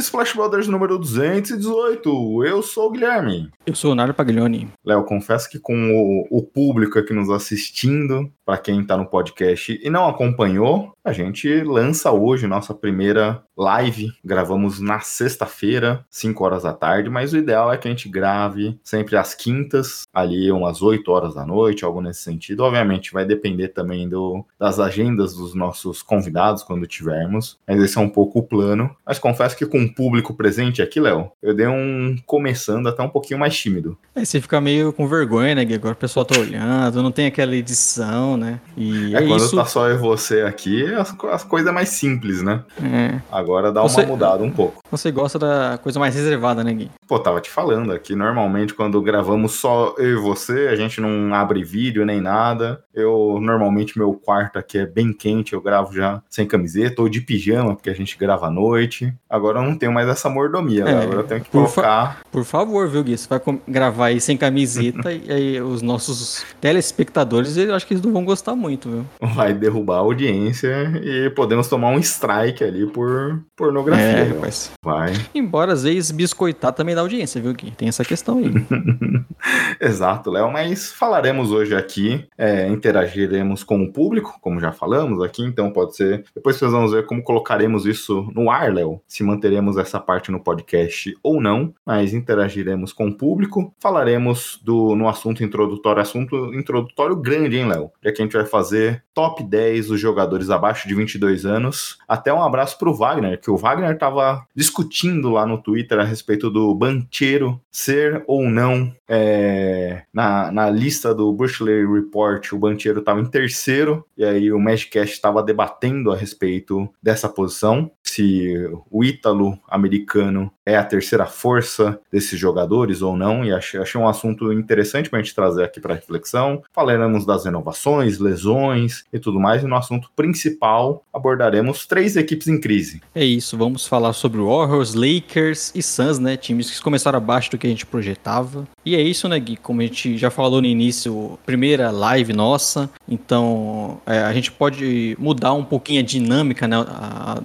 Splash Brothers número 218. Eu sou o Guilherme. Eu sou o Nário Paglioni. Léo, confesso que com o, o público aqui nos assistindo, para quem tá no podcast e não acompanhou, a gente lança hoje nossa primeira live. Gravamos na sexta-feira, 5 horas da tarde, mas o ideal é que a gente grave sempre às quintas, ali umas 8 horas da noite, algo nesse sentido. Obviamente vai depender também do, das agendas dos nossos convidados quando tivermos, mas esse é um pouco o plano. Mas confesso que com o público presente aqui, Léo, eu dei um começando até um pouquinho mais tímido. Aí você fica meio com vergonha, né, Gui? Agora o pessoal tá olhando, não tem aquela edição, né? E é, é quando isso... tá só eu e você aqui, as, as coisas é mais simples, né? É. Agora dá você, uma mudada um pouco. Você gosta da coisa mais reservada, né, Gui? Pô, tava te falando aqui, normalmente quando gravamos só eu e você, a gente não abre vídeo nem nada. Eu, normalmente, meu quarto aqui é bem quente, eu gravo já sem camiseta ou de pijama, porque a gente grava à noite. Agora eu não tenho mais essa mordomia, é, agora eu tenho que por colocar. Fa por favor, viu, Gui? Você vai gravar aí sem camiseta e aí os nossos telespectadores, eu acho que eles não vão gostar muito, viu? Vai derrubar a audiência e podemos tomar um strike ali por pornografia. É, mas... Vai. Embora às vezes biscoitar também dá audiência, viu, Gui? Tem essa questão aí. Exato, Léo, mas falaremos hoje aqui, é, interagiremos com o público, como já falamos aqui, então pode ser. Depois vocês vão ver como colocaremos isso no ar, Léo, se manteremos essa parte no podcast ou não, mas interagiremos com o público, falaremos do no assunto introdutório, assunto introdutório grande, hein, Léo? Já que a gente vai fazer top 10 dos jogadores abaixo de 22 anos. Até um abraço pro Wagner, que o Wagner tava discutindo lá no Twitter a respeito do Banchero ser ou não é, na, na lista do Bushley Report, o Banchero estava em terceiro, e aí o Magicast estava debatendo a respeito dessa posição, se o ítalo americano é a terceira força desses jogadores ou não, e achei, achei um assunto interessante para a gente trazer aqui para reflexão. Falaremos das renovações, lesões e tudo mais, e no assunto principal abordaremos três equipes em crise. É isso, vamos falar sobre o Warriors, Lakers e Suns, né, times que começaram abaixo do que a gente projetava. E é isso, né, Gui? Como a gente já falou no início, primeira live nossa, então é, a gente pode mudar um pouquinho a dinâmica né,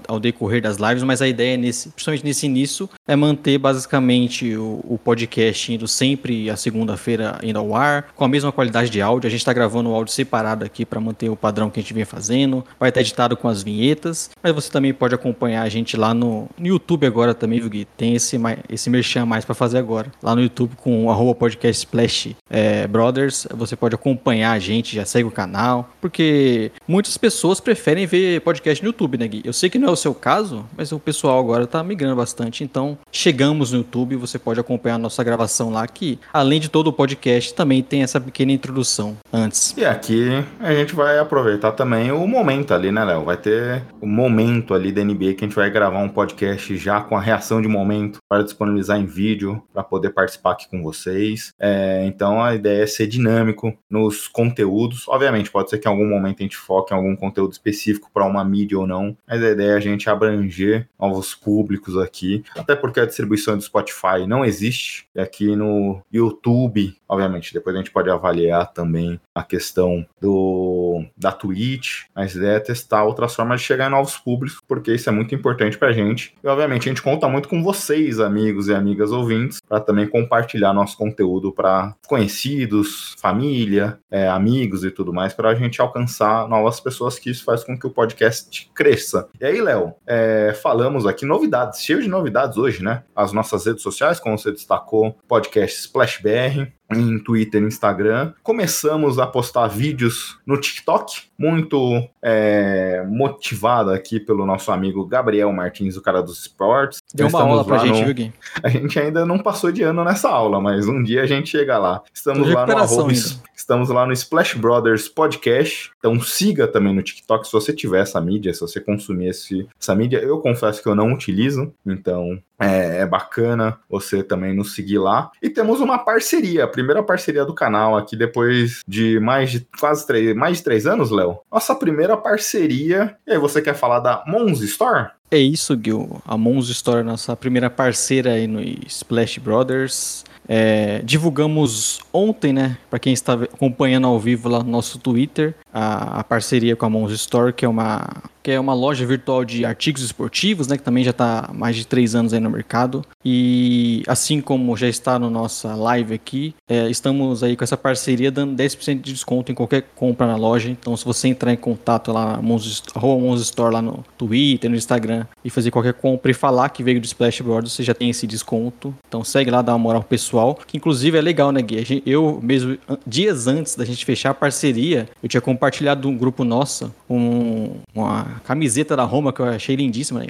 ao decorrer das lives, mas a ideia, nesse, principalmente nesse início, é manter basicamente o, o podcast indo sempre a segunda-feira indo ao ar, com a mesma qualidade de áudio. A gente está gravando o áudio separado aqui para manter o padrão que a gente vem fazendo. Vai estar editado com as vinhetas, mas você também pode acompanhar a gente lá no, no YouTube agora também, viu, Gui? Tem esse, esse merchan mais para fazer agora. Lá no YouTube com o podcast Splash é, Brothers. Você pode acompanhar a gente, já segue o canal, porque muitas pessoas preferem ver podcast no YouTube, né, Gui? Eu sei que não é o seu caso, mas o pessoal agora tá migrando bastante. Então, chegamos no YouTube, você pode acompanhar a nossa gravação lá, que além de todo o podcast, também tem essa pequena introdução antes. E aqui a gente vai aproveitar também o momento ali, né, Léo? Vai ter o momento ali da NBA que a gente vai gravar um podcast já com a reação de momento para disponibilizar em vídeo, para poder participar aqui com vocês vocês. É, então a ideia é ser dinâmico nos conteúdos. Obviamente, pode ser que em algum momento a gente foque em algum conteúdo específico para uma mídia ou não, mas a ideia é a gente abranger novos públicos aqui, até porque a distribuição do Spotify não existe. E aqui no YouTube, obviamente, depois a gente pode avaliar também a questão do da Twitch, mas a ideia é testar outras formas de chegar em novos públicos, porque isso é muito importante para a gente. E obviamente a gente conta muito com vocês, amigos e amigas ouvintes, para também compartilhar nosso conteúdo para conhecidos, família, é, amigos e tudo mais, para a gente alcançar novas pessoas, que isso faz com que o podcast cresça. E aí, Léo, é, falamos aqui novidades, cheio de novidades hoje, né? As nossas redes sociais, como você destacou, podcast Splash BR, em Twitter e Instagram. Começamos a postar vídeos no TikTok, muito é, motivado aqui pelo nosso amigo Gabriel Martins, o cara dos esportes. Deu uma aula pra gente, no... Gui? A gente ainda não passou de ano nessa aula, mas um dia a gente chega lá. Estamos lá no arroba, Estamos lá no Splash Brothers Podcast. Então siga também no TikTok se você tiver essa mídia, se você consumir esse, essa mídia. Eu confesso que eu não utilizo, então é, é, bacana você também nos seguir lá. E temos uma parceria, a primeira parceria do canal aqui depois de mais de quase três, mais de três anos, Léo. Nossa primeira parceria. E aí, você quer falar da Mons Store? É isso, Gil. A Mons Store, nossa primeira parceira aí no Splash Brothers. É, divulgamos ontem, né, para quem está acompanhando ao vivo lá no nosso Twitter, a, a parceria com a Mons Store, que é uma que é uma loja virtual de artigos esportivos, né, que também já está mais de três anos aí no mercado. E assim como já está no nossa live aqui, é, estamos aí com essa parceria dando 10% de desconto em qualquer compra na loja. Então, se você entrar em contato lá, Monz, Monz Store lá no Twitter, no Instagram e fazer qualquer compra e falar que veio do Splash Board, você já tem esse desconto. Então, segue lá, dá uma moral pessoal, que inclusive é legal, né, Gui? Eu mesmo, dias antes da gente fechar a parceria, eu tinha compartilhado um grupo nosso um, uma camiseta da Roma que eu achei lindíssima.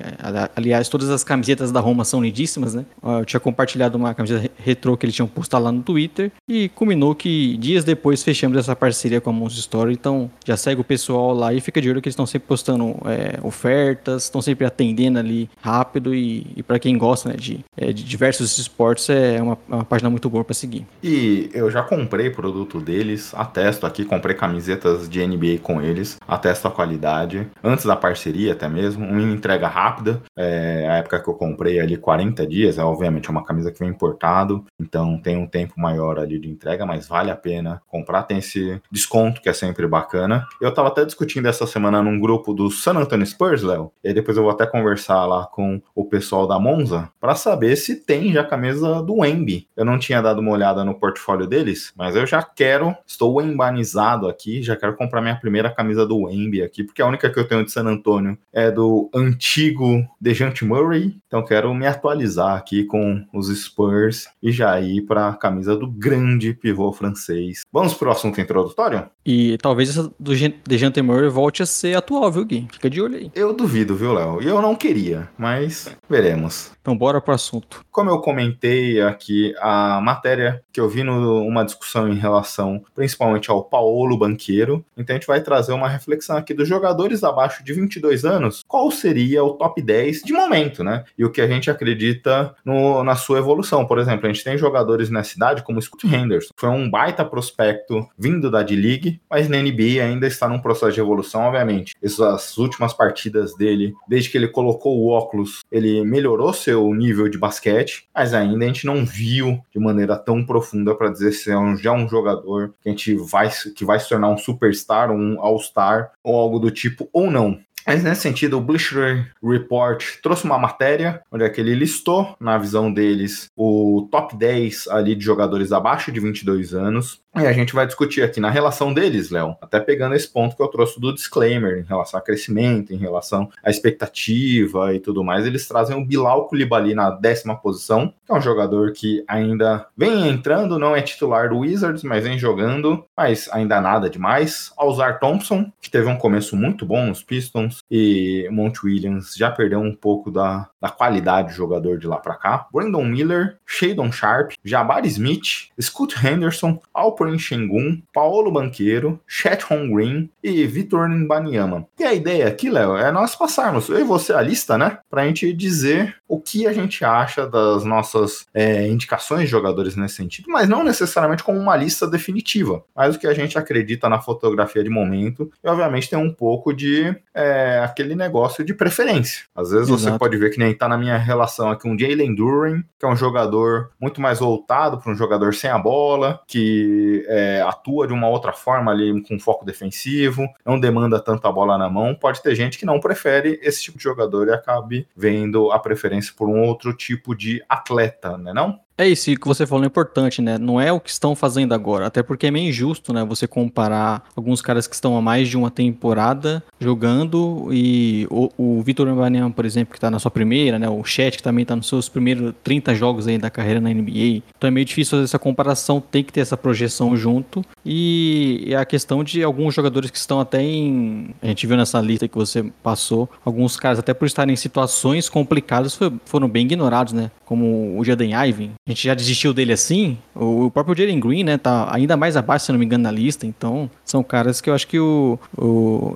Aliás, todas as camisetas da Roma são lindíssimas, né? Eu tinha compartilhado uma camiseta retrô que eles tinham postado lá no Twitter e combinou que dias depois fechamos essa parceria com a Monster Store. Então já segue o pessoal lá e fica de olho que eles estão sempre postando é, ofertas, estão sempre atendendo ali rápido e, e para quem gosta né, de, é, de, diversos esportes é uma, é uma página muito boa para seguir. E eu já comprei produto deles, atesto aqui, comprei camisetas de NBA com eles, atesto a qualidade. Antes da parceria até mesmo, uma entrega rápida. É, a época que eu comprei ali 40 dias, é obviamente é uma camisa que vem importado, então tem um tempo maior ali de entrega, mas vale a pena comprar, tem esse desconto que é sempre bacana. Eu tava até discutindo essa semana num grupo do San Antonio Spurs, Léo, e depois eu vou até conversar lá com o pessoal da Monza para saber se tem já a camisa do Wemby. Eu não tinha dado uma olhada no portfólio deles, mas eu já quero, estou embanizado aqui, já quero comprar minha primeira camisa do Wemby aqui, porque a única que eu tenho de San Antônio é do antigo Dejante Murray, então quero me atualizar aqui com os Spurs e já ir para a camisa do grande pivô francês. Vamos para o assunto introdutório? E talvez essa do Dejante Murray volte a ser atual, viu, Gui? Fica de olho aí. Eu duvido, viu, Léo? E eu não queria, mas veremos. Então bora pro assunto. Como eu comentei aqui, a matéria que eu vi numa discussão em relação principalmente ao Paulo Banqueiro, então a gente vai trazer uma reflexão aqui dos jogadores abaixo de 22 anos, qual seria o top 10 de momento, né? E o que a gente acredita no, na sua evolução. Por exemplo, a gente tem jogadores na cidade como Scott Henderson, foi um baita prospecto vindo da D-League, mas na NBA ainda está num processo de evolução, obviamente. Essas últimas partidas dele, desde que ele colocou o óculos, ele melhorou seu nível de basquete, mas ainda a gente não viu de maneira tão profunda para dizer se é um, já um jogador que a gente vai que vai se tornar um superstar, um all-star ou algo do tipo ou não. Mas nesse sentido, o Bleacher Report trouxe uma matéria onde é que ele listou, na visão deles, o top 10 ali de jogadores abaixo de 22 anos. E a gente vai discutir aqui na relação deles, Léo, até pegando esse ponto que eu trouxe do disclaimer em relação a crescimento, em relação à expectativa e tudo mais. Eles trazem o Bilal Koulibaly na décima posição, que é um jogador que ainda vem entrando, não é titular do Wizards, mas vem jogando, mas ainda nada demais. Alzar Thompson, que teve um começo muito bom nos Pistons, e Monte Williams já perdeu um pouco da, da qualidade do jogador de lá para cá. Brandon Miller, Shadon Sharp, Jabari Smith, Scott Henderson, Alperen Shengun, Paulo Banqueiro, Chet Green e Vitor Mbanyama. E a ideia aqui, Léo, é nós passarmos, eu e você, a lista, né? Pra gente dizer o que a gente acha das nossas é, indicações de jogadores nesse sentido, mas não necessariamente como uma lista definitiva, mas o que a gente acredita na fotografia de momento e, obviamente, tem um pouco de é, aquele negócio de preferência. Às vezes Exato. você pode ver que nem tá na minha relação aqui um Jalen Duren, que é um jogador muito mais voltado para um jogador sem a bola, que é, atua de uma outra forma ali com foco defensivo, não demanda tanto a bola na mão. Pode ter gente que não prefere esse tipo de jogador e acabe vendo a preferência por um outro tipo de atleta, né não? É isso que você falou é importante, né? Não é o que estão fazendo agora, até porque é meio injusto, né? Você comparar alguns caras que estão há mais de uma temporada jogando e o, o Vitor Mbanyama, por exemplo, que tá na sua primeira, né? O Chat que também tá nos seus primeiros 30 jogos aí da carreira na NBA. Então é meio difícil fazer essa comparação, tem que ter essa projeção junto. E a questão de alguns jogadores que estão até em. A gente viu nessa lista que você passou, alguns caras, até por estarem em situações complicadas, foram bem ignorados, né? Como o Jaden Ivan. A gente já desistiu dele assim. O próprio Jalen Green, né? Tá ainda mais abaixo, se não me engano, na lista. Então, são caras que eu acho que o, o,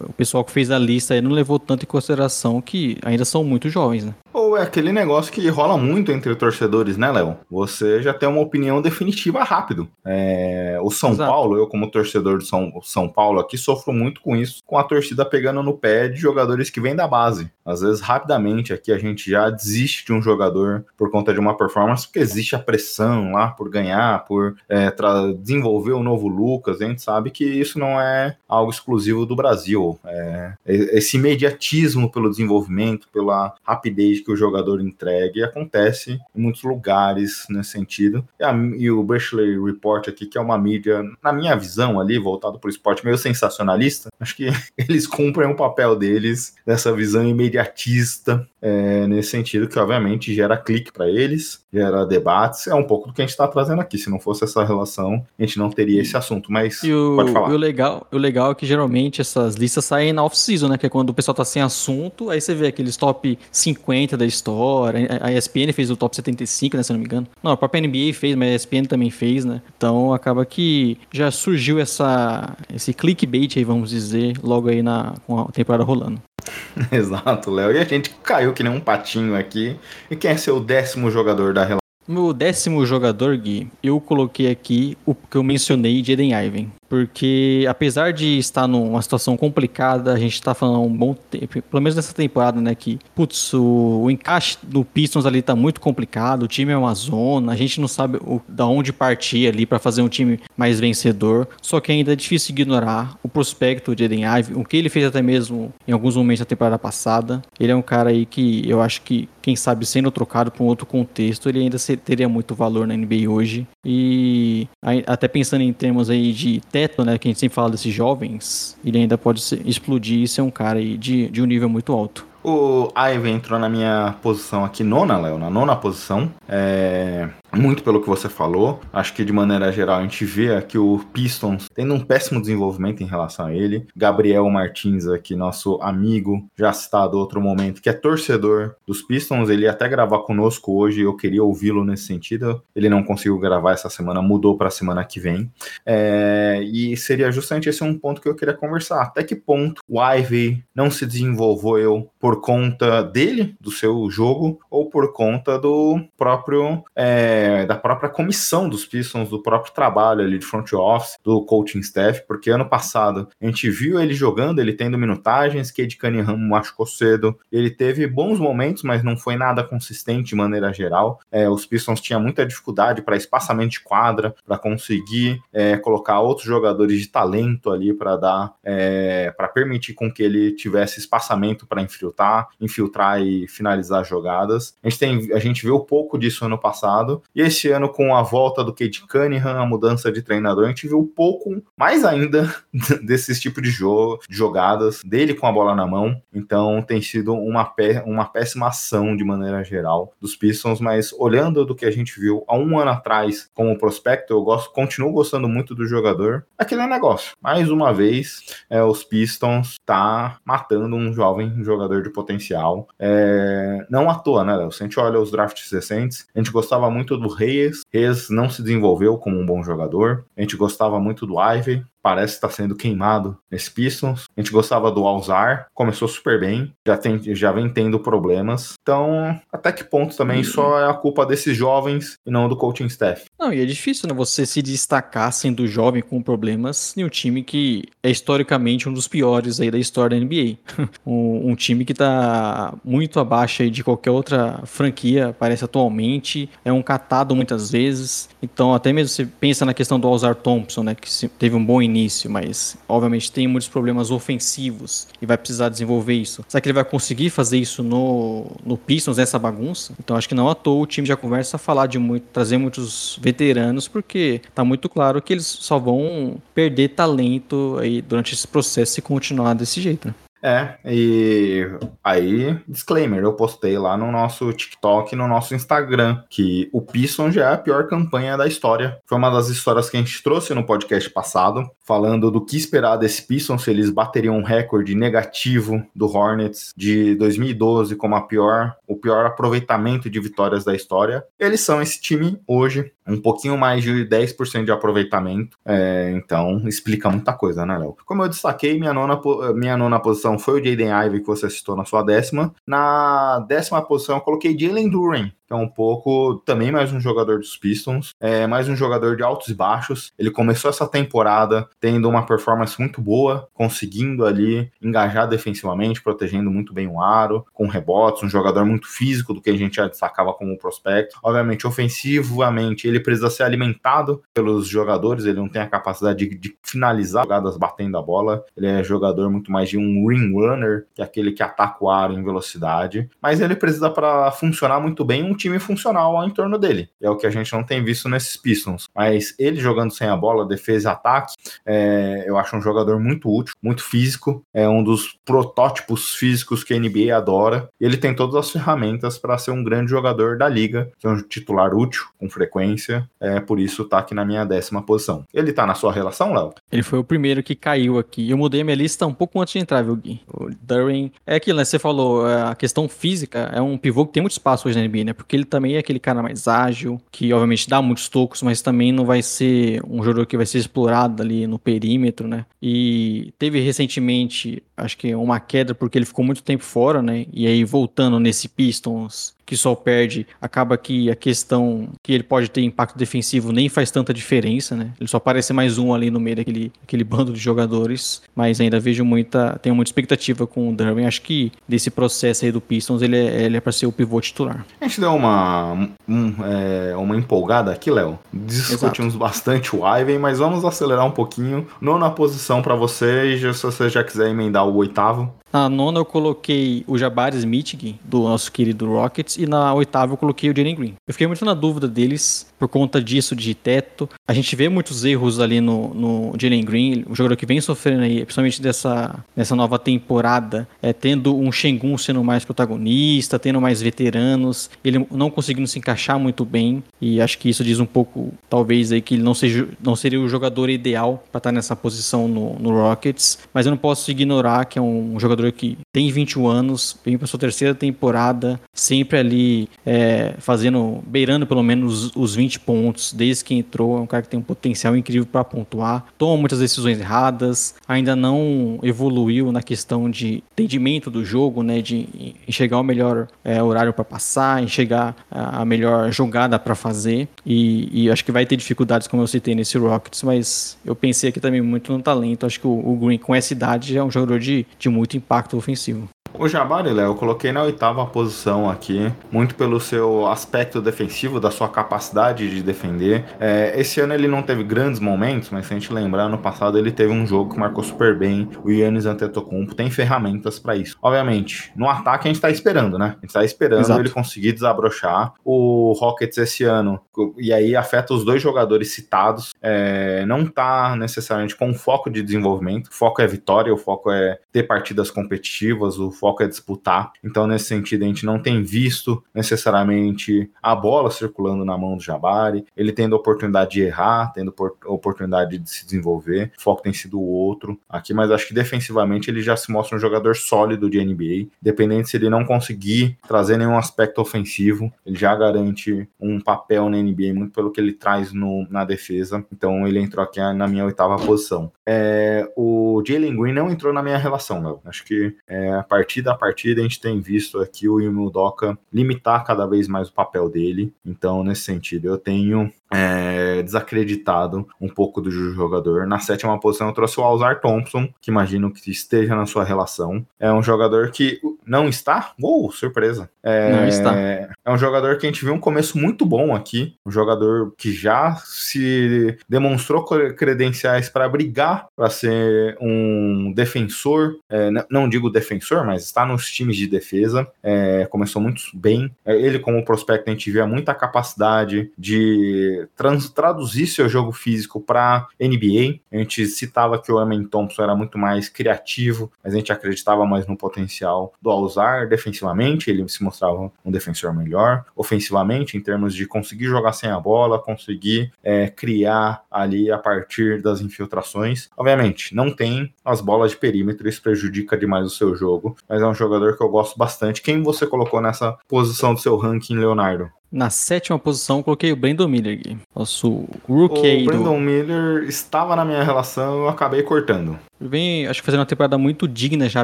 o pessoal que fez a lista não levou tanto em consideração que ainda são muito jovens, né? É aquele negócio que rola muito entre torcedores, né, Léo? Você já tem uma opinião definitiva rápido. É, o São Exato. Paulo, eu como torcedor do São, São Paulo aqui, sofro muito com isso, com a torcida pegando no pé de jogadores que vêm da base. Às vezes, rapidamente, aqui a gente já desiste de um jogador por conta de uma performance, porque existe a pressão lá por ganhar, por é, desenvolver o novo Lucas. A gente sabe que isso não é algo exclusivo do Brasil. É, esse imediatismo pelo desenvolvimento, pela rapidez que o jogador entregue, acontece em muitos lugares nesse sentido. E, a, e o Bushley Report aqui, que é uma mídia, na minha visão ali, voltado para o esporte meio sensacionalista, acho que eles cumprem o papel deles nessa visão imediatista, é, nesse sentido que obviamente gera clique para eles, gera debates, é um pouco do que a gente está trazendo aqui. Se não fosse essa relação, a gente não teria esse assunto. Mas e o, pode falar. E o legal, o legal é que geralmente essas listas saem na off-season, né? Que é quando o pessoal tá sem assunto, aí você vê aqueles top 50 da história. A ESPN fez o top 75, né? Se não me engano. Não, a própria NBA fez, mas a ESPN também fez, né? Então acaba que já surgiu essa, esse clickbait aí, vamos dizer, logo aí na, com a temporada rolando. Exato, Léo. E a gente caiu que nem um patinho aqui. E quem é seu décimo jogador da relação? Meu décimo jogador, Gui, eu coloquei aqui o que eu mencionei de Eden Ivan porque apesar de estar numa situação complicada, a gente está falando há um bom tempo, pelo menos nessa temporada, né, que, putz, o, o, encaixe do Pistons ali tá muito complicado, o time é uma zona, a gente não sabe o, da onde partir ali para fazer um time mais vencedor, só que ainda é difícil ignorar o prospecto de Eden Ive, o que ele fez até mesmo em alguns momentos da temporada passada, ele é um cara aí que eu acho que, quem sabe, sendo trocado para um outro contexto, ele ainda teria muito valor na NBA hoje, e até pensando em termos aí de teto, né, que a gente sempre fala desses jovens, ele ainda pode ser, explodir e ser um cara de, de um nível muito alto. O Ivan entrou na minha posição aqui, nona, Léo, na nona posição. É muito pelo que você falou. Acho que de maneira geral a gente vê aqui o Pistons tendo um péssimo desenvolvimento em relação a ele. Gabriel Martins, aqui, nosso amigo, já citado outro momento, que é torcedor dos Pistons. Ele ia até gravar conosco hoje, eu queria ouvi-lo nesse sentido. Ele não conseguiu gravar essa semana, mudou para a semana que vem. É, e seria justamente esse um ponto que eu queria conversar. Até que ponto o Ivy não se desenvolveu por conta dele, do seu jogo, ou por conta do próprio. É, é, da própria comissão dos Pistons, do próprio trabalho ali de front office, do coaching staff, porque ano passado a gente viu ele jogando, ele tendo minutagens, Cade Cunningham machucou cedo, ele teve bons momentos, mas não foi nada consistente de maneira geral. É, os Pistons tinham muita dificuldade para espaçamento de quadra, para conseguir é, colocar outros jogadores de talento ali para dar, é, para permitir com que ele tivesse espaçamento para infiltrar, infiltrar e finalizar jogadas. A gente tem, a gente viu pouco disso ano passado e esse ano, com a volta do Cade Cunningham, a mudança de treinador, a gente viu pouco mais ainda desses tipos de, jogo, de jogadas dele com a bola na mão. Então tem sido uma, pé, uma péssima ação de maneira geral dos Pistons, mas olhando do que a gente viu há um ano atrás como prospecto, eu gosto, continuo gostando muito do jogador. Aquele negócio. Mais uma vez, é, os Pistons tá matando um jovem jogador de potencial. É, não à toa, né, Léo? Se a gente olha os drafts recentes, a gente gostava muito do Reyes. Reyes não se desenvolveu como um bom jogador. A gente gostava muito do Ivy parece estar sendo queimado nesse Pistons. A gente gostava do Alzar, começou super bem, já, tem, já vem tendo problemas. Então, até que ponto também uhum. só é a culpa desses jovens e não do coaching staff? Não, e é difícil, né? Você se destacar sendo jovem com problemas em um time que é historicamente um dos piores aí da história da NBA. um, um, time que tá muito abaixo aí de qualquer outra franquia, parece atualmente. É um catado muitas vezes. Então, até mesmo você pensa na questão do Alzar Thompson, né? Que teve um bom início início, mas obviamente tem muitos problemas ofensivos e vai precisar desenvolver isso. Será que ele vai conseguir fazer isso no, no Pistons, nessa bagunça? Então acho que não à toa o time já conversa a falar de muito, trazer muitos veteranos, porque tá muito claro que eles só vão perder talento aí durante esse processo se continuar desse jeito. Né? É, e aí, disclaimer, eu postei lá no nosso TikTok, no nosso Instagram, que o Piston já é a pior campanha da história. Foi uma das histórias que a gente trouxe no podcast passado, falando do que esperar desse Piston, se eles bateriam um recorde negativo do Hornets de 2012 como a pior, o pior aproveitamento de vitórias da história. Eles são esse time hoje, um pouquinho mais de 10% de aproveitamento, é, então explica muita coisa, né, Léo? Como eu destaquei, minha nona, minha nona posição foi o Jaden Ivey, que você citou na sua décima. Na décima posição eu coloquei Jalen Duren, é um pouco também mais um jogador dos Pistons, é mais um jogador de altos e baixos. Ele começou essa temporada tendo uma performance muito boa, conseguindo ali engajar defensivamente, protegendo muito bem o aro, com rebotes, um jogador muito físico do que a gente já destacava como prospecto. Obviamente, ofensivamente, ele precisa ser alimentado pelos jogadores, ele não tem a capacidade de, de finalizar jogadas batendo a bola. Ele é jogador muito mais de um ring runner, que é aquele que ataca o aro em velocidade, mas ele precisa para funcionar muito bem um time funcional ao entorno dele. É o que a gente não tem visto nesses Pistons. Mas ele jogando sem a bola, defesa e ataque, é, eu acho um jogador muito útil, muito físico. É um dos protótipos físicos que a NBA adora. E ele tem todas as ferramentas para ser um grande jogador da liga, ser um titular útil, com frequência. É, por isso tá aqui na minha décima posição. Ele tá na sua relação, Léo? Ele foi o primeiro que caiu aqui. Eu mudei minha lista um pouco antes de entrar, viu, Gui? O Durin. É aquilo, né? Você falou, é, a questão física é um pivô que tem muito espaço hoje na NBA, né? Porque porque ele também é aquele cara mais ágil, que obviamente dá muitos tocos, mas também não vai ser um jogador que vai ser explorado ali no perímetro, né? E teve recentemente, acho que uma queda porque ele ficou muito tempo fora, né? E aí voltando nesse Pistons que só perde, acaba que a questão que ele pode ter impacto defensivo nem faz tanta diferença, né? Ele só parece mais um ali no meio daquele aquele bando de jogadores, mas ainda vejo muita, tenho muita expectativa com o Derwin. Acho que desse processo aí do Pistons ele é, ele é para ser o pivô titular. A gente deu uma um, é, uma empolgada aqui, Léo. Discutimos Exato. bastante o Ivan, mas vamos acelerar um pouquinho. Nona posição para você, se você já quiser emendar o oitavo. Na nona eu coloquei o Jabari Smith, do nosso querido Rockets, e na oitava eu coloquei o Jalen Green. Eu fiquei muito na dúvida deles por conta disso de teto. A gente vê muitos erros ali no, no Jalen Green, o jogador que vem sofrendo aí, principalmente dessa, dessa nova temporada, é, tendo um Shengun sendo mais protagonista, tendo mais veteranos, ele não conseguindo se encaixar muito bem, e acho que isso diz um pouco, talvez, aí que ele não, seja, não seria o jogador ideal para estar nessa posição no, no Rockets, mas eu não posso ignorar que é um jogador jogador que tem 21 anos, vem para sua terceira temporada, sempre ali é, fazendo, beirando pelo menos os 20 pontos desde que entrou. É um cara que tem um potencial incrível para pontuar, toma muitas decisões erradas, ainda não evoluiu na questão de entendimento do jogo, né, de enxergar o melhor é, horário para passar, enxergar a melhor jogada para fazer. E, e, acho que vai ter dificuldades, como eu citei nesse Rockets, mas eu pensei aqui também muito no talento. Acho que o, o Green, com essa idade, é um jogador de, de muito impacto impacto ofensivo. O Jabari, Léo, eu coloquei na oitava posição aqui, muito pelo seu aspecto defensivo, da sua capacidade de defender. É, esse ano ele não teve grandes momentos, mas se a gente lembrar, no passado ele teve um jogo que marcou super bem. O Yannis Antetokounmpo tem ferramentas para isso. Obviamente, no ataque a gente tá esperando, né? A gente tá esperando Exato. ele conseguir desabrochar. O Rockets esse ano, e aí afeta os dois jogadores citados, é, não tá necessariamente com foco de desenvolvimento. O foco é vitória, o foco é ter partidas competitivas, o foco é disputar. Então, nesse sentido, a gente não tem visto necessariamente a bola circulando na mão do Jabari, ele tendo oportunidade de errar, tendo oportunidade de se desenvolver. O foco tem sido o outro aqui, mas acho que defensivamente ele já se mostra um jogador sólido de NBA. Dependente se ele não conseguir trazer nenhum aspecto ofensivo, ele já garante um papel na NBA muito pelo que ele traz no, na defesa. Então, ele entrou aqui na minha oitava posição. É, o Jalen Green não entrou na minha relação, Léo. Acho que é, a partir partida a partida, a gente tem visto aqui o Imudoka limitar cada vez mais o papel dele. Então, nesse sentido, eu tenho é, desacreditado um pouco do jogador. Na sétima posição eu trouxe o Alzar Thompson, que imagino que esteja na sua relação. É um jogador que não está? Uou, surpresa. É, não está. É um jogador que a gente viu um começo muito bom aqui. Um jogador que já se demonstrou credenciais para brigar, para ser um defensor. É, não digo defensor, mas está nos times de defesa. É, começou muito bem. É, ele, como prospecto, a gente via muita capacidade de traduzir seu jogo físico para NBA. A gente citava que o Emin Thompson era muito mais criativo, mas a gente acreditava mais no potencial do Alzar defensivamente, ele se mostrava um defensor melhor. Ofensivamente, em termos de conseguir jogar sem a bola, conseguir é, criar ali a partir das infiltrações. Obviamente, não tem as bolas de perímetro, isso prejudica demais o seu jogo, mas é um jogador que eu gosto bastante. Quem você colocou nessa posição do seu ranking, Leonardo? Na sétima posição, coloquei o Brandon Miller aqui. Nosso rookie O Brandon do... Miller estava na minha relação eu acabei cortando. Vem, acho que fazendo uma temporada muito digna já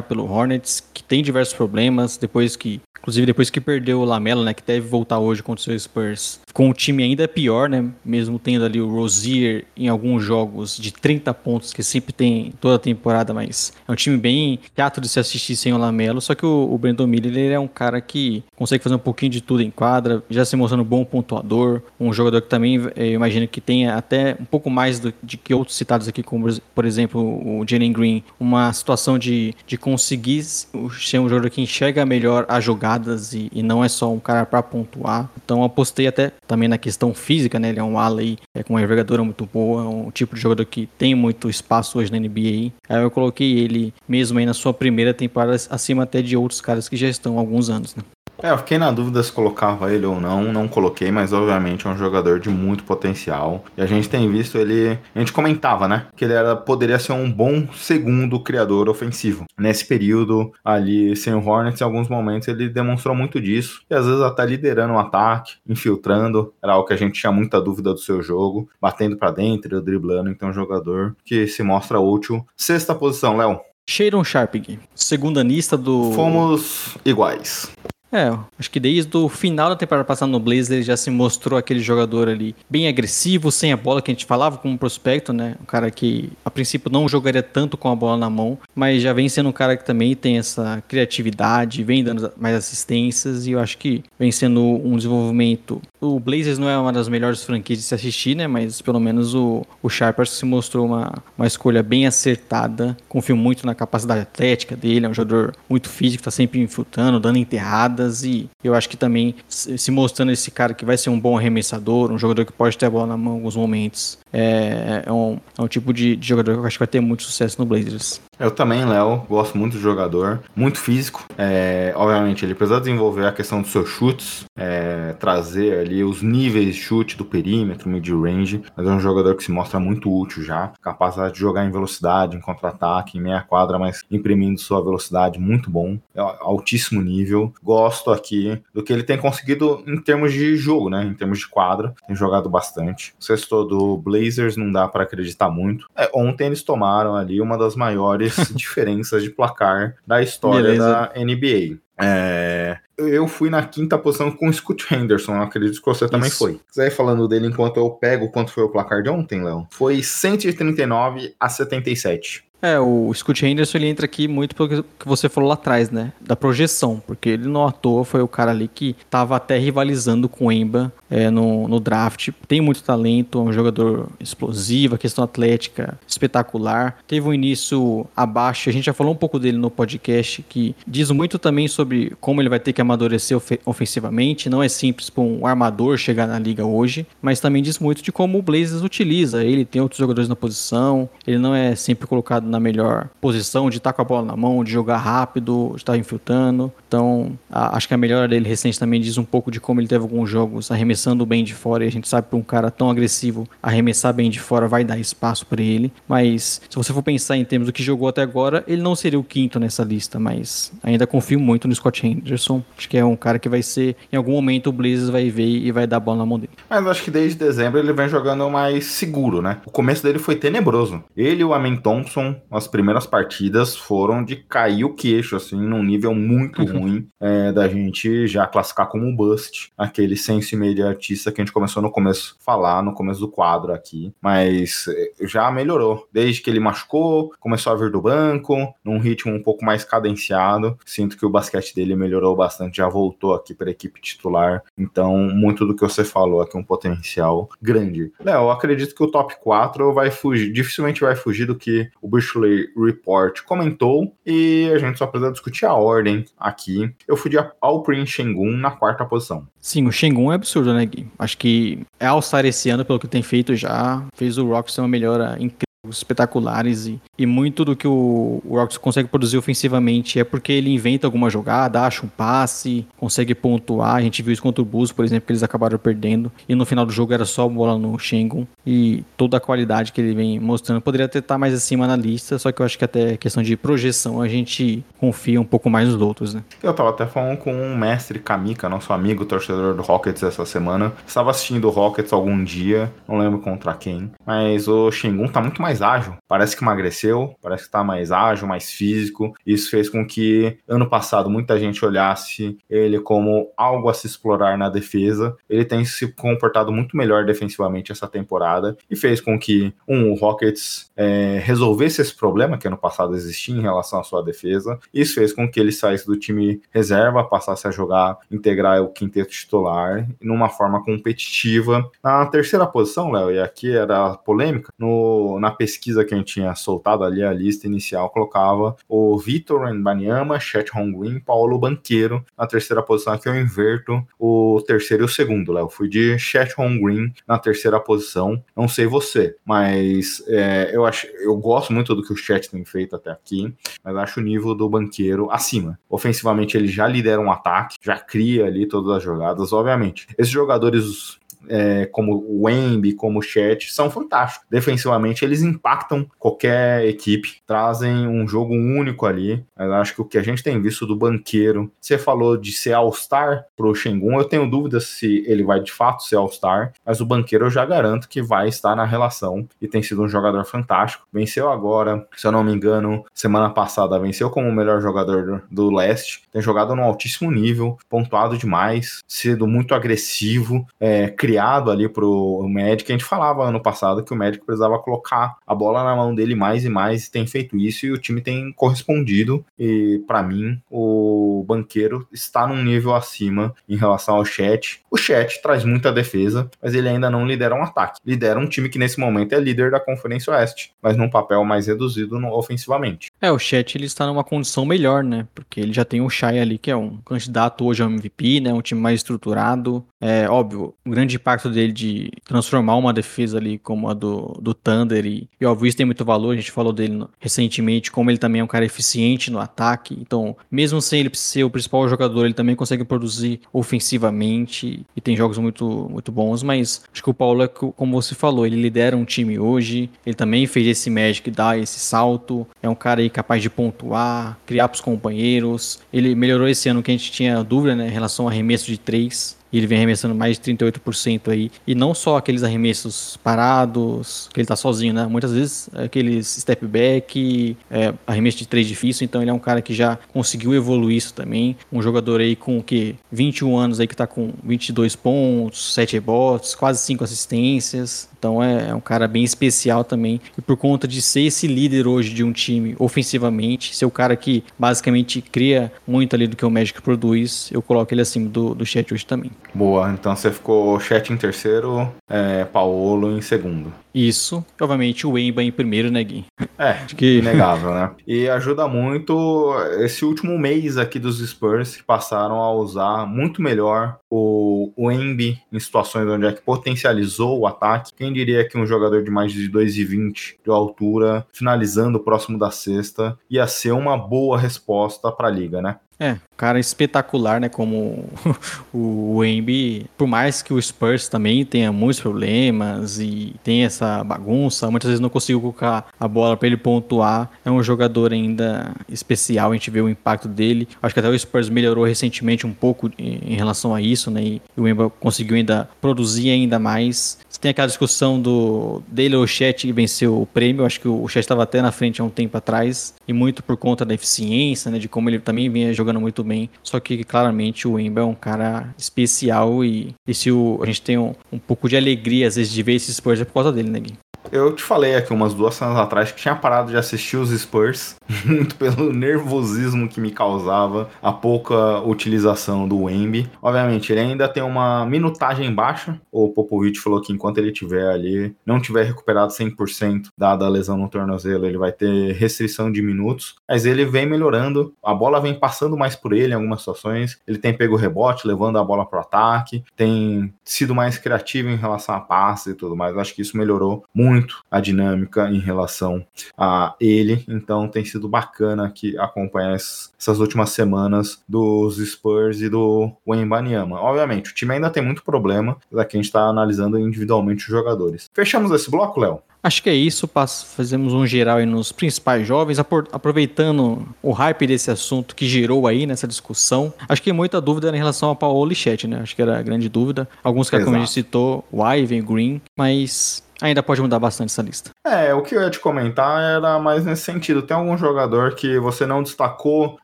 pelo Hornets, que tem diversos problemas, depois que Inclusive, depois que perdeu o Lamelo, né, que deve voltar hoje contra o seu Spurs, com o time ainda pior, né, mesmo tendo ali o Rozier em alguns jogos de 30 pontos, que sempre tem toda a temporada, mas é um time bem chato de se assistir sem o Lamelo, só que o, o Brandon Miller, ele é um cara que consegue fazer um pouquinho de tudo em quadra, já se mostrando um bom pontuador, um jogador que também, eh, eu imagino que tenha até um pouco mais do, de que outros citados aqui, como por exemplo o Jalen Green, uma situação de, de conseguir ser um jogador que enxerga melhor a jogada jogadas e, e não é só um cara para pontuar. Então apostei até também na questão física, né? Ele é um ala aí, é com uma envergadura muito boa, é um tipo de jogador que tem muito espaço hoje na NBA. Aí eu coloquei ele mesmo aí na sua primeira temporada acima até de outros caras que já estão há alguns anos, né? É, eu fiquei na dúvida se colocava ele ou não, não coloquei, mas obviamente é um jogador de muito potencial. E a gente tem visto ele, a gente comentava, né, que ele era, poderia ser um bom segundo criador ofensivo. Nesse período ali sem o Hornets, em alguns momentos ele demonstrou muito disso, e às vezes até liderando o um ataque, infiltrando, era algo que a gente tinha muita dúvida do seu jogo, batendo para dentro, driblando, então um jogador que se mostra útil. Sexta posição, Léo. Sharon Sharping, segunda lista do. Fomos iguais. É, acho que desde o final da temporada passada no Blazers ele já se mostrou aquele jogador ali bem agressivo, sem a bola que a gente falava como prospecto, né? Um cara que a princípio não jogaria tanto com a bola na mão, mas já vem sendo um cara que também tem essa criatividade, vem dando mais assistências e eu acho que vem sendo um desenvolvimento. O Blazers não é uma das melhores franquias de se assistir, né? Mas pelo menos o, o Sharpers se mostrou uma, uma escolha bem acertada. Confio muito na capacidade atlética dele, é um jogador muito físico, tá sempre infiltrando, dando enterrada e eu acho que também se mostrando esse cara que vai ser um bom arremessador, um jogador que pode ter a bola na mão em alguns momentos. É, é, um, é um tipo de, de jogador que eu acho que vai ter muito sucesso no Blazers. Eu também, Léo, gosto muito do jogador, muito físico. É, obviamente, ele precisa desenvolver a questão dos seus chutes, é, trazer ali os níveis de chute do perímetro, mid-range, mas é um jogador que se mostra muito útil já, capacidade de jogar em velocidade, em contra-ataque, em meia quadra, mas imprimindo sua velocidade, muito bom, é altíssimo nível. Gosto aqui do que ele tem conseguido em termos de jogo, né? Em termos de quadra, tem jogado bastante. O sexto do Blazers não dá para acreditar muito. É, ontem eles tomaram ali uma das maiores diferenças de placar da história Beleza. da NBA. É, eu fui na quinta posição com o Scott Henderson, acredito que você também Isso. foi. Você falando dele enquanto eu pego quanto foi o placar de ontem, Léo? Foi 139 a 77. É, o Scott Henderson ele entra aqui muito pelo que você falou lá atrás, né? Da projeção, porque ele não à toa foi o cara ali que tava até rivalizando com o Emba é, no, no draft. Tem muito talento, é um jogador explosivo, questão atlética espetacular. Teve um início abaixo, a gente já falou um pouco dele no podcast, que diz muito também sobre como ele vai ter que amadurecer of ofensivamente. Não é simples para um armador chegar na liga hoje, mas também diz muito de como o Blazers utiliza. Ele tem outros jogadores na posição, ele não é sempre colocado na melhor posição de estar com a bola na mão, de jogar rápido, de estar infiltrando. Então, a, acho que a melhora dele recente também diz um pouco de como ele teve alguns jogos arremessando bem de fora. E a gente sabe que um cara tão agressivo arremessar bem de fora vai dar espaço para ele. Mas se você for pensar em termos do que jogou até agora, ele não seria o quinto nessa lista. Mas ainda confio muito no Scott Henderson. Acho que é um cara que vai ser, em algum momento, o Blazers vai ver e vai dar bola na mão dele. Mas acho que desde dezembro ele vem jogando mais seguro, né? O começo dele foi tenebroso. Ele o Amen Thompson as primeiras partidas foram de cair o queixo, assim, num nível muito ruim, é, da gente já classificar como um bust, aquele senso imediatista que a gente começou no começo falar, no começo do quadro aqui, mas é, já melhorou. Desde que ele machucou, começou a vir do banco, num ritmo um pouco mais cadenciado. Sinto que o basquete dele melhorou bastante, já voltou aqui para a equipe titular. Então, muito do que você falou aqui, um potencial grande. Léo, eu acredito que o top 4 vai fugir, dificilmente vai fugir do que o Bushley Report comentou e a gente só precisa discutir a ordem aqui. Eu fui de Alprin Shengun na quarta posição. Sim, o Shengun é absurdo, né, Gui? Acho que é All-Star esse ano, pelo que tem feito já. Fez o Rockets ter uma melhora incrível espetaculares e, e muito do que o, o Rockets consegue produzir ofensivamente é porque ele inventa alguma jogada, acha um passe, consegue pontuar. A gente viu isso contra o Bulls, por exemplo, que eles acabaram perdendo e no final do jogo era só bola no Shengun e toda a qualidade que ele vem mostrando poderia até estar mais acima na lista, só que eu acho que até questão de projeção a gente confia um pouco mais nos outros, né? Eu tava até falando com um mestre Kamika, nosso amigo torcedor do Rockets essa semana. Estava assistindo o Rockets algum dia, não lembro contra quem, mas o Shengun tá muito mais mais ágil. Parece que emagreceu, parece que está mais ágil, mais físico. Isso fez com que ano passado muita gente olhasse ele como algo a se explorar na defesa. Ele tem se comportado muito melhor defensivamente essa temporada e fez com que um, o Rockets é, resolvesse esse problema que ano passado existia em relação à sua defesa. Isso fez com que ele saísse do time reserva, passasse a jogar, integrar o quinteto titular numa forma competitiva. Na terceira posição, Léo, e aqui era polêmica, no, na pesquisa que a gente tinha soltado ali, a lista inicial, colocava o Vitor Mbanyama, Chet Hongwin, Paulo Banqueiro. Na terceira posição aqui eu inverto o terceiro e o segundo, Léo. Fui de Chet Hongwin na terceira posição. Não sei você, mas é, eu, acho, eu gosto muito do que o Chet tem feito até aqui, mas acho o nível do Banqueiro acima. Ofensivamente ele já lidera um ataque, já cria ali todas as jogadas, obviamente. Esses jogadores é, como o Wemby, como o Chet, são fantásticos. Defensivamente, eles impactam qualquer equipe, trazem um jogo único ali. Eu acho que o que a gente tem visto do banqueiro, você falou de ser All-Star pro Shengun, eu tenho dúvidas se ele vai de fato ser All-Star, mas o banqueiro eu já garanto que vai estar na relação e tem sido um jogador fantástico. Venceu agora, se eu não me engano, semana passada venceu como o melhor jogador do leste, tem jogado no altíssimo nível, pontuado demais, sido muito agressivo, é, criado ali pro Magic. A gente falava ano passado que o Magic precisava colocar a bola na mão dele mais e mais, e tem feito isso e o time tem correspondido. E para mim, o banqueiro está num nível acima em relação ao Chat. O Chat traz muita defesa, mas ele ainda não lidera um ataque. Lidera um time que nesse momento é líder da Conferência Oeste, mas num papel mais reduzido no, ofensivamente. É, o Chat ele está numa condição melhor, né? Porque ele já tem o Shai ali, que é um candidato hoje ao MVP, né? Um time mais estruturado. É óbvio, o grande impacto dele de transformar uma defesa ali como a do, do Thunder e, e óbvio isso tem muito valor, a gente falou dele no, recentemente, como ele também é um cara eficiente no ataque, então mesmo sem ele ser o principal jogador, ele também consegue produzir ofensivamente e tem jogos muito, muito bons, mas acho que o Paulo é como você falou, ele lidera um time hoje, ele também fez esse Magic, dá esse salto, é um cara aí capaz de pontuar, criar pros companheiros, ele melhorou esse ano que a gente tinha dúvida, né, em relação ao arremesso de três, e ele vem arremessando mais de 38% aí. E não só aqueles arremessos parados, que ele tá sozinho, né? Muitas vezes aqueles step back, é, arremesso de três difícil. Então ele é um cara que já conseguiu evoluir isso também. Um jogador aí com o que 21 anos aí que tá com 22 pontos, 7 rebotes, quase 5 assistências. Então é, é, um cara bem especial também. E por conta de ser esse líder hoje de um time ofensivamente, ser o cara que basicamente cria muito ali do que o Magic produz, eu coloco ele acima do, do Chat hoje também. Boa, então você ficou Chat em terceiro, é, Paolo em segundo. Isso, obviamente o Wemba em primeiro, né, Gui? É, Acho que... inegável, né? E ajuda muito esse último mês aqui dos Spurs que passaram a usar muito melhor o, Embi em situações onde é que potencializou o ataque. Quem diria que um jogador de mais de 2,20 de altura, finalizando próximo da cesta, ia ser uma boa resposta para a liga, né? É, cara espetacular, né? Como o Embi, por mais que o Spurs também tenha muitos problemas e tem essa bagunça, muitas vezes não conseguiu colocar a bola para ele pontuar. É um jogador ainda especial, a gente vê o impacto dele. Acho que até o Spurs melhorou recentemente um pouco em relação a isso, né? E o Embi conseguiu ainda produzir ainda mais. Tem aquela discussão do dele ou o Chet que venceu o prêmio. Acho que o Chet estava até na frente há um tempo atrás e muito por conta da eficiência, né? De como ele também vinha jogando muito bem. Só que claramente o Emba é um cara especial e, e se o, a gente tem um, um pouco de alegria às vezes de ver esses Spurs é por causa dele, né, Gui? Eu te falei aqui umas duas semanas atrás que tinha parado de assistir os Spurs, muito pelo nervosismo que me causava a pouca utilização do Wemby. Obviamente, ele ainda tem uma minutagem baixa. O Popovich falou que enquanto ele tiver ali, não tiver recuperado 100% dada a lesão no tornozelo, ele vai ter restrição de minutos. Mas ele vem melhorando, a bola vem passando mais por ele em algumas situações. Ele tem pego rebote, levando a bola para o ataque, tem sido mais criativo em relação a passe e tudo mais. Acho que isso melhorou muito muito a dinâmica em relação a ele, então tem sido bacana aqui acompanhar essas últimas semanas dos Spurs e do Wembanyama. Obviamente, o time ainda tem muito problema, daqui a gente está analisando individualmente os jogadores. Fechamos esse bloco, Léo? Acho que é isso, fazemos um geral aí nos principais jovens, aproveitando o hype desse assunto que girou aí nessa discussão. Acho que muita dúvida em relação ao Paulo e Chet, né? Acho que era a grande dúvida. Alguns que, como a gente citou, o Ivan, Green, mas Ainda pode mudar bastante essa lista. É, o que eu ia te comentar era mais nesse sentido. Tem algum jogador que você não destacou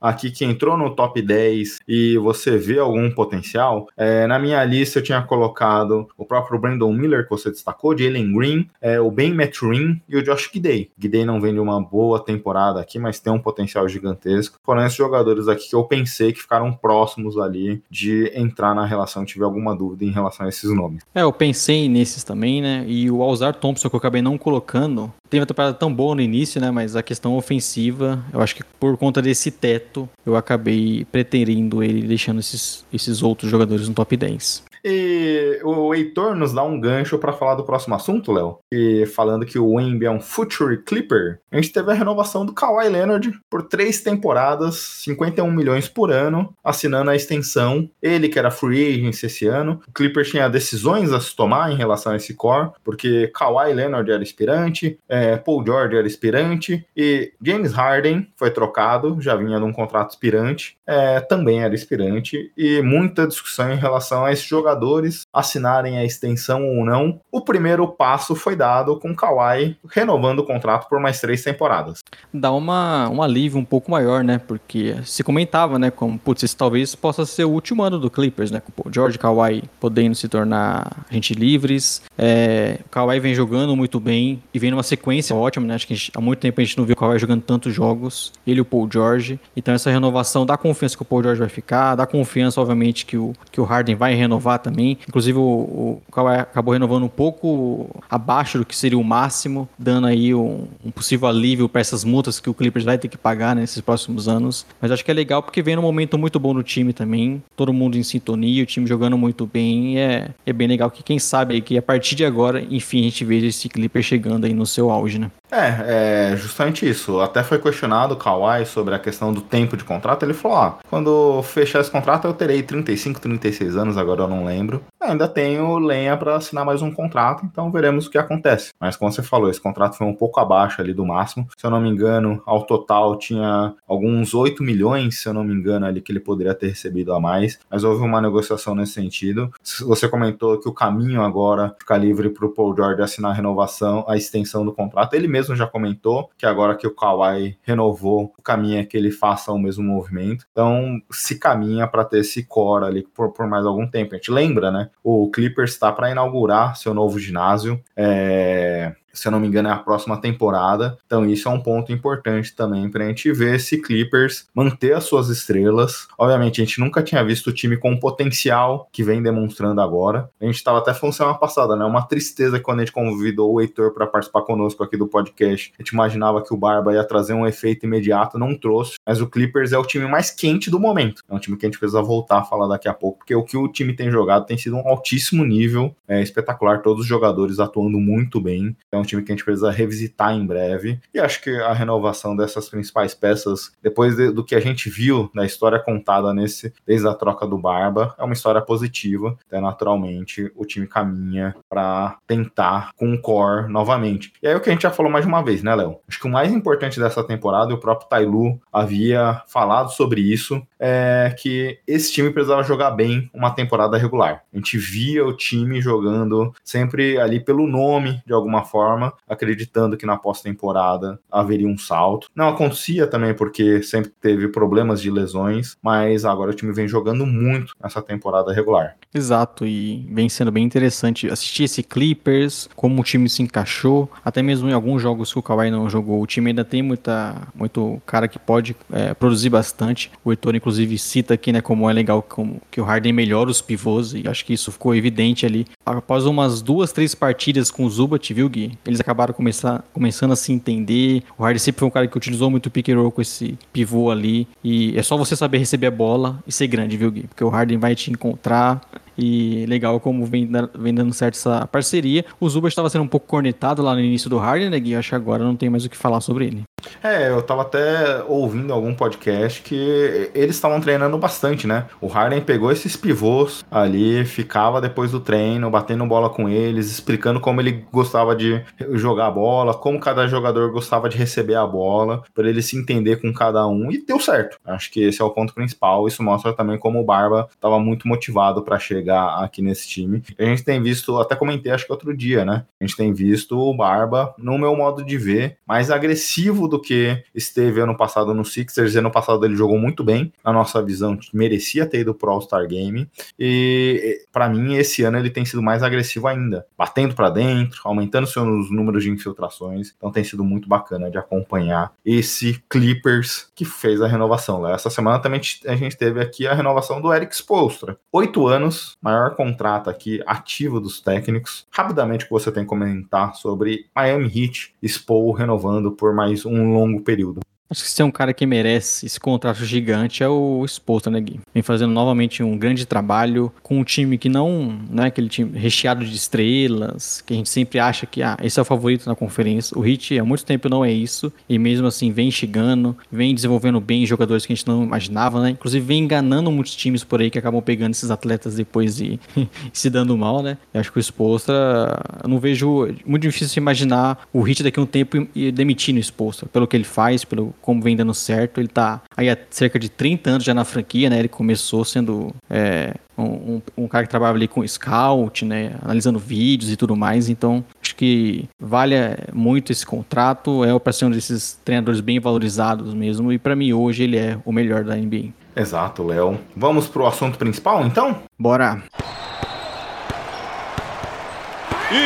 aqui, que entrou no top 10 e você vê algum potencial? É, na minha lista eu tinha colocado o próprio Brandon Miller, que você destacou, Jalen Green, é, o Ben Metrin e o Josh Gidey. Gidey não vem de uma boa temporada aqui, mas tem um potencial gigantesco. Foram esses jogadores aqui que eu pensei que ficaram próximos ali de entrar na relação, tive alguma dúvida em relação a esses nomes. É, eu pensei nesses também, né? E o Alzar Thompson, que eu acabei não colocando, teve uma temporada tão boa no início, né? Mas a questão ofensiva, eu acho que por conta desse teto, eu acabei pretendendo ele deixando esses, esses outros jogadores no top 10. E o Heitor nos dá um gancho para falar do próximo assunto, Léo. E falando que o Wemby é um Future Clipper, a gente teve a renovação do Kawhi Leonard por três temporadas, 51 milhões por ano, assinando a extensão. Ele que era free agent esse ano. O Clipper tinha decisões a se tomar em relação a esse core, porque Kawhi Leonard era aspirante, é, Paul George era aspirante e James Harden foi trocado, já vinha num contrato aspirante, é, também era aspirante e muita discussão em relação a esse jogador jogadores assinarem a extensão ou não, o primeiro passo foi dado com Kawhi renovando o contrato por mais três temporadas. Dá uma, um alívio um pouco maior, né? Porque se comentava, né? Como, putz, esse talvez possa ser o último ano do Clippers, né? Com o George Kawhi podendo se tornar gente livres. É, o Kawhi vem jogando muito bem e vem numa sequência ótima, né? Acho que gente, há muito tempo a gente não viu o Kawhi jogando tantos jogos. Ele e o Paul George. Então essa renovação dá confiança que o Paul George vai ficar, dá confiança, obviamente, que o, que o Harden vai renovar também. Inclusive, o, Kawhi acabou renovando um pouco abaixo do que seria o máximo, dando aí um, um possível alívio para essas multas que o Clippers vai ter que pagar nesses próximos anos. Mas acho que é legal porque vem num momento muito bom no time também, todo mundo em sintonia, o time jogando muito bem. É, é bem legal que quem sabe que a partir de agora, enfim, a gente veja esse Clipper chegando aí no seu auge, né? É, é justamente isso. Até foi questionado o Kawhi sobre a questão do tempo de contrato. Ele falou: ah, quando fechar esse contrato eu terei 35, 36 anos, agora eu não lembro. Ainda tenho lenha para assinar mais um contrato, então veremos o que acontece. Mas como você falou, esse contrato foi um pouco abaixo ali do máximo. Se eu não me engano, ao total tinha alguns 8 milhões, se eu não me engano, ali que ele poderia ter recebido a mais. Mas houve uma negociação nesse sentido. Você comentou que o caminho agora fica livre para o Paul George assinar a renovação, a extensão do contrato. Ele mesmo já comentou que agora que o Kawhi renovou, o caminho é que ele faça o mesmo movimento. Então, se caminha para ter esse core ali por, por mais algum tempo. A gente lembra, né? O Clippers está para inaugurar seu novo ginásio. É se eu não me engano, é a próxima temporada. Então, isso é um ponto importante também para a gente ver se Clippers manter as suas estrelas. Obviamente, a gente nunca tinha visto o time com o potencial que vem demonstrando agora. A gente estava até falando semana passada, né? Uma tristeza quando a gente convidou o Heitor para participar conosco aqui do podcast. A gente imaginava que o Barba ia trazer um efeito imediato, não trouxe. Mas o Clippers é o time mais quente do momento. É um time que a gente precisa voltar a falar daqui a pouco, porque o que o time tem jogado tem sido um altíssimo nível, é espetacular. Todos os jogadores atuando muito bem. Então, um time que a gente precisa revisitar em breve. E acho que a renovação dessas principais peças, depois de, do que a gente viu na história contada nesse desde a troca do Barba, é uma história positiva. Então, naturalmente, o time caminha para tentar com o core novamente. E aí o que a gente já falou mais uma vez, né, Léo? Acho que o mais importante dessa temporada, o próprio Tailu havia falado sobre isso, é que esse time precisava jogar bem uma temporada regular. A gente via o time jogando sempre ali pelo nome, de alguma forma, acreditando que na pós-temporada haveria um salto. Não acontecia também porque sempre teve problemas de lesões, mas agora o time vem jogando muito nessa temporada regular. Exato, e vem sendo bem interessante assistir esse Clippers, como o time se encaixou, até mesmo em alguns jogos que o Kawhi não jogou, o time ainda tem muita, muito cara que pode é, produzir bastante. O Heitor, inclusive, cita aqui, né, como é legal como, que o Harden melhora os pivôs, e acho que isso ficou evidente ali. Após umas duas, três partidas com o Zubat, viu, Gui? Eles acabaram começar, começando a se entender. O Harden sempre foi um cara que utilizou muito o pick and roll com esse pivô ali, e é só você saber receber a bola e ser grande, viu, Gui? Porque o Harden vai te encontrar, e legal como vem, vem dando certo essa parceria. O Zuba estava sendo um pouco cornetado lá no início do Harden, né, Gui? Acho que agora não tem mais o que falar sobre ele. É, eu tava até ouvindo algum podcast que eles estavam treinando bastante, né? O Harden pegou esses pivôs ali, ficava depois do treino, batendo bola com eles, explicando como ele gostava de jogar a bola, como cada jogador gostava de receber a bola, para ele se entender com cada um e deu certo. Acho que esse é o ponto principal. Isso mostra também como o Barba estava muito motivado para chegar aqui nesse time. A gente tem visto, até comentei acho que outro dia, né? A gente tem visto o Barba, no meu modo de ver, mais agressivo do que esteve ano passado no Sixers. Ano passado ele jogou muito bem, na nossa visão, merecia ter ido pro All-Star Game. E para mim, esse ano ele tem sido mais agressivo ainda, batendo para dentro, aumentando seus números de infiltrações. Então tem sido muito bacana de acompanhar esse Clippers que fez a renovação. Essa semana também a gente teve aqui a renovação do Eric Spolstra. Oito anos, maior contrato aqui ativo dos técnicos. Rapidamente, o que você tem que comentar sobre Miami Heat, Spo renovando por mais um um longo período. Acho que se tem um cara que merece esse contrato gigante é o Exposto, né, Gui? Vem fazendo novamente um grande trabalho com um time que não, não é aquele time recheado de estrelas, que a gente sempre acha que ah, esse é o favorito na conferência. O Heat há muito tempo não é isso, e mesmo assim vem chegando, vem desenvolvendo bem jogadores que a gente não imaginava, né? Inclusive vem enganando muitos times por aí que acabam pegando esses atletas depois e se dando mal, né? Eu acho que o Exposto, eu não vejo muito difícil imaginar o Heat daqui a um tempo e demitindo o Exposto, pelo que ele faz, pelo como vem dando certo. Ele tá aí há cerca de 30 anos já na franquia, né? Ele começou sendo é, um, um, cara que trabalhava ali com scout, né? Analisando vídeos e tudo mais. Então, acho que vale é, muito esse contrato. É para ser um desses treinadores bem valorizados mesmo. E para mim, hoje, ele é o melhor da NBA. Exato, Léo. Vamos pro assunto principal, então? Bora!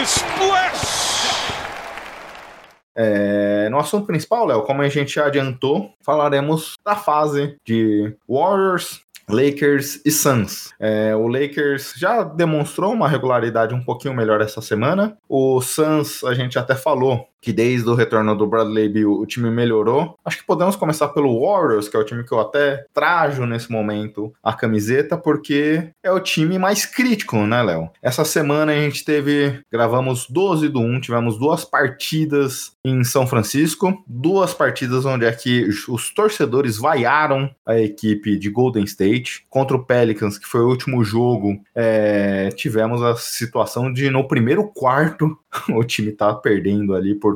Splash! É, no assunto principal, Léo, como a gente adiantou, falaremos da fase de Warriors, Lakers e Suns. É, o Lakers já demonstrou uma regularidade um pouquinho melhor essa semana. O Suns, a gente até falou que desde o retorno do Bradley Bill o time melhorou. Acho que podemos começar pelo Warriors, que é o time que eu até trajo nesse momento a camiseta, porque é o time mais crítico, né, Léo? Essa semana a gente teve, gravamos 12 do 1, tivemos duas partidas em São Francisco, duas partidas onde aqui os torcedores vaiaram a equipe de Golden State contra o Pelicans, que foi o último jogo. É, tivemos a situação de no primeiro quarto o time tá perdendo ali por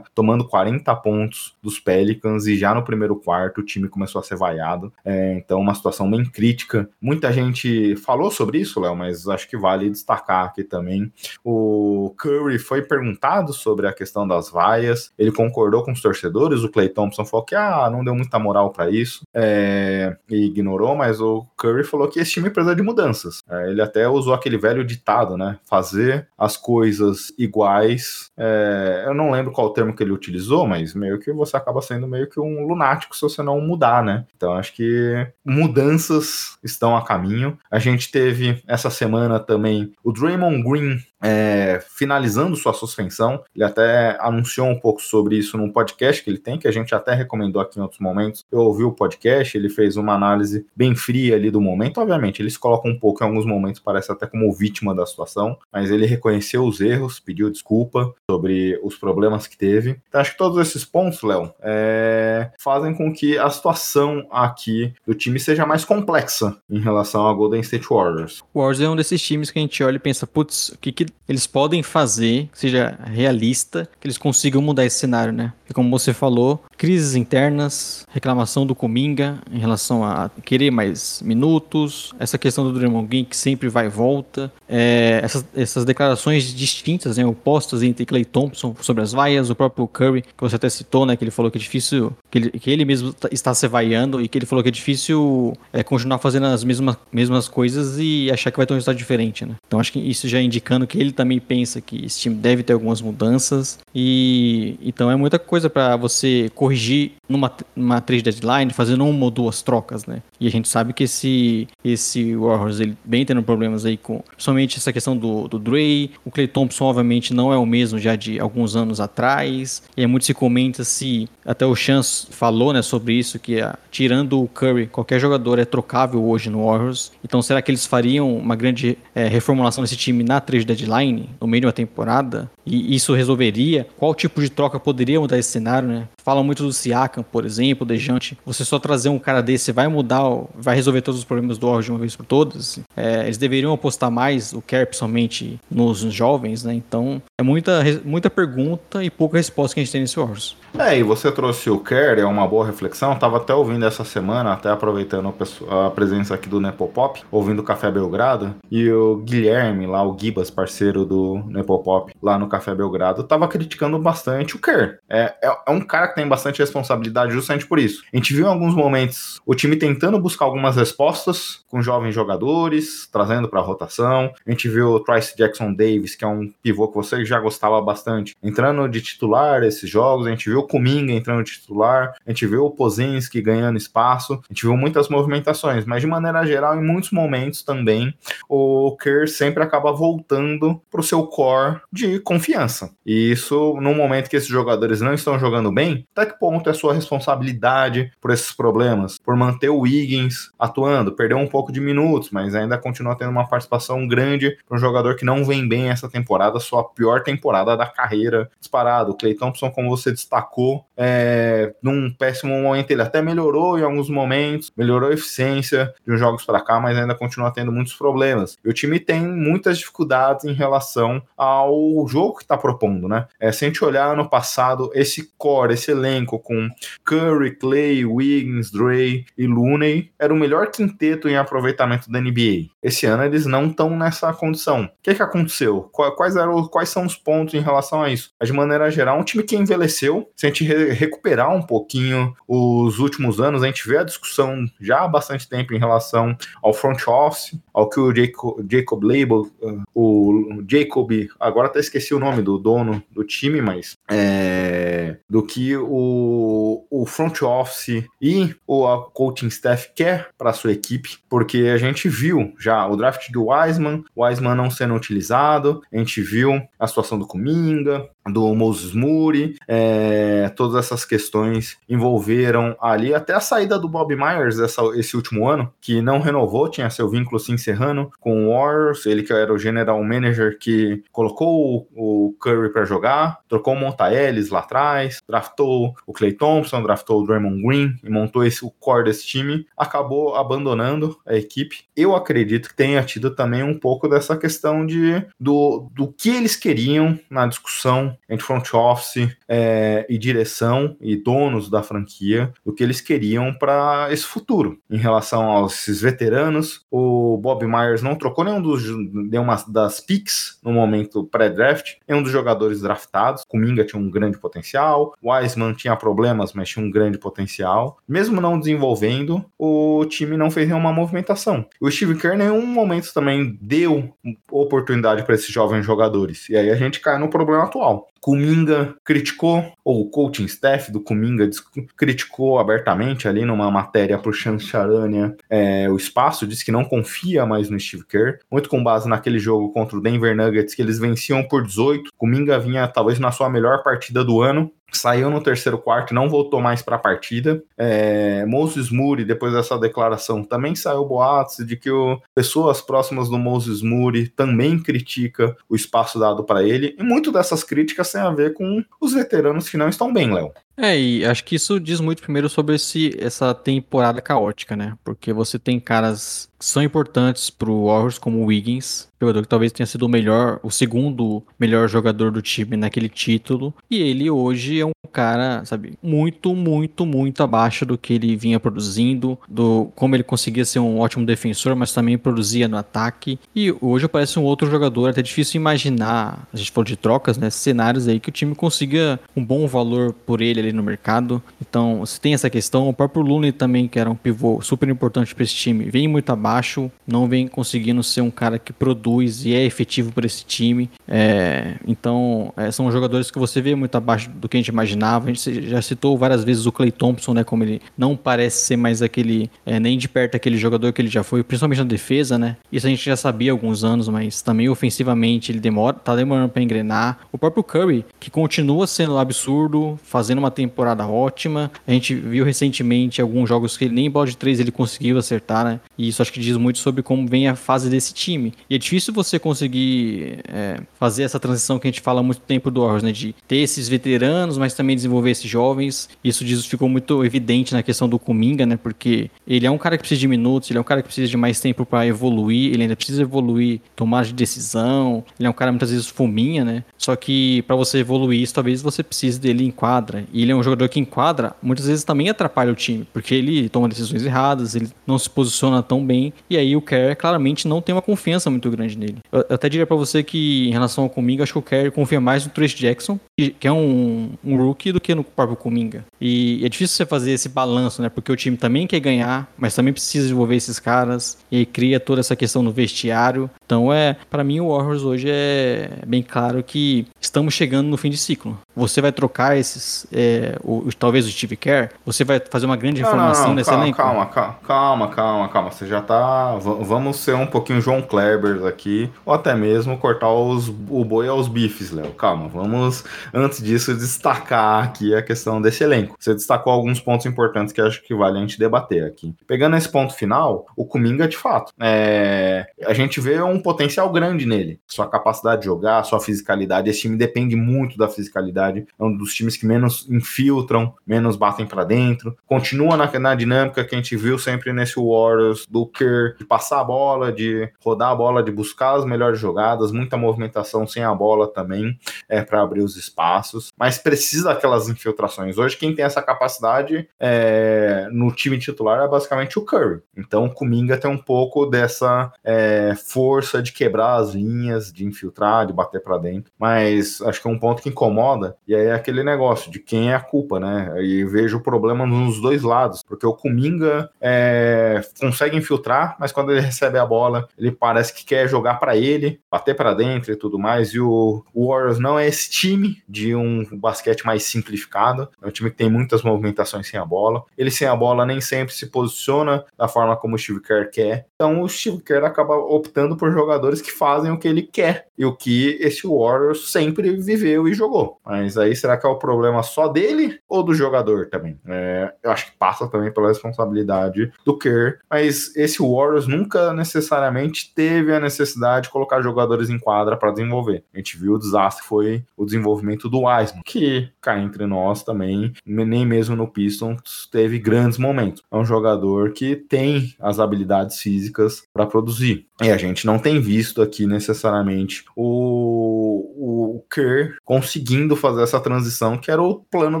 tomando 40 pontos dos Pelicans e já no primeiro quarto o time começou a ser vaiado. É, então, uma situação bem crítica. Muita gente falou sobre isso, Léo, mas acho que vale destacar aqui também. O Curry foi perguntado sobre a questão das vaias, ele concordou com os torcedores. O Clay Thompson falou que ah, não deu muita moral para isso é, e ignorou, mas o Curry falou que esse time precisa de mudanças. É, ele até usou aquele velho ditado, né? Fazer as coisas iguais. É, eu não lembro qual termo que ele utilizou, mas meio que você acaba sendo meio que um lunático se você não mudar, né? Então acho que mudanças estão a caminho. A gente teve essa semana também o Draymond Green é, finalizando sua suspensão. Ele até anunciou um pouco sobre isso num podcast que ele tem, que a gente até recomendou aqui em outros momentos. Eu ouvi o podcast, ele fez uma análise bem fria ali do momento. Obviamente, eles colocam um pouco em alguns momentos, parece até como vítima da situação, mas ele reconheceu os erros, pediu desculpa sobre os problemas que teve. Então, acho que todos esses pontos, Léo, é, fazem com que a situação aqui do time seja mais complexa em relação ao Golden State Warriors. O Warriors é um desses times que a gente olha e pensa, putz, o que, que eles podem fazer que seja realista, que eles consigam mudar esse cenário, né? E como você falou, crises internas, reclamação do Cominga em relação a querer mais minutos, essa questão do Draymond Green que sempre vai e volta, é, essas, essas declarações distintas, né, opostas entre Clay Thompson sobre as vaias, o próprio Curry, que você até citou, né, que ele falou que é difícil, que ele, que ele mesmo tá, está se vaiando e que ele falou que é difícil é, continuar fazendo as mesmas, mesmas coisas e achar que vai ter um resultado diferente, né? Então acho que isso já indicando que ele também pensa que esse time deve ter algumas mudanças e então é muita coisa para você corrigir numa, numa trade deadline, fazendo uma ou duas trocas, né? E a gente sabe que esse esse Warriors ele bem tendo problemas aí com principalmente essa questão do, do Dre, o Clay Thompson obviamente não é o mesmo já de alguns anos atrás, e é muito se comenta se até o Chance falou, né, sobre isso que ah, tirando o Curry, qualquer jogador é trocável hoje no Warriors. Então será que eles fariam uma grande é, reformulação desse time na trade deadline, no meio de uma temporada? E isso resolveria? Qual tipo de troca poderia mudar esse cenário, né? Falam muito do Siakam, por exemplo, Dejante. Você só trazer um cara desse vai mudar, vai resolver todos os problemas do Warriors de uma vez por todas? É, eles deveriam apostar mais o Kerr, somente nos jovens, né? Então é muita, muita pergunta e pouca resposta que a gente tem nesse Warriors. É, e você trouxe o Kerr, é uma boa reflexão. Eu tava até ouvindo essa semana, até aproveitando a presença aqui do Nepopop, ouvindo o Café Belgrado, e o Guilherme, lá, o Gibas, parceiro do Nepopop, lá no Café Belgrado, tava criticando bastante o Kerr. É, é, é um cara tem bastante responsabilidade justamente por isso. A gente viu em alguns momentos o time tentando buscar algumas respostas com jovens jogadores, trazendo para a rotação. A gente viu o Trice Jackson Davis, que é um pivô que você já gostava bastante, entrando de titular esses jogos. A gente viu o Kuminga entrando de titular. A gente viu o Pozinski ganhando espaço. A gente viu muitas movimentações, mas de maneira geral, em muitos momentos também, o Kerr sempre acaba voltando para o seu core de confiança. E isso, no momento que esses jogadores não estão jogando bem, até que ponto é sua responsabilidade por esses problemas? Por manter o Wiggins atuando, perdeu um pouco de minutos, mas ainda continua tendo uma participação grande para um jogador que não vem bem essa temporada, sua pior temporada da carreira disparado. O Clay Thompson, como você destacou, é, num péssimo momento, ele até melhorou em alguns momentos, melhorou a eficiência de uns jogos para cá, mas ainda continua tendo muitos problemas. E o time tem muitas dificuldades em relação ao jogo que está propondo, né? É, se a gente olhar ano passado, esse core, esse elenco com Curry, Clay, Wiggins, Dre e Looney era o melhor quinteto em aproveitamento da NBA. Esse ano eles não estão nessa condição. O que, que aconteceu? Quais, eram, quais são os pontos em relação a isso? De maneira geral, um time que envelheceu, se a gente re recuperar um pouquinho os últimos anos, a gente vê a discussão já há bastante tempo em relação ao front office, ao que o Jacob, Jacob Label, uh, o Jacob, agora até esqueci o nome do dono do time, mas é, do que o, o front office e o coaching staff quer para sua equipe, porque a gente viu já o draft do Wiseman, o Wiseman não sendo utilizado, a gente viu a situação do Kuminga, do Moses Moody, é, todas essas questões envolveram ali até a saída do Bob Myers essa, esse último ano, que não renovou, tinha seu vínculo se encerrando com o Warriors, ele que era o general manager que colocou o, o Curry para jogar, trocou o Monta Ellis lá atrás, draftou o Clay Thompson, draftou o Draymond Green e montou esse, o core desse time, acabou abandonando a equipe. Eu acredito que tenha tido também um pouco dessa questão de do, do que eles queriam na discussão entre front office é, e direção e donos da franquia, do que eles queriam para esse futuro. Em relação aos esses veteranos, o Bob Myers não trocou nenhum dos nenhuma das picks no momento pré-draft, nenhum dos jogadores draftados. Kuminga tinha um grande potencial, Wiseman tinha problemas, mas tinha um grande potencial. Mesmo não desenvolvendo, o time não fez nenhuma movimentação. O Steve Kerr em nenhum momento também deu oportunidade para esses jovens jogadores. E aí a gente cai no problema atual all Kuminga criticou, ou o coaching staff do Kuminga criticou abertamente ali numa matéria pro Chance Charania é, o espaço, disse que não confia mais no Steve Kerr, muito com base naquele jogo contra o Denver Nuggets que eles venciam por 18. Kuminga vinha talvez na sua melhor partida do ano, saiu no terceiro quarto, não voltou mais para a partida. É, Moses Moody, depois dessa declaração, também saiu boatos de que o, pessoas próximas do Moses Moody também critica o espaço dado para ele. E muito dessas críticas tem a ver com os veteranos que não estão bem, Léo. É, e acho que isso diz muito primeiro sobre esse, essa temporada caótica, né? Porque você tem caras que são importantes pro Warriors, como o Wiggins, jogador que talvez tenha sido o melhor, o segundo melhor jogador do time naquele título, e ele hoje é um cara, sabe, muito, muito, muito abaixo do que ele vinha produzindo, do como ele conseguia ser um ótimo defensor, mas também produzia no ataque. E hoje parece um outro jogador, até difícil imaginar, a gente falou de trocas, né, cenários aí que o time consiga um bom valor por ele ali no mercado. Então, você tem essa questão, o próprio Looney também, que era um pivô super importante para esse time, vem muito abaixo, não vem conseguindo ser um cara que produz e é efetivo para esse time. É, então, é, são jogadores que você vê muito abaixo do que a gente imaginava. A gente já citou várias vezes o Clay Thompson, né, como ele não parece ser mais aquele, é, nem de perto aquele jogador que ele já foi, principalmente na defesa, né? Isso a gente já sabia há alguns anos, mas também ofensivamente ele demora, tá demorando para engrenar. O próprio Curry, que continua sendo absurdo, fazendo uma temporada ótima. A gente viu recentemente alguns jogos que ele nem bola de três ele conseguiu acertar, né? E isso acho que diz muito sobre como vem a fase desse time. E é difícil você conseguir é, fazer essa transição que a gente fala há muito tempo do Warriors, né? De ter esses veteranos, mas também desenvolver esses jovens. Isso diz, ficou muito evidente na questão do Kuminga, né? Porque ele é um cara que precisa de minutos, ele é um cara que precisa de mais tempo para evoluir, ele ainda precisa evoluir, tomar de decisão. Ele é um cara muitas vezes fuminha, né? Só que para você evoluir isso, talvez você precise dele em quadra. E ele é um jogador que enquadra, muitas vezes também atrapalha o time, porque ele toma decisões erradas, ele não se posiciona tão bem, e aí o Kerr claramente não tem uma confiança muito grande nele. Eu, eu até diria para você que, em relação ao Cominga, acho que o Kerr confia mais no Trace Jackson, que é um, um rookie, do que no próprio Cominga. E é difícil você fazer esse balanço, né? Porque o time também quer ganhar, mas também precisa desenvolver esses caras, e aí cria toda essa questão no vestiário. Então, é, para mim, o Warriors hoje é bem claro que estamos chegando no fim de ciclo. Você vai trocar esses, é, o, talvez o Steve Kerr, você vai fazer uma grande informação nesse calma, elenco? Calma, calma, calma, calma, calma. Você já tá. Vamos ser um pouquinho João Kleber aqui, ou até mesmo cortar os, o boi aos bifes, Léo. Calma, vamos, antes disso, destacar aqui a questão desse elenco. Você destacou alguns pontos importantes que acho que vale a gente debater aqui. Pegando esse ponto final, o Kuminga, de fato, é, a gente vê um potencial grande nele. Sua capacidade de jogar, sua fisicalidade. Esse time depende muito da fisicalidade. É um dos times que menos infiltram, menos batem para dentro. Continua na, na, dinâmica que a gente viu sempre nesse Warriors do Kerr, de passar a bola, de rodar a bola, de buscar as melhores jogadas, muita movimentação sem a bola também, é, para abrir os espaços. Mas precisa daquelas infiltrações. Hoje, quem tem essa capacidade é, no time titular é basicamente o Curry. Então, o Kuminga tem um pouco dessa é, força de quebrar as linhas, de infiltrar, de bater para dentro. Mas acho que é um ponto que incomoda, e aí é aquele negócio de quem é a culpa, né? E vejo o problema nos dois lados, porque o Kuminga é, consegue infiltrar, mas quando ele recebe a bola, ele parece que quer jogar para ele, bater para dentro e tudo mais. E o, o Warriors não é esse time de um basquete mais simplificado, é um time que tem muitas movimentações sem a bola. Ele sem a bola nem sempre se posiciona da forma como o Steve Kerr quer. Então o Steve Kerr acaba optando por jogadores que fazem o que ele quer e o que esse Warriors sempre viveu e jogou. Mas aí será que é o problema só dele ou do jogador também? É, eu acho que passa também pela responsabilidade do Kerr, mas esse Warriors nunca necessariamente teve a necessidade de colocar jogadores em quadra para desenvolver. A gente viu o desastre foi o desenvolvimento do Wiseman, que cá entre nós também, nem mesmo no Pistons teve grandes momentos. É um jogador que tem as habilidades físicas para produzir. E a gente não tem visto aqui necessariamente o, o Kerr conseguindo fazer essa transição, que era o plano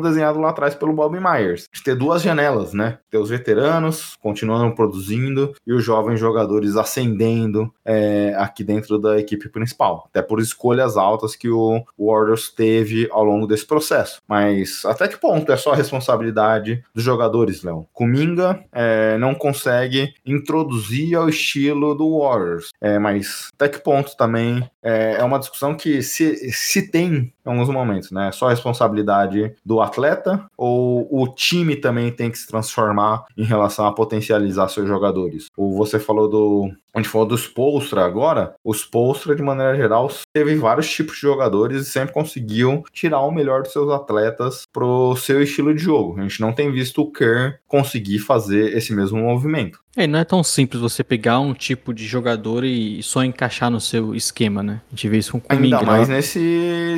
desenhado lá atrás pelo Bob Myers. De ter duas janelas, né? Ter os veteranos continuando produzindo e os jovens jogadores ascendendo é, aqui dentro da equipe principal. Até por escolhas altas que o Warriors teve ao longo desse processo. Mas até que ponto é só a responsabilidade dos jogadores, Léo? Kuminga é, não consegue introduzir ao estilo do Warriors. É, mas até que ponto também. É, é uma discussão que se, se tem em alguns momentos, né? Só responsabilidade do atleta ou o time também tem que se transformar em relação a potencializar seus jogadores? Ou você falou do a gente falou dos Polstra agora, os Polstra, de maneira geral, teve vários tipos de jogadores e sempre conseguiu tirar o melhor dos seus atletas pro seu estilo de jogo. A gente não tem visto o Kern conseguir fazer esse mesmo movimento. É, não é tão simples você pegar um tipo de jogador e só encaixar no seu esquema, né? A gente vê isso com o Ainda mais nesse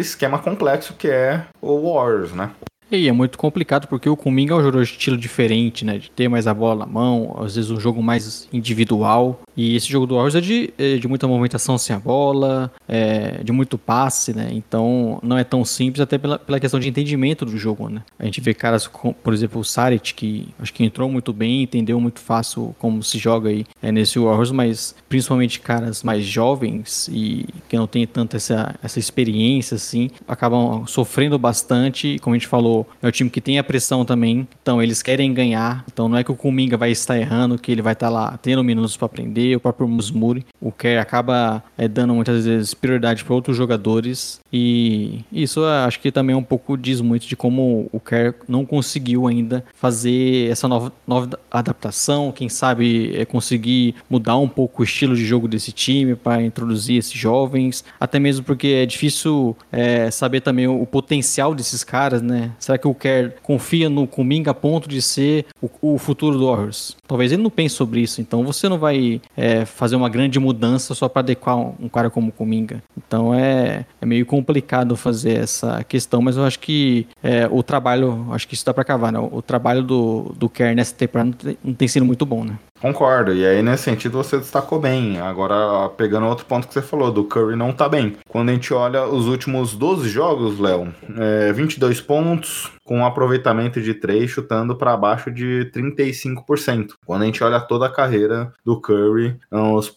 esquema complexo que é o Warriors, né? E é muito complicado porque o Kuminga é um jogador de estilo diferente, né? De ter mais a bola na mão, às vezes um jogo mais individual. E esse jogo do Warriors é de, é de muita movimentação sem a bola, é de muito passe, né? Então não é tão simples, até pela, pela questão de entendimento do jogo, né? A gente vê caras, como, por exemplo, o Saric, que acho que entrou muito bem, entendeu muito fácil como se joga aí é, nesse Warriors, mas principalmente caras mais jovens e que não tem tanta essa, essa experiência, assim, acabam sofrendo bastante. Como a gente falou, é o time que tem a pressão também, então eles querem ganhar. Então não é que o Kuminga vai estar errando, que ele vai estar lá tendo minutos para aprender, o próprio Musmuri, o Kerr acaba é, dando muitas vezes prioridade para outros jogadores e isso acho que também um pouco diz muito de como o Kerr não conseguiu ainda fazer essa nova, nova adaptação, quem sabe é, conseguir mudar um pouco o estilo de jogo desse time para introduzir esses jovens, até mesmo porque é difícil é, saber também o, o potencial desses caras, né? Será que o Kerr confia no Kuminga a ponto de ser o, o futuro do Warriors? Talvez ele não pense sobre isso, então você não vai é, fazer uma grande mudança só para adequar um, um, cara como o Kuminga. Então é, é meio complicado fazer essa questão, mas eu acho que é, o trabalho, acho que isso dá para cavar, né? O trabalho do, do Kerr nessa temporada não tem, não tem sido muito bom, né? Concordo, e aí nesse sentido você destacou bem. Agora, pegando outro ponto que você falou, do Curry não tá bem. Quando a gente olha os últimos 12 jogos, Léo, é, 22 pontos, com um aproveitamento de 3 chutando para baixo de 35%. Quando a gente olha toda a carreira do Curry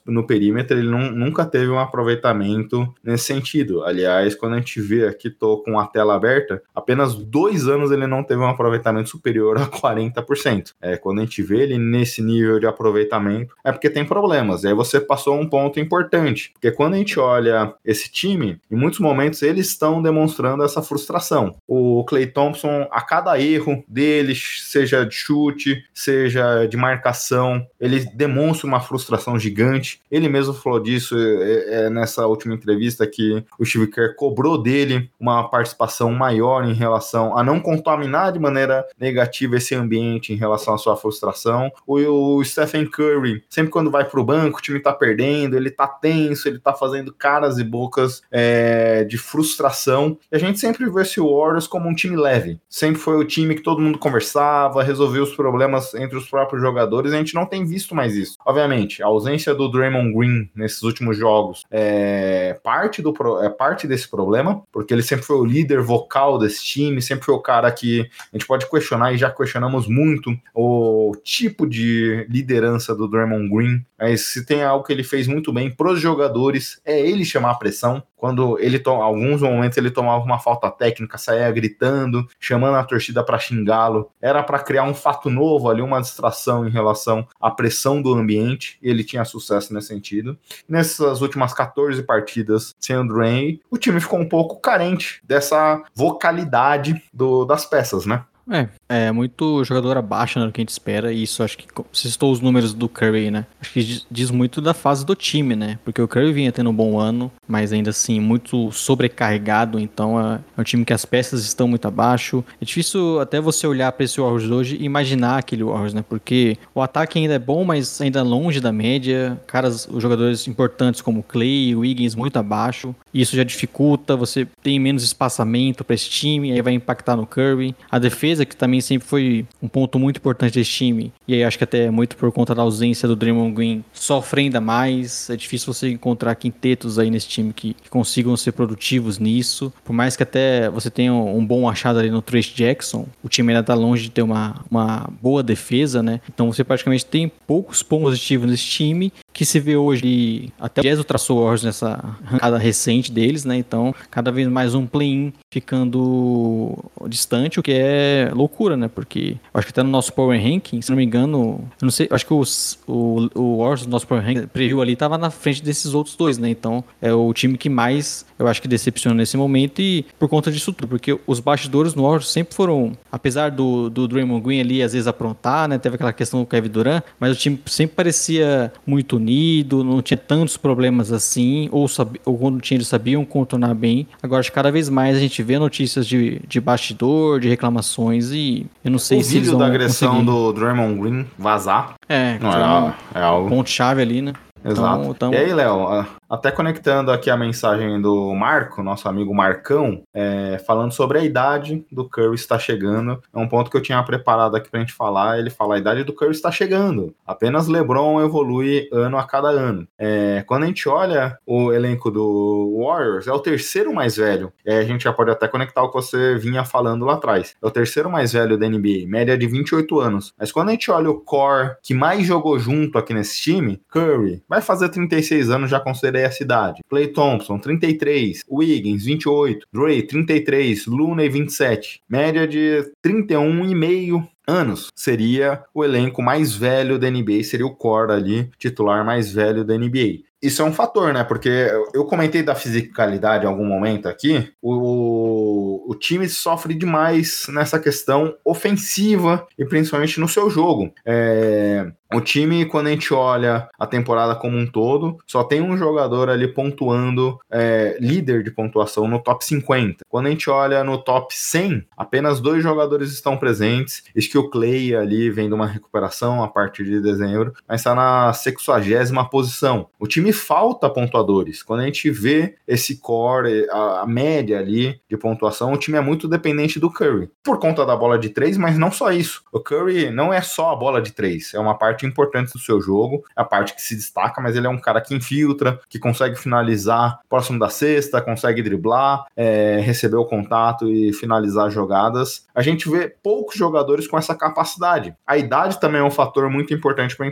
no, perímetro, ele nunca teve um aproveitamento nesse sentido. Aliás, quando a gente vê aqui, tô com a tela aberta, apenas dois anos ele não teve um aproveitamento superior a 40%. É, quando a gente vê ele nesse nível de aproveitamento, é porque tem problemas. E aí você passou um ponto importante, porque quando a gente olha esse time, em muitos momentos eles estão demonstrando essa frustração. O Clay Thompson, a cada erro dele, seja de chute, seja de marcação, ele demonstra uma frustração gigante. Ele mesmo falou disso é, é, nessa última entrevista que o Steve Kerr cobrou dele uma participação maior em relação a não contaminar de maneira negativa esse ambiente em relação à sua frustração. O, o Stephen Curry, sempre quando vai pro banco, o time tá perdendo, ele tá tenso, ele tá fazendo caras e bocas é, de frustração. E a gente sempre vê esse Warriors como um time leve. Sempre foi o time que todo mundo conversava, resolvia os problemas entre os próprios jogadores. A gente não tem visto mais isso. Obviamente, a ausência do Draymond Green nesses últimos jogos é parte, do, é parte desse problema, porque ele sempre foi o líder vocal desse time, sempre foi o cara que a gente pode questionar e já questionamos muito o tipo de liderança do Draymond Green, mas se tem algo que ele fez muito bem pros jogadores, é ele chamar a pressão. Quando ele toma, alguns momentos ele tomava uma falta técnica, saía gritando, chamando a torcida para xingá-lo. Era para criar um fato novo ali, uma distração em relação à pressão do ambiente. Ele tinha sucesso nesse sentido. Nessas últimas 14 partidas sem o Drain, o time ficou um pouco carente dessa vocalidade do, das peças, né? É, é muito jogador abaixo né, do que a gente espera, e isso acho que você citou os números do Curry, né? Acho que diz, muito da fase do time, né? Porque o Curry vinha tendo um bom ano, mas ainda assim muito sobrecarregado, então é, é um time que as peças estão muito abaixo. É difícil até você olhar para esse Warriors hoje e imaginar aquele Warriors, né? Porque o ataque ainda é bom, mas ainda longe da média. Caras, os jogadores importantes como Clay, Wiggins muito abaixo. Isso já dificulta, você tem menos espaçamento para esse time, aí vai impactar no Curry. A defesa que também sempre foi um ponto muito importante desse time. E aí acho que até muito por conta da ausência do Draymond Green sofre ainda mais. É difícil você encontrar quintetos aí nesse time que, que consigam ser produtivos nisso. Por mais que até você tenha um bom achado ali no Trace Jackson, o time ainda tá longe de ter uma, uma boa defesa, né? Então você praticamente tem poucos pontos positivos nesse time que se vê hoje, até o Jazz traçou o nessa arrancada recente deles, né? Então, cada vez mais um play-in ficando distante, o que é loucura, né? Porque acho que até no nosso Power Ranking, se não me engano, eu não sei, acho que o, o do nosso Power Ranking, preview ali, tava na frente desses outros dois, né? Então, é o time que mais eu acho que decepciona nesse momento e por conta disso tudo, porque os bastidores no Warriors sempre foram, apesar do, do Draymond Green ali às vezes aprontar, né, teve aquela questão do Kevin Durant, mas o time sempre parecia muito unido, não tinha tantos problemas assim, ou, sabi, ou quando tinha eles sabiam contornar bem. Agora, acho que cada vez mais a gente vê notícias de, de bastidor, de reclamações e eu não sei o se vídeo da agressão conseguir. do Draymond Green vazar É, não é, é algo ponto-chave ali, né? Exato. Então, então- E aí, Léo, até conectando aqui a mensagem do Marco, nosso amigo Marcão, é, falando sobre a idade do Curry está chegando. É um ponto que eu tinha preparado aqui pra gente falar. Ele fala: a idade do Curry está chegando. Apenas LeBron evolui ano a cada ano. É, quando a gente olha o elenco do Warriors, é o terceiro mais velho. Aí a gente já pode até conectar o que você vinha falando lá atrás. É o terceiro mais velho da NBA, média de 28 anos. Mas quando a gente olha o core que mais jogou junto aqui nesse time, Curry, vai fazer 36 anos, já considerei essa idade. Clay Thompson, 33. Wiggins, 28. Dre, 33. Looney, 27. Média de 31,5 anos. Seria o elenco mais velho da NBA, seria o core ali, titular mais velho da NBA. Isso é um fator, né? Porque eu comentei da fisicalidade em algum momento aqui. O, o time sofre demais nessa questão ofensiva e principalmente no seu jogo. É, o time, quando a gente olha a temporada como um todo, só tem um jogador ali pontuando, é, líder de pontuação no top 50. Quando a gente olha no top 100, apenas dois jogadores estão presentes. Acho que o Clay ali vem de uma recuperação a partir de dezembro, mas está na 60 posição. O time falta pontuadores. Quando a gente vê esse core, a, a média ali de pontuação, o time é muito dependente do Curry. Por conta da bola de três, mas não só isso. O Curry não é só a bola de três, é uma parte importante do seu jogo, a parte que se destaca, mas ele é um cara que infiltra, que consegue finalizar próximo da cesta, consegue driblar, é, receber o contato e finalizar jogadas. A gente vê poucos jogadores com essa capacidade. A idade também é um fator muito importante para a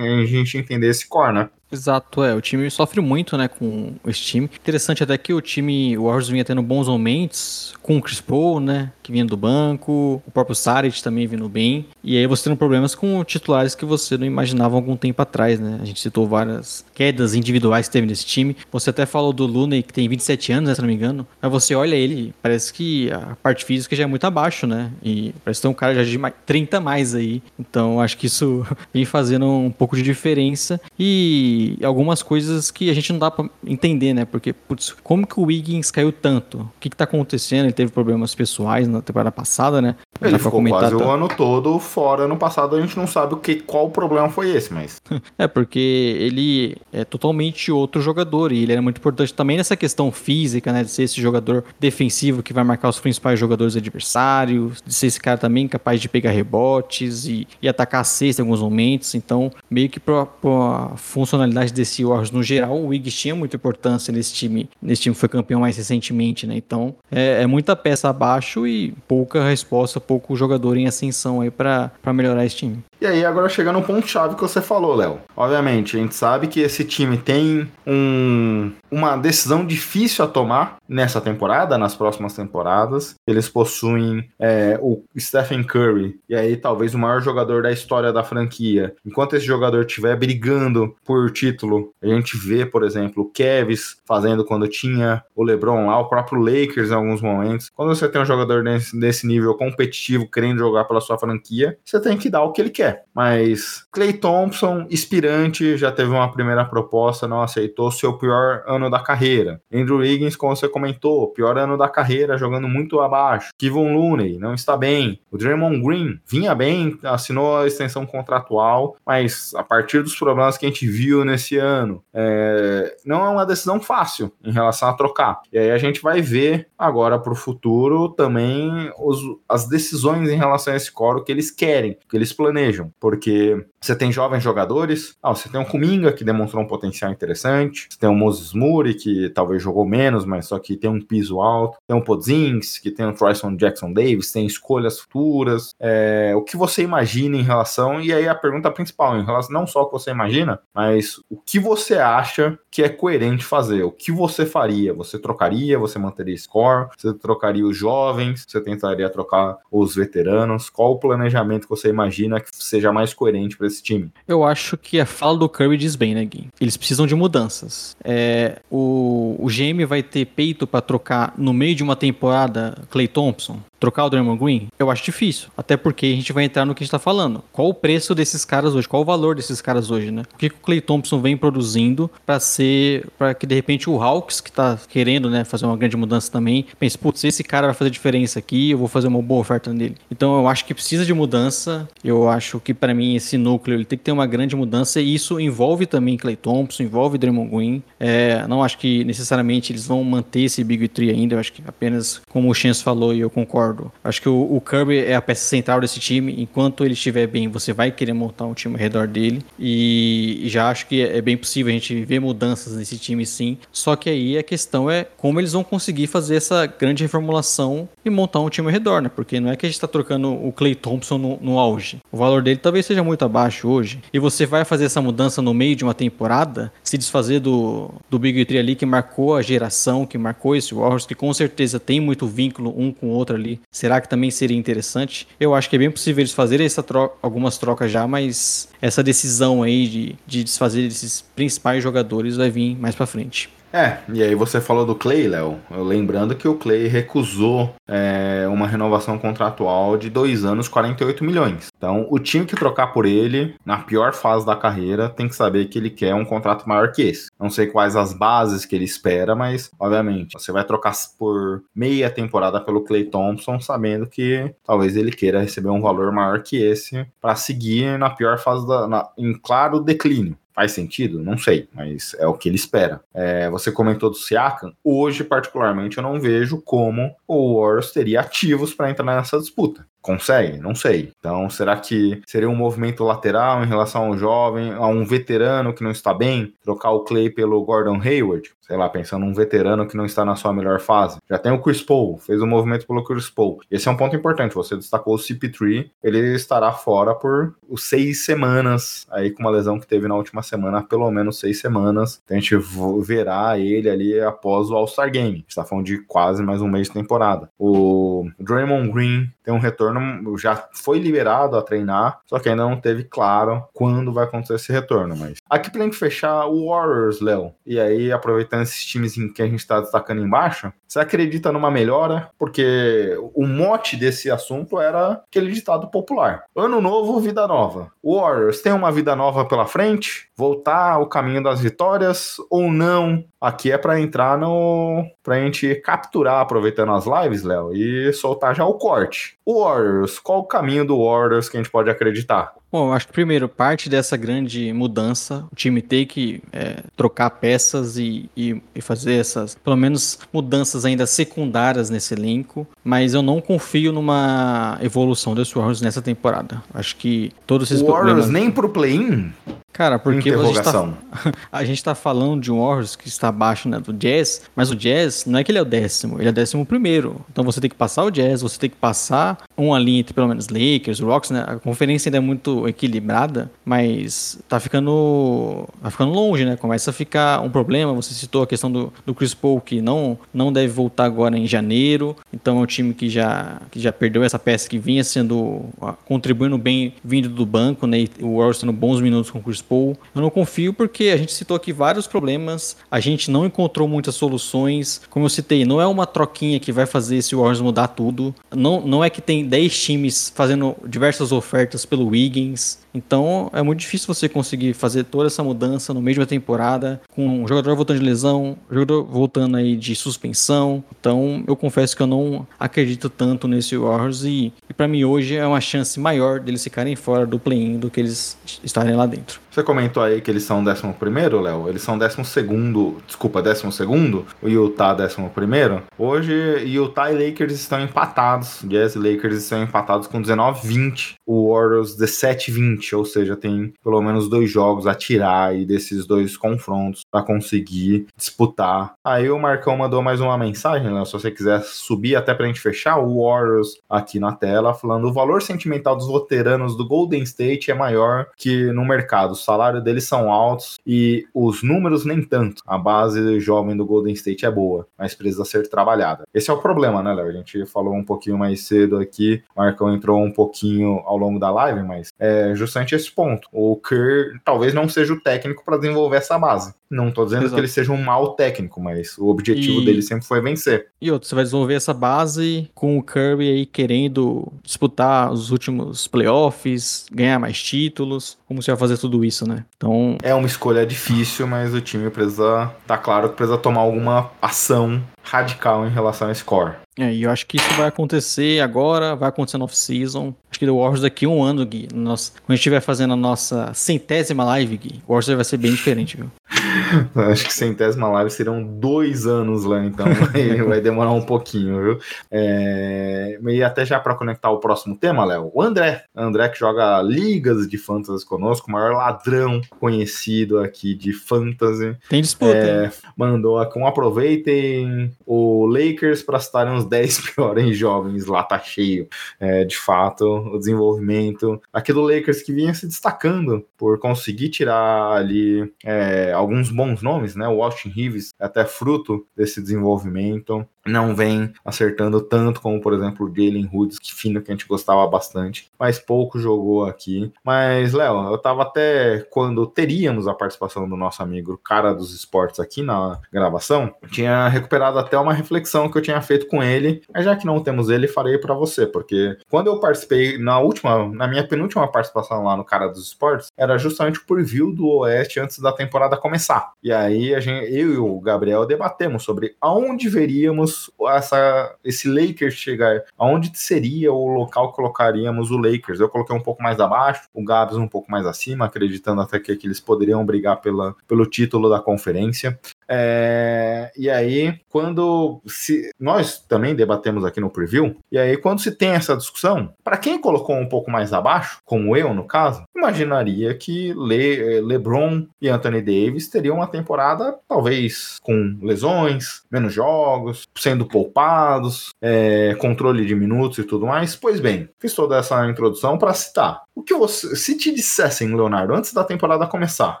gente entender esse core, né? Exato, é. O time sofre muito, né, com esse time. Interessante até que o time, o Warriors vinha tendo bons momentos com o Chris Paul, né, que vinha do banco, o próprio Saric também vindo bem. E aí você tendo problemas com titulares que você não imaginava algum tempo atrás, né? A gente citou várias quedas individuais que teve nesse time. Você até falou do Looney, que tem 27 anos, né, se não me engano. Mas você olha ele, parece que a parte física já é muito abaixo, né? E parece ter um cara já de mais- 30 a mais aí. Então acho que isso vem fazendo um pouco de diferença. E algumas coisas que a gente não dá pra entender, né? Porque, putz, como que o Wiggins caiu tanto? O que que tá acontecendo? Ele teve problemas pessoais na temporada passada, né? Ele ficou quase tá? o ano todo fora. No passado a gente não sabe o que, qual o problema foi esse, mas É, porque ele é totalmente outro jogador e ele era muito importante também nessa questão física, né? De ser esse jogador defensivo que vai marcar os principais jogadores adversários, de ser esse cara também capaz de pegar rebotes e, e atacar a cesta em alguns momentos. Então, meio que pra, pra funcionalidade desse Warriors no geral, o Wiggins tinha muita importância nesse time. Nesse time que foi campeão mais recentemente, né? Então, é, é muita peça abaixo e pouca resposta, pouco jogador em ascensão aí pra pra melhorar esse time. E aí, agora chegando no ponto-chave que você falou, Léo. Obviamente, a gente sabe que esse time tem um, uma decisão difícil a tomar nessa temporada, nas próximas temporadas. Eles possuem é, o Stephen Curry, e aí talvez o maior jogador da história da franquia. Enquanto esse jogador estiver brigando por título, a gente vê, por exemplo, o Kevs fazendo quando tinha o LeBron lá, o próprio Lakers em alguns momentos. Quando você tem um jogador desse nível competitivo querendo jogar pela sua franquia, você tem que dar o que ele quer. Mas Clay Thompson, inspirante, já teve uma primeira proposta, não aceitou seu pior ano da carreira. Andrew Wiggins, como você comentou, pior ano da carreira, jogando muito abaixo. Kevin Looney não está bem. O Draymond Green vinha bem, assinou a extensão contratual, mas a partir dos problemas que a gente viu nesse ano, é, não é uma decisão fácil em relação a trocar. E aí a gente vai ver agora para o futuro também os, as decisões em relação a esse coro que eles querem, que eles planejam porque você tem jovens jogadores, ah, você tem um Kuminga que demonstrou um potencial interessante, você tem o Moses Moody que talvez jogou menos, mas só que tem um piso alto, tem o Podzins, que tem o Tryson Jackson Davis, tem escolhas futuras, é, o que você imagina em relação, e aí a pergunta principal, em relação não só o que você imagina, mas o que você acha que é coerente fazer, o que você faria, você trocaria, você manteria score, você trocaria os jovens, você tentaria trocar os veteranos, qual o planejamento que você imagina que seja mais coerente para desse time. Eu acho que a fala do Curry diz bem, né, Gui? Eles precisam de mudanças. É, o, o GM vai ter peito para trocar no meio de uma temporada Clay Thompson? Trocar o Draymond Green? Eu acho difícil. Até porque a gente vai entrar no que a gente tá falando. Qual o preço desses caras hoje? Qual o valor desses caras hoje, né? O que, que o Clay Thompson vem produzindo para ser. para que de repente o Hawks, que tá querendo, né, fazer uma grande mudança também, pense, putz, esse cara vai fazer diferença aqui, eu vou fazer uma boa oferta nele. Então eu acho que precisa de mudança. Eu acho que para mim esse núcleo ele tem que ter uma grande mudança e isso envolve também Clay Thompson, envolve Draymond Green. É, não acho que necessariamente eles vão manter esse Big Tree ainda. Eu acho que apenas como o Chance falou e eu concordo concordo. Acho que o, o, Kirby é a peça central desse time. Enquanto ele estiver bem, você vai querer montar um time ao redor dele. E, já acho que é, é bem possível a gente ver mudanças nesse time sim. Só que aí a questão é como eles vão conseguir fazer essa grande reformulação e montar um time ao redor, né? Porque não é que a gente está trocando o Clay Thompson no, no auge. O valor dele talvez seja muito abaixo hoje. E você vai fazer essa mudança no meio de uma temporada, se desfazer do, do Big Tree ali que marcou a geração, que marcou esse Warriors, que com certeza tem muito vínculo um com o outro ali. Será que também seria interessante? Eu acho que é bem possível eles fazerem essa troca, algumas trocas já, mas essa decisão aí de, de desfazer esses principais jogadores vai vir mais para frente. É, e aí você falou do Clay, Léo. Lembrando que o Clay recusou é, uma renovação contratual de dois anos, 48 milhões. Então, o time que trocar por ele, na pior fase da carreira, tem que saber que ele quer um contrato maior que esse. Não sei quais as bases que ele espera, mas, obviamente, você vai trocar por meia temporada pelo Clay Thompson, sabendo que talvez ele queira receber um valor maior que esse para seguir na pior fase da. Na, em claro declínio. Faz sentido? Não sei, mas é o que ele espera. É, você comentou do Siakam. Hoje, particularmente, eu não vejo como o Warriors teria ativos para entrar nessa disputa. Consegue? Não sei. Então, será que seria um movimento lateral em relação ao jovem, a um veterano que não está bem? Trocar o Clay pelo Gordon Hayward? Sei lá, pensando num veterano que não está na sua melhor fase. Já tem o Chris Paul, fez um movimento pelo Chris Paul. Esse é um ponto importante. Você destacou o CP3, ele estará fora por seis semanas, aí com uma lesão que teve na última semana, pelo menos seis semanas. Então, a gente verá ele ali após o All-Star Game. está falando de quase mais um mês de temporada. O Draymond Green tem um retorno, já foi liberado a treinar, só que ainda não teve claro quando vai acontecer esse retorno. Mas aqui pra gente fechar o Warriors, Léo, e aí aproveitando esses times em que a gente tá destacando embaixo, você acredita numa melhora? Porque o mote desse assunto era aquele ditado popular: Ano novo, vida nova. Warriors tem uma vida nova pela frente? Voltar ao caminho das vitórias ou não? Aqui é para entrar no. pra gente capturar, aproveitando as lives, Léo, e soltar já o corte. Warriors, qual o caminho do Warriors que a gente pode acreditar? Bom, acho que primeiro, parte dessa grande mudança, o time tem que é, trocar peças e, e, e, fazer essas, pelo menos, mudanças ainda secundárias nesse elenco, mas eu não confio numa evolução desse Warriors nessa temporada. Acho que todos esses Warriors problemas... nem pro play-in? Cara, porque a gente, tá, a gente tá falando de um Warriors que está abaixo né, do Jazz, mas o Jazz não é que ele é o décimo, ele é o décimo primeiro. Então você tem que passar o Jazz, você tem que passar uma linha entre pelo menos Lakers, Rocks, né? A conferência ainda é muito equilibrada, mas tá ficando, tá ficando longe, né? Começa a ficar um problema. Você citou a questão do, do Chris Paul, que não, não deve voltar agora em janeiro. Então é um time que já, que já perdeu essa peça que vinha sendo, contribuindo bem vindo do banco, né? E o Warriors tendo bons minutos com o Chris Paul. Eu não confio porque a gente citou aqui vários problemas, a gente não encontrou muitas soluções. Como eu citei, não é uma troquinha que vai fazer esse Warriors mudar tudo. Não, não é que tem 10 times fazendo diversas ofertas pelo Wiggins. Things. Então é muito difícil você conseguir fazer toda essa mudança no uma temporada, com um jogador voltando de lesão, jogador voltando aí de suspensão. Então eu confesso que eu não acredito tanto nesse Warriors e, e para mim hoje é uma chance maior deles ficarem fora do play-in do que eles estarem lá dentro. Você comentou aí que eles são 11 primeiro, Léo? Eles são 12 segundo, desculpa, 12 segundo, o Utah 11 primeiro. Hoje, Utah e Lakers estão empatados, Jazz e Lakers estão empatados com 19-20, o Warriors 17-20 ou seja, tem pelo menos dois jogos a tirar aí desses dois confrontos para conseguir disputar. Aí o Marcão mandou mais uma mensagem, né? Se você quiser subir até pra gente fechar, o Warriors aqui na tela, falando o valor sentimental dos veteranos do Golden State é maior que no mercado. o salário deles são altos e os números nem tanto. A base jovem do Golden State é boa, mas precisa ser trabalhada. Esse é o problema, né, Léo? A gente falou um pouquinho mais cedo aqui, o Marcão entrou um pouquinho ao longo da live, mas é justamente esse ponto. O Kerr talvez não seja o técnico para desenvolver essa base. Não tô dizendo Exato. que ele seja um mau técnico, mas o objetivo e... dele sempre foi vencer. E outro, você vai desenvolver essa base com o Curry aí querendo disputar os últimos playoffs, ganhar mais títulos. Como você vai fazer tudo isso, né? Então. É uma escolha difícil, mas o time precisa. Tá claro que precisa tomar alguma ação radical em relação a score. É, e eu acho que isso vai acontecer agora, vai acontecer no off-season. Acho que o Warriors daqui a um ano, Gui. Nossa, quando a gente estiver fazendo a nossa centésima live, Gui, o Warriors vai ser bem diferente, viu? Acho que centésima live serão dois anos lá, então vai, vai demorar um pouquinho, viu? É, e até já para conectar o próximo tema, Léo, o André. André que joga ligas de fantasy conosco, o maior ladrão conhecido aqui de fantasy. Tem disputa. É, mandou aqui um aproveitem o Lakers para estarem os 10 piores jovens lá, tá cheio. É, de fato, o desenvolvimento aqui do Lakers que vinha se destacando por conseguir tirar ali é, alguns bons nomes, né? O Austin Reeves é até fruto desse desenvolvimento não vem acertando tanto como, por exemplo, o Jalen Hoods, que fino que a gente gostava bastante, mas pouco jogou aqui. Mas, Léo, eu tava até quando teríamos a participação do nosso amigo cara dos esportes aqui na gravação, tinha recuperado até uma reflexão que eu tinha feito com ele, mas já que não temos ele, farei para você, porque quando eu participei na última, na minha penúltima participação lá no cara dos esportes, era justamente o preview do Oeste antes da temporada começar. E aí a gente, eu e o Gabriel debatemos sobre aonde veríamos essa, esse Lakers chegar, aonde seria o local que colocaríamos o Lakers? Eu coloquei um pouco mais abaixo, o Gabs um pouco mais acima, acreditando até que, que eles poderiam brigar pela, pelo título da conferência. É, e aí, quando se, nós também debatemos aqui no preview, e aí quando se tem essa discussão, para quem colocou um pouco mais abaixo, como eu no caso, imaginaria que Le, LeBron e Anthony Davis teriam uma temporada talvez com lesões, menos jogos, sendo poupados, é, controle de minutos e tudo mais. Pois bem, fiz toda essa introdução para citar. O que você, se te dissessem, Leonardo, antes da temporada começar,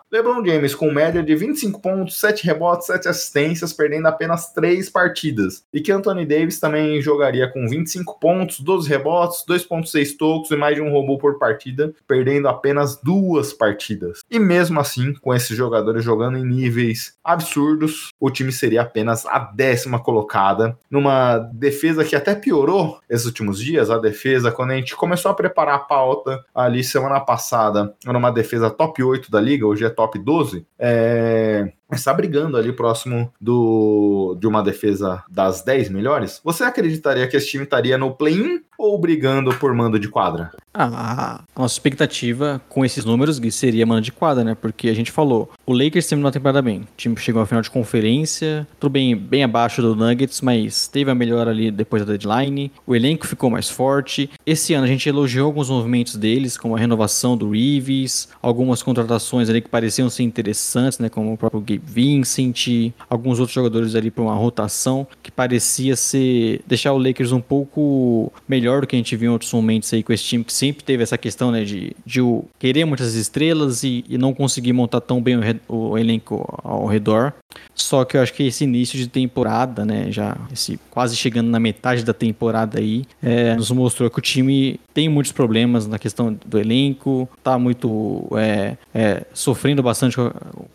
LeBron James com média de 25 pontos, 7 rebotes 7 assistências, perdendo apenas 3 partidas. E que Anthony Davis também jogaria com 25 pontos, 12 rebotes, 2.6 tocos e mais de um robô por partida, perdendo apenas duas partidas. E mesmo assim, com esses jogadores jogando em níveis absurdos, o time seria apenas a décima colocada, numa defesa que até piorou esses últimos dias, a defesa, quando a gente começou a preparar a pauta ali semana passada, era uma defesa top 8 da liga, hoje é top 12, é está brigando ali próximo do, de uma defesa das 10 melhores, você acreditaria que esse time estaria no play-in ou brigando por mando de quadra? Ah, a nossa expectativa com esses números seria mando de quadra, né? Porque a gente falou, o Lakers terminou a temporada bem. O time chegou ao final de conferência, tudo bem, bem abaixo do Nuggets, mas teve a melhora ali depois da deadline. O elenco ficou mais forte. Esse ano a gente elogiou alguns movimentos deles, como a renovação do Reeves, algumas contratações ali que pareciam ser interessantes, né? Como o próprio Gabe Vincent, alguns outros jogadores ali para uma rotação que parecia ser deixar o Lakers um pouco melhor melhor do que a gente viu em outros momentos aí com esse time que sempre teve essa questão, né, de, de querer muitas estrelas e, e não conseguir montar tão bem o, o, elenco ao redor. Só que eu acho que esse início de temporada, né, já esse quase chegando na metade da temporada aí, é, nos mostrou que o time tem muitos problemas na questão do elenco, tá muito é, é, sofrendo bastante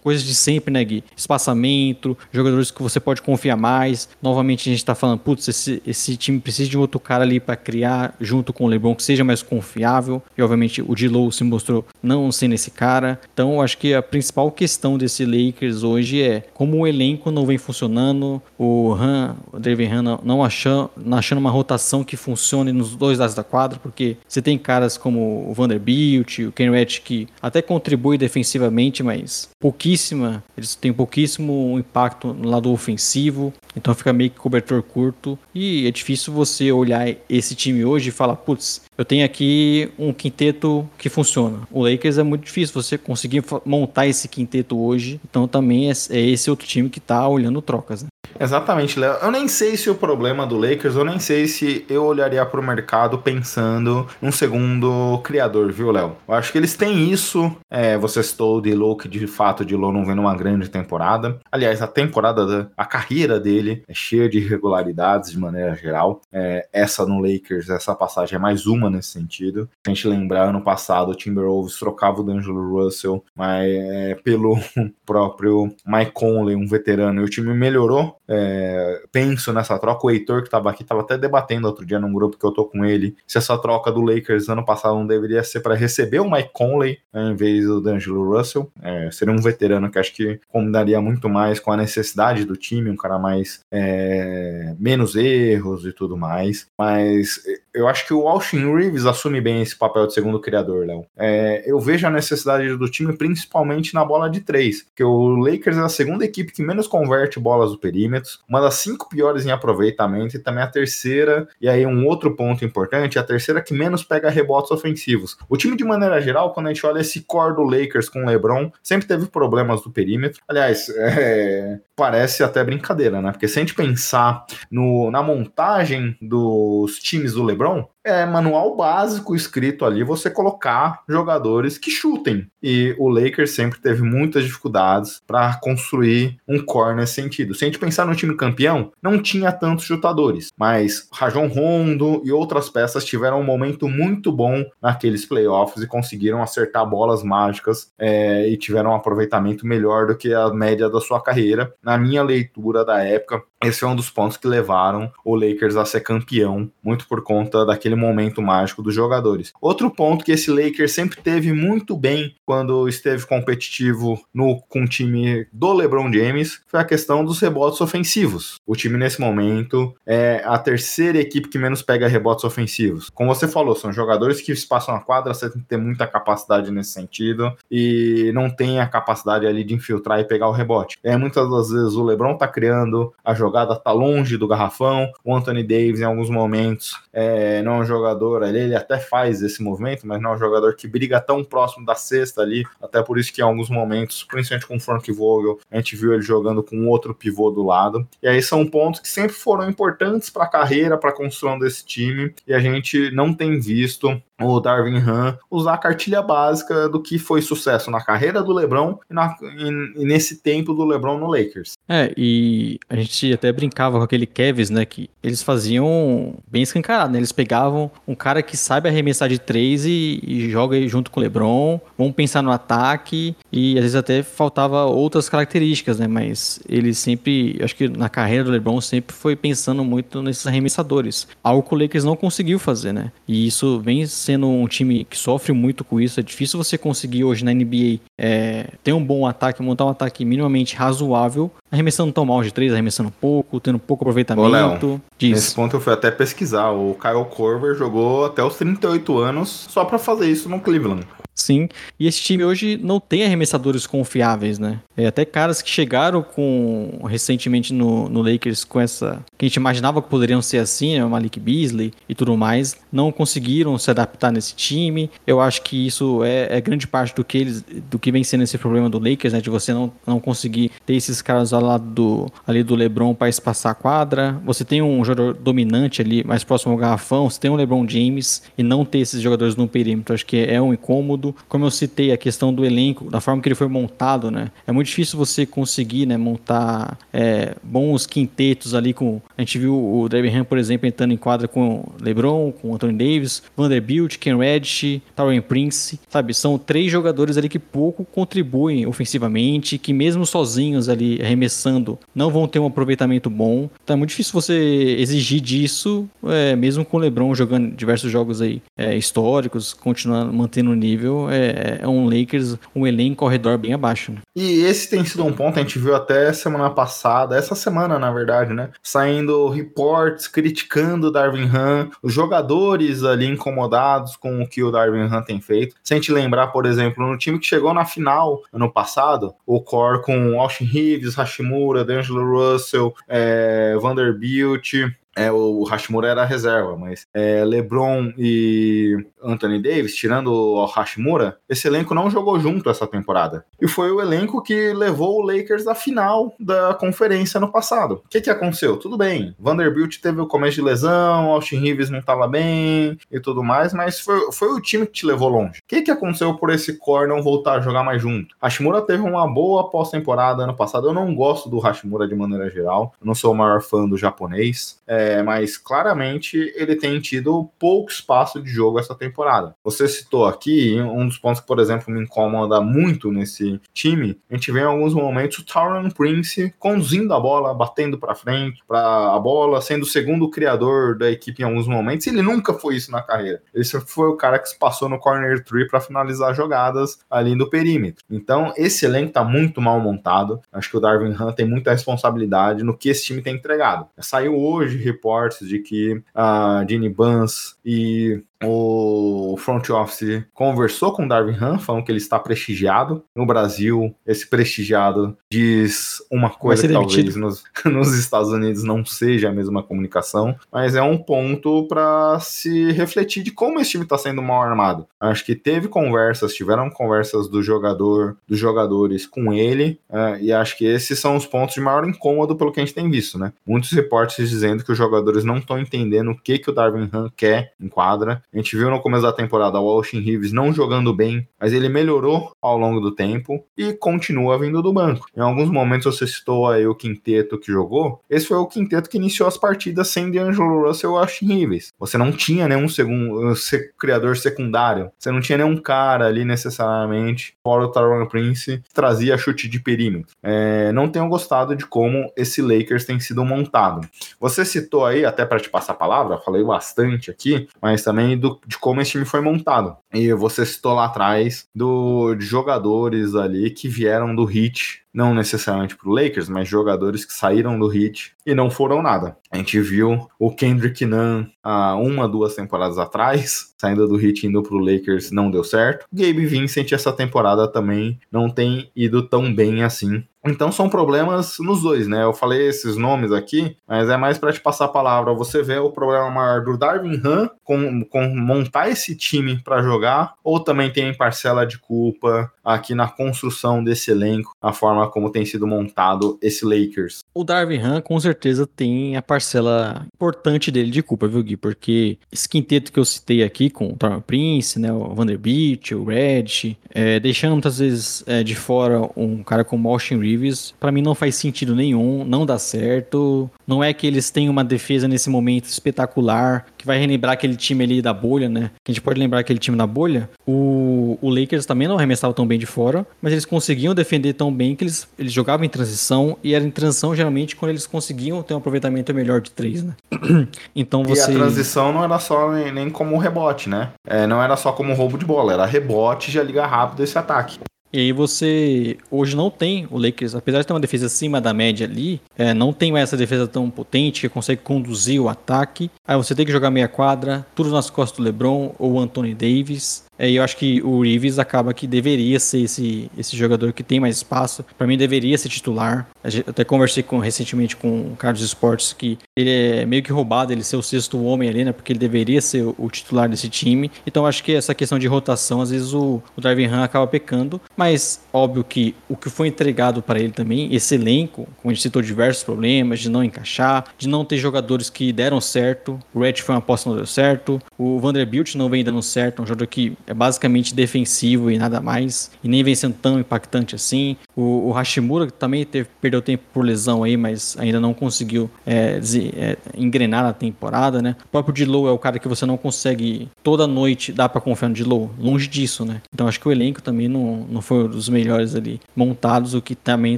coisas de sempre, né, Gui? Espaçamento, jogadores que você pode confiar mais. Novamente a gente tá falando, putz, esse, esse time precisa de um outro cara ali para criar junto com o LeBron que seja mais confiável. E obviamente o D-Low se mostrou não sendo esse cara. Então acho que a principal questão desse Lakers hoje é como o elenco não vem funcionando, o Han, o David Han não achando, não achando uma rotação que funcione nos dois lados da quadra, porque você tem caras como o Vanderbilt, o Ken Reddish que até contribui defensivamente, mas pouquíssima, eles têm pouquíssimo impacto no lado ofensivo, então fica meio que cobertor curto e é difícil você olhar esse time hoje e falar, putz, eu tenho aqui um quinteto que funciona. O Lakers é muito difícil você conseguir montar esse quinteto hoje, então também é, é esse outro time que está olhando trocas. Né? Exatamente, Léo. Eu nem sei se o problema do Lakers, eu nem sei se eu olharia para o mercado pensando num segundo criador, viu, Léo? Eu acho que eles têm isso. É, você citou o D-Lo, que de fato o D-Lo não vem numa grande temporada. Aliás, a temporada, da, a carreira dele é cheia de irregularidades de maneira geral. É, essa no Lakers, essa passagem é mais uma nesse sentido. Se a gente lembrar, ano passado o Timberwolves trocava o D'Angelo Russell mas, é, pelo próprio Mike Conley, um veterano, e o time melhorou. É, penso nessa troca. O Heitor, que estava aqui, estava até debatendo outro dia num grupo que eu tô com ele, se essa troca do Lakers ano passado não deveria ser para receber o Mike Conley né, em vez do D'Angelo Russell. É, seria um veterano que acho que combinaria muito mais com a necessidade do time, um cara mais é, menos erros e tudo mais. Mas eu acho que o Austin Reeves assume bem esse papel de segundo criador, Léo. É, eu vejo a necessidade do time principalmente na bola de três, porque o Lakers é a segunda equipe que menos converte bolas do perímetro, uma das cinco piores em aproveitamento e também a terceira, e aí um outro ponto importante, a terceira que menos pega rebotes ofensivos. O time de maneira geral, quando a gente olha esse core do Lakers com o LeBron, sempre teve problemas do perímetro. Aliás, é, parece até brincadeira, né? Porque se a gente pensar no, na montagem dos times do LeBron é manual básico escrito ali você colocar jogadores que chutem. E o Lakers sempre teve muitas dificuldades para construir um core nesse sentido. Se a gente pensar no time campeão, não tinha tantos chutadores, mas Rajon Rondo e outras peças tiveram um momento muito bom naqueles playoffs e conseguiram acertar bolas mágicas é, e tiveram um aproveitamento melhor do que a média da sua carreira. Na minha leitura da época, esse é um dos pontos que levaram o Lakers a ser campeão, muito por conta daquele momento mágico dos jogadores. Outro ponto que esse Lakers sempre teve muito bem quando esteve competitivo no, com o time do LeBron James foi a questão dos rebotes ofensivos. O time nesse momento é a terceira equipe que menos pega rebotes ofensivos. Como você falou, são jogadores que passam a quadra, você tem que ter muita capacidade nesse sentido e não tem a capacidade ali de infiltrar e pegar o rebote. É, muitas das vezes o LeBron tá criando a jogada jogada tá longe do garrafão. O Anthony Davis, em alguns momentos, é, não é um jogador ali, ele até faz esse movimento, mas não é um jogador que briga tão próximo da cesta ali. Até por isso que em alguns momentos, principalmente com o Frank Vogel, a gente viu ele jogando com outro pivô do lado. E aí são pontos que sempre foram importantes para a carreira, para a construção desse time, e a gente não tem visto o Darwin Han usar a cartilha básica do que foi sucesso na carreira do LeBron e, na, e, e, nesse tempo do LeBron no Lakers. É, e a gente até brincava com aquele Kevs, né, que eles faziam bem escancarado, né? Eles pegavam um cara que sabe arremessar de três e, e joga junto com o LeBron, vão pensar no ataque e às vezes até faltava outras características, né? Mas ele sempre, acho que na carreira do LeBron sempre foi pensando muito nesses arremessadores, algo que o Lakers não conseguiu fazer, né? E isso vem sendo um time que sofre muito com isso. É difícil você conseguir hoje na NBA é, ter um bom ataque, montar um ataque minimamente razoável, arremessando tão mal de três, arremessando pouco, tendo pouco aproveitamento. Ô, Léo, nesse ponto eu fui até pesquisar. O Kyle Korver jogou até os 38 anos só para fazer isso no Cleveland. Sim, e esse time hoje não tem arremessadores confiáveis, né? É, até caras que chegaram com recentemente no, no Lakers com essa. que a gente imaginava que poderiam ser assim, né? O Malik Beasley e tudo mais, não conseguiram se adaptar nesse time. Eu acho que isso é, é grande parte do que eles, do que vem sendo esse problema do Lakers, né? De você não, não conseguir ter esses caras ao lado do, ali do LeBron para espaçar a quadra. Você tem um jogador dominante ali, mais próximo ao garrafão, você tem o LeBron James e não ter esses jogadores no perímetro, acho que é um incômodo como eu citei, a questão do elenco, da forma que ele foi montado, né? É muito difícil você conseguir, né, montar é, bons quintetos ali com... A gente viu o Devin Ham, por exemplo, entrando em quadra com LeBron, com Anthony Davis, Vanderbilt, Ken Reddish, Tauren Prince, sabe? São três jogadores ali que pouco contribuem ofensivamente, que mesmo sozinhos ali arremessando, não vão ter um aproveitamento bom. Então é muito difícil você exigir disso, é, mesmo com o LeBron jogando diversos jogos aí é, históricos, continuando mantendo o nível é, é um Lakers, um elenco ao redor bem abaixo. Né? E esse tem sido um ponto, a gente viu até semana passada, essa semana na verdade, né? Saindo reports criticando o Darvin Ham, os jogadores ali incomodados com o que o Darvin Ham tem feito. Se a gente lembrar, por exemplo, no time que chegou na final ano passado, o core com Austin Reeves, Hashimura, D'Angelo Russell, é, Vanderbilt, É, o Hashimura era reserva, mas é, LeBron e Anthony Davis, tirando o Hashimura, esse elenco não jogou junto essa temporada. E foi o elenco que levou o Lakers à final da conferência no passado. O que, que aconteceu? Tudo bem, Vanderbilt teve o começo de lesão, Austin Reeves não estava bem e tudo mais, mas foi, foi o time que te levou longe. O que, que aconteceu por esse core não voltar a jogar mais junto? Hashimura teve uma boa pós-temporada ano passado. Eu não gosto do Hashimura de maneira geral, eu não sou o maior fã do japonês, é, mas claramente ele tem tido pouco espaço de jogo essa temporada. Você citou aqui um dos pontos que, por exemplo, me incomoda muito nesse time. A gente vê em alguns momentos o Tauron Prince conduzindo a bola, batendo para frente, para a bola, sendo o segundo criador da equipe em alguns momentos. Ele nunca foi isso na carreira. Ele foi o cara que se passou no corner tree para finalizar jogadas ali no perímetro. Então, esse elenco tá muito mal montado. Acho que o Darwin Hunt tem muita responsabilidade no que esse time tem entregado. Saiu hoje reportes de que a Ginny Buns e o front office conversou com o Darwin Han, falando que ele está prestigiado. No Brasil, esse prestigiado diz uma coisa que talvez nos, nos, Estados Unidos não seja a mesma comunicação, mas é um ponto para se refletir de como esse time está sendo mal armado. Acho que teve conversas, tiveram conversas do jogador, dos jogadores com ele, uh, e acho que esses são os pontos de maior incômodo pelo que a gente tem visto, né? Muitos reportes dizendo que os jogadores não estão entendendo o que, que o Darwin Han quer em quadra, a gente viu no começo da temporada o Austin Reeves não jogando bem, mas ele melhorou ao longo do tempo e continua vindo do banco. Em alguns momentos você citou aí o quinteto que jogou. Esse foi o quinteto que iniciou as partidas sem D'Angelo Russell e Austin Reeves. Você não tinha nenhum segundo criador secundário. Você não tinha nenhum cara ali necessariamente, fora o Taron Prince, que trazia chute de perímetro. É, não tenho gostado de como esse Lakers tem sido montado. Você citou aí, até para te passar a palavra, falei bastante aqui, mas também do, de como esse time foi montado. E você citou lá atrás do, de jogadores ali que vieram do Heat não necessariamente para o Lakers, mas jogadores que saíram do Heat e não foram nada. A gente viu o Kendrick Nunn há uma, duas temporadas atrás, saindo do Heat indo para o Lakers, não deu certo. Gabe Vincent essa temporada também não tem ido tão bem assim. Então são problemas nos dois, né? Eu falei esses nomes aqui, mas é mais para te passar a palavra. Você vê o problema maior do Darwin Han com, com montar esse time para jogar, ou também tem parcela de culpa aqui na construção desse elenco, a forma como tem sido montado esse Lakers? O Darwin Han com certeza tem a parcela importante dele de culpa, viu, Gui? Porque esse quinteto que eu citei aqui, com o Torman Prince, né, o Vanderbilt, o Red, é, deixando muitas vezes é, de fora um cara como Austin Reeves, para mim não faz sentido nenhum, não dá certo. Não é que eles tenham uma defesa nesse momento espetacular, que vai relembrar aquele time ali da bolha, né? Que a gente pode lembrar aquele time da bolha. O, o Lakers também não arremessava tão bem de fora, mas eles conseguiam defender tão bem que eles, eles jogavam em transição e era em transição geralmente quando eles conseguiam ter um aproveitamento melhor de três, né? então você. E a transição não era só nem, nem como rebote, né? É, não era só como roubo de bola, era rebote já liga rápido esse ataque. E aí você hoje não tem o Lakers, apesar de ter uma defesa acima da média ali, é, não tem essa defesa tão potente que consegue conduzir o ataque. Aí você tem que jogar meia quadra, tudo nas costas do LeBron ou Anthony Davis. É, eu acho que o Reeves acaba que deveria ser esse, esse jogador que tem mais espaço. Para mim, deveria ser titular. Eu até conversei com, recentemente com o Carlos Esportes que ele é meio que roubado ele ser o sexto homem ali, né? Porque ele deveria ser o, titular desse time. Então, acho que essa questão de rotação, às vezes o, o Darvin Han acaba pecando. Mas, óbvio que o que foi entregado para ele também, esse elenco, como a gente citou diversos problemas, de não encaixar, de não ter jogadores que deram certo. O Red foi uma aposta não deu certo. O Vanderbilt não vem dando certo, um jogador que é basicamente defensivo e nada mais, e nem vem sendo tão impactante assim. O, o Hashimura também teve, perdeu tempo por lesão aí, mas ainda não conseguiu é, é, engrenar na temporada, né? O próprio Dilow é o cara que você não consegue toda noite dar para confiar no Dilow, longe disso, né? Então acho que o elenco também não, não foi um dos melhores ali montados, o que também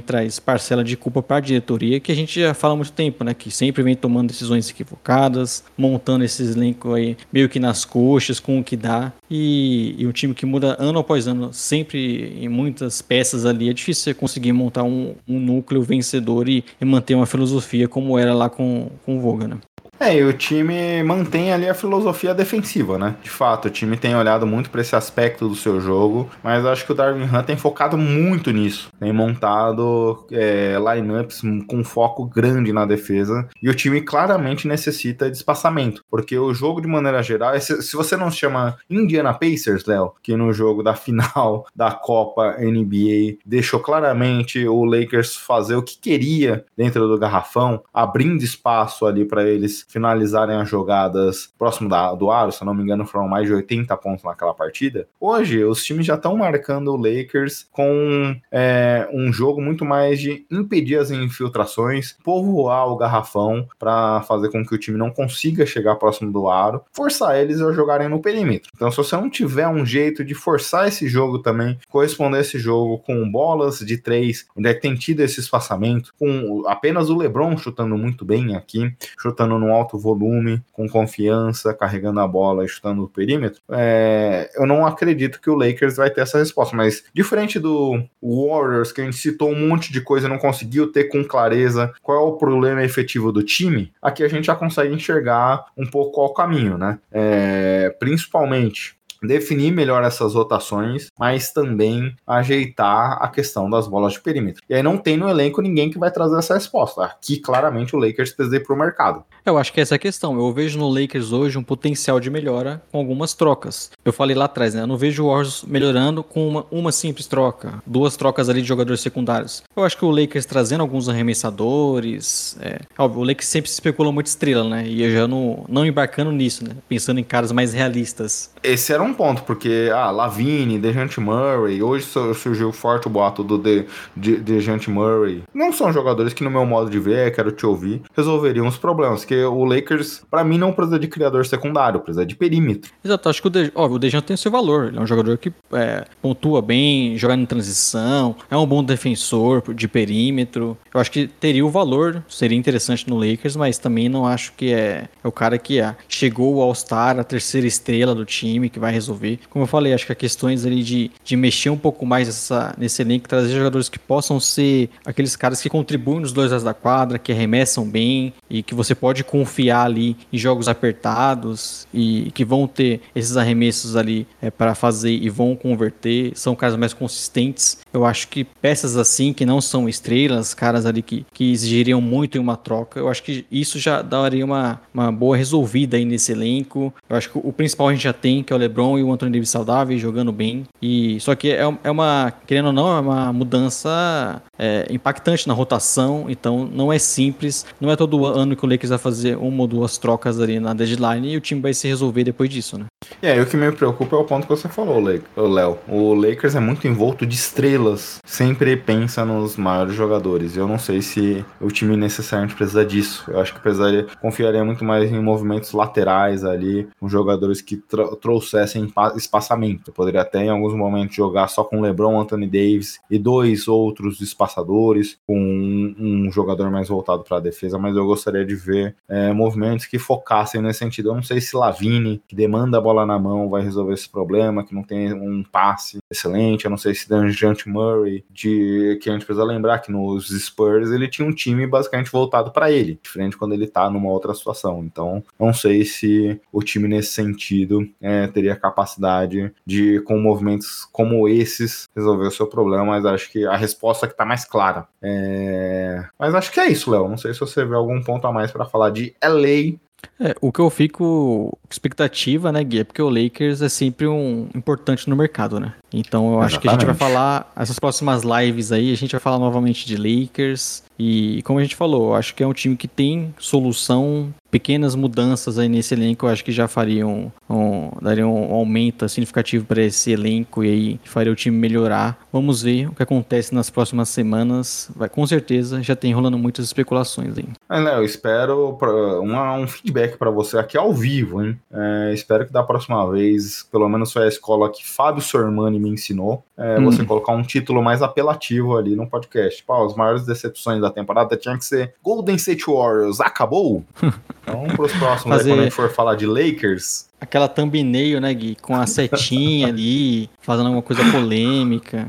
traz parcela de culpa para a diretoria, que a gente já fala há muito tempo, né? Que sempre vem tomando decisões equivocadas, montando esses elencos aí meio que nas coxas, com o que dá, e, e um time que muda ano após ano, sempre em muitas peças ali, é difícil você conseguir montar um, um núcleo vencedor e, e, manter uma filosofia como era lá com, com o Voga, né? É, e o time mantém ali a filosofia defensiva, né? De fato, o time tem olhado muito para esse aspecto do seu jogo, mas acho que o Darwin Hunt tem focado muito nisso. Tem montado é, lineups com foco grande na defesa e o time claramente necessita de espaçamento, porque o jogo, de maneira geral, se, se você não chama Indiana Pacers, Léo, que no jogo da final da Copa NBA deixou claramente o Lakers fazer o que queria dentro do garrafão, abrindo espaço ali para eles finalizarem as jogadas próximo da, do aro, se eu não me engano, foram mais de 80 pontos naquela partida. Hoje, os times já estão marcando o Lakers com é, um jogo muito mais de impedir as infiltrações, povoar o garrafão para fazer com que o time não consiga chegar próximo do aro, forçar eles a jogarem no perímetro. Então, se você não tiver um jeito de forçar esse jogo também, corresponder esse jogo com bolas de três, onde é tem tido esse espaçamento, com apenas o LeBron chutando muito bem aqui, chutando no alto volume, com confiança, carregando a bola chutando o perímetro, é, eu não acredito que o Lakers vai ter essa resposta. Mas diferente do Warriors, que a gente citou um monte de coisa e não conseguiu ter com clareza qual é o problema efetivo do time, aqui a gente já consegue enxergar um pouco qual o caminho, né? É, principalmente definir melhor essas rotações, mas também ajeitar a questão das bolas de perímetro. E aí não tem no elenco ninguém que vai trazer essa resposta. Aqui, claramente, o Lakers precisa para o mercado. Eu acho que essa é a questão. Eu vejo no Lakers hoje um potencial de melhora com algumas trocas. Eu falei lá atrás, né? Eu não vejo o Warriors melhorando com uma, uma simples troca, duas trocas ali de jogadores secundários. Eu acho que o Lakers trazendo alguns arremessadores. É, óbvio, o Lakers sempre se especula muito estrela, né? E eu já não, não embarcando nisso, né? Pensando em caras mais realistas. Esse era um ponto, porque, ah, Lavine, Dejante Murray, hoje surgiu forte o boato do De, De, Dejante Murray. Não são jogadores que, no meu modo de ver, quero te ouvir, resolveriam os problemas. Que o Lakers, para mim, não precisa de criador secundário, precisa de perímetro. Exato, acho que o, De, o Dejante tem seu valor. Ele é um jogador que é, pontua bem, joga em transição, é um bom defensor de perímetro. Eu acho que teria o valor, seria interessante no Lakers, mas também não acho que é, é o cara que é. Chegou o All-Star, a terceira estrela do time, que vai resolver. Como eu falei, acho que há questões ali de, de mexer um pouco mais essa, nesse elenco, trazer jogadores que possam ser aqueles caras que contribuem nos dois lados da quadra, que arremessam bem e que você pode confiar ali em jogos apertados e que vão ter esses arremessos ali é, para fazer e vão converter. São caras mais consistentes. Eu acho que peças assim, que não são estrelas, caras ali que, que exigiriam muito em uma troca, eu acho que isso já daria uma, uma boa resolvida aí nesse elenco. Eu acho que o principal a gente já tem, que é o LeBron e o Anthony Davis saudáveis, jogando bem. E só que é, é uma, querendo ou não, é uma mudança é, impactante na rotação, então não é simples. Não é todo ano que o Lakers vai fazer uma ou duas trocas ali na deadline e o time vai se resolver depois disso, né? É, e aí o que me preocupa é o ponto que você falou, Léo. O Lakers é muito envolto de estrelas, sempre pensa nos maiores jogadores. Eu não sei se o time necessariamente precisa disso. Eu acho que precisaria, confiaria muito mais em movimentos laterais ali, com jogadores que trouxessem espaçamento. Eu poderia até em alguns momentos jogar só com LeBron, Anthony Davis e dois outros espaçadores, com um, um jogador mais voltado para a defesa, mas eu gostaria de ver é, movimentos que focassem nesse sentido. Eu não sei se Lavine, que demanda a bola na mão, vai resolver esse problema, que não tem um passe excelente. Eu não sei se Danjante Murray, de, que a gente precisa lembrar que nos Spurs ele tinha um time basicamente voltado para ele, diferente quando ele tá numa outra situação. Então, não sei se o time nesse sentido é, teria capacidade de, com movimentos como esses, resolver o seu problema, mas acho que a resposta que tá mais clara. É... Mas acho que é isso, Léo. Não sei se você vê algum ponto a mais para falar de LA é, o que eu fico com expectativa, né, Gui, é porque o Lakers é sempre um importante no mercado, né? Então eu Exatamente. acho que a gente vai falar, essas próximas lives aí, a gente vai falar novamente de Lakers. E como a gente falou, acho que é um time que tem solução, pequenas mudanças aí nesse elenco, eu acho que já fariam um, dariam um aumento significativo para esse elenco e aí faria o time melhorar. Vamos ver o que acontece nas próximas semanas. Vai com certeza já tem rolando muitas especulações aí. É, eu espero pra, uma, um feedback para você aqui ao vivo, hein? É, espero que da próxima vez, pelo menos foi a escola que Fábio Sormani me ensinou, é, hum. você colocar um título mais apelativo ali no podcast. Pô, as maiores decepções da temporada tinha que ser Golden State Warriors, acabou? então, pros próximos, Fazer... aí, quando a gente for falar de Lakers, aquela thumbnail, né, Gui? Com a setinha ali, fazendo alguma coisa polêmica.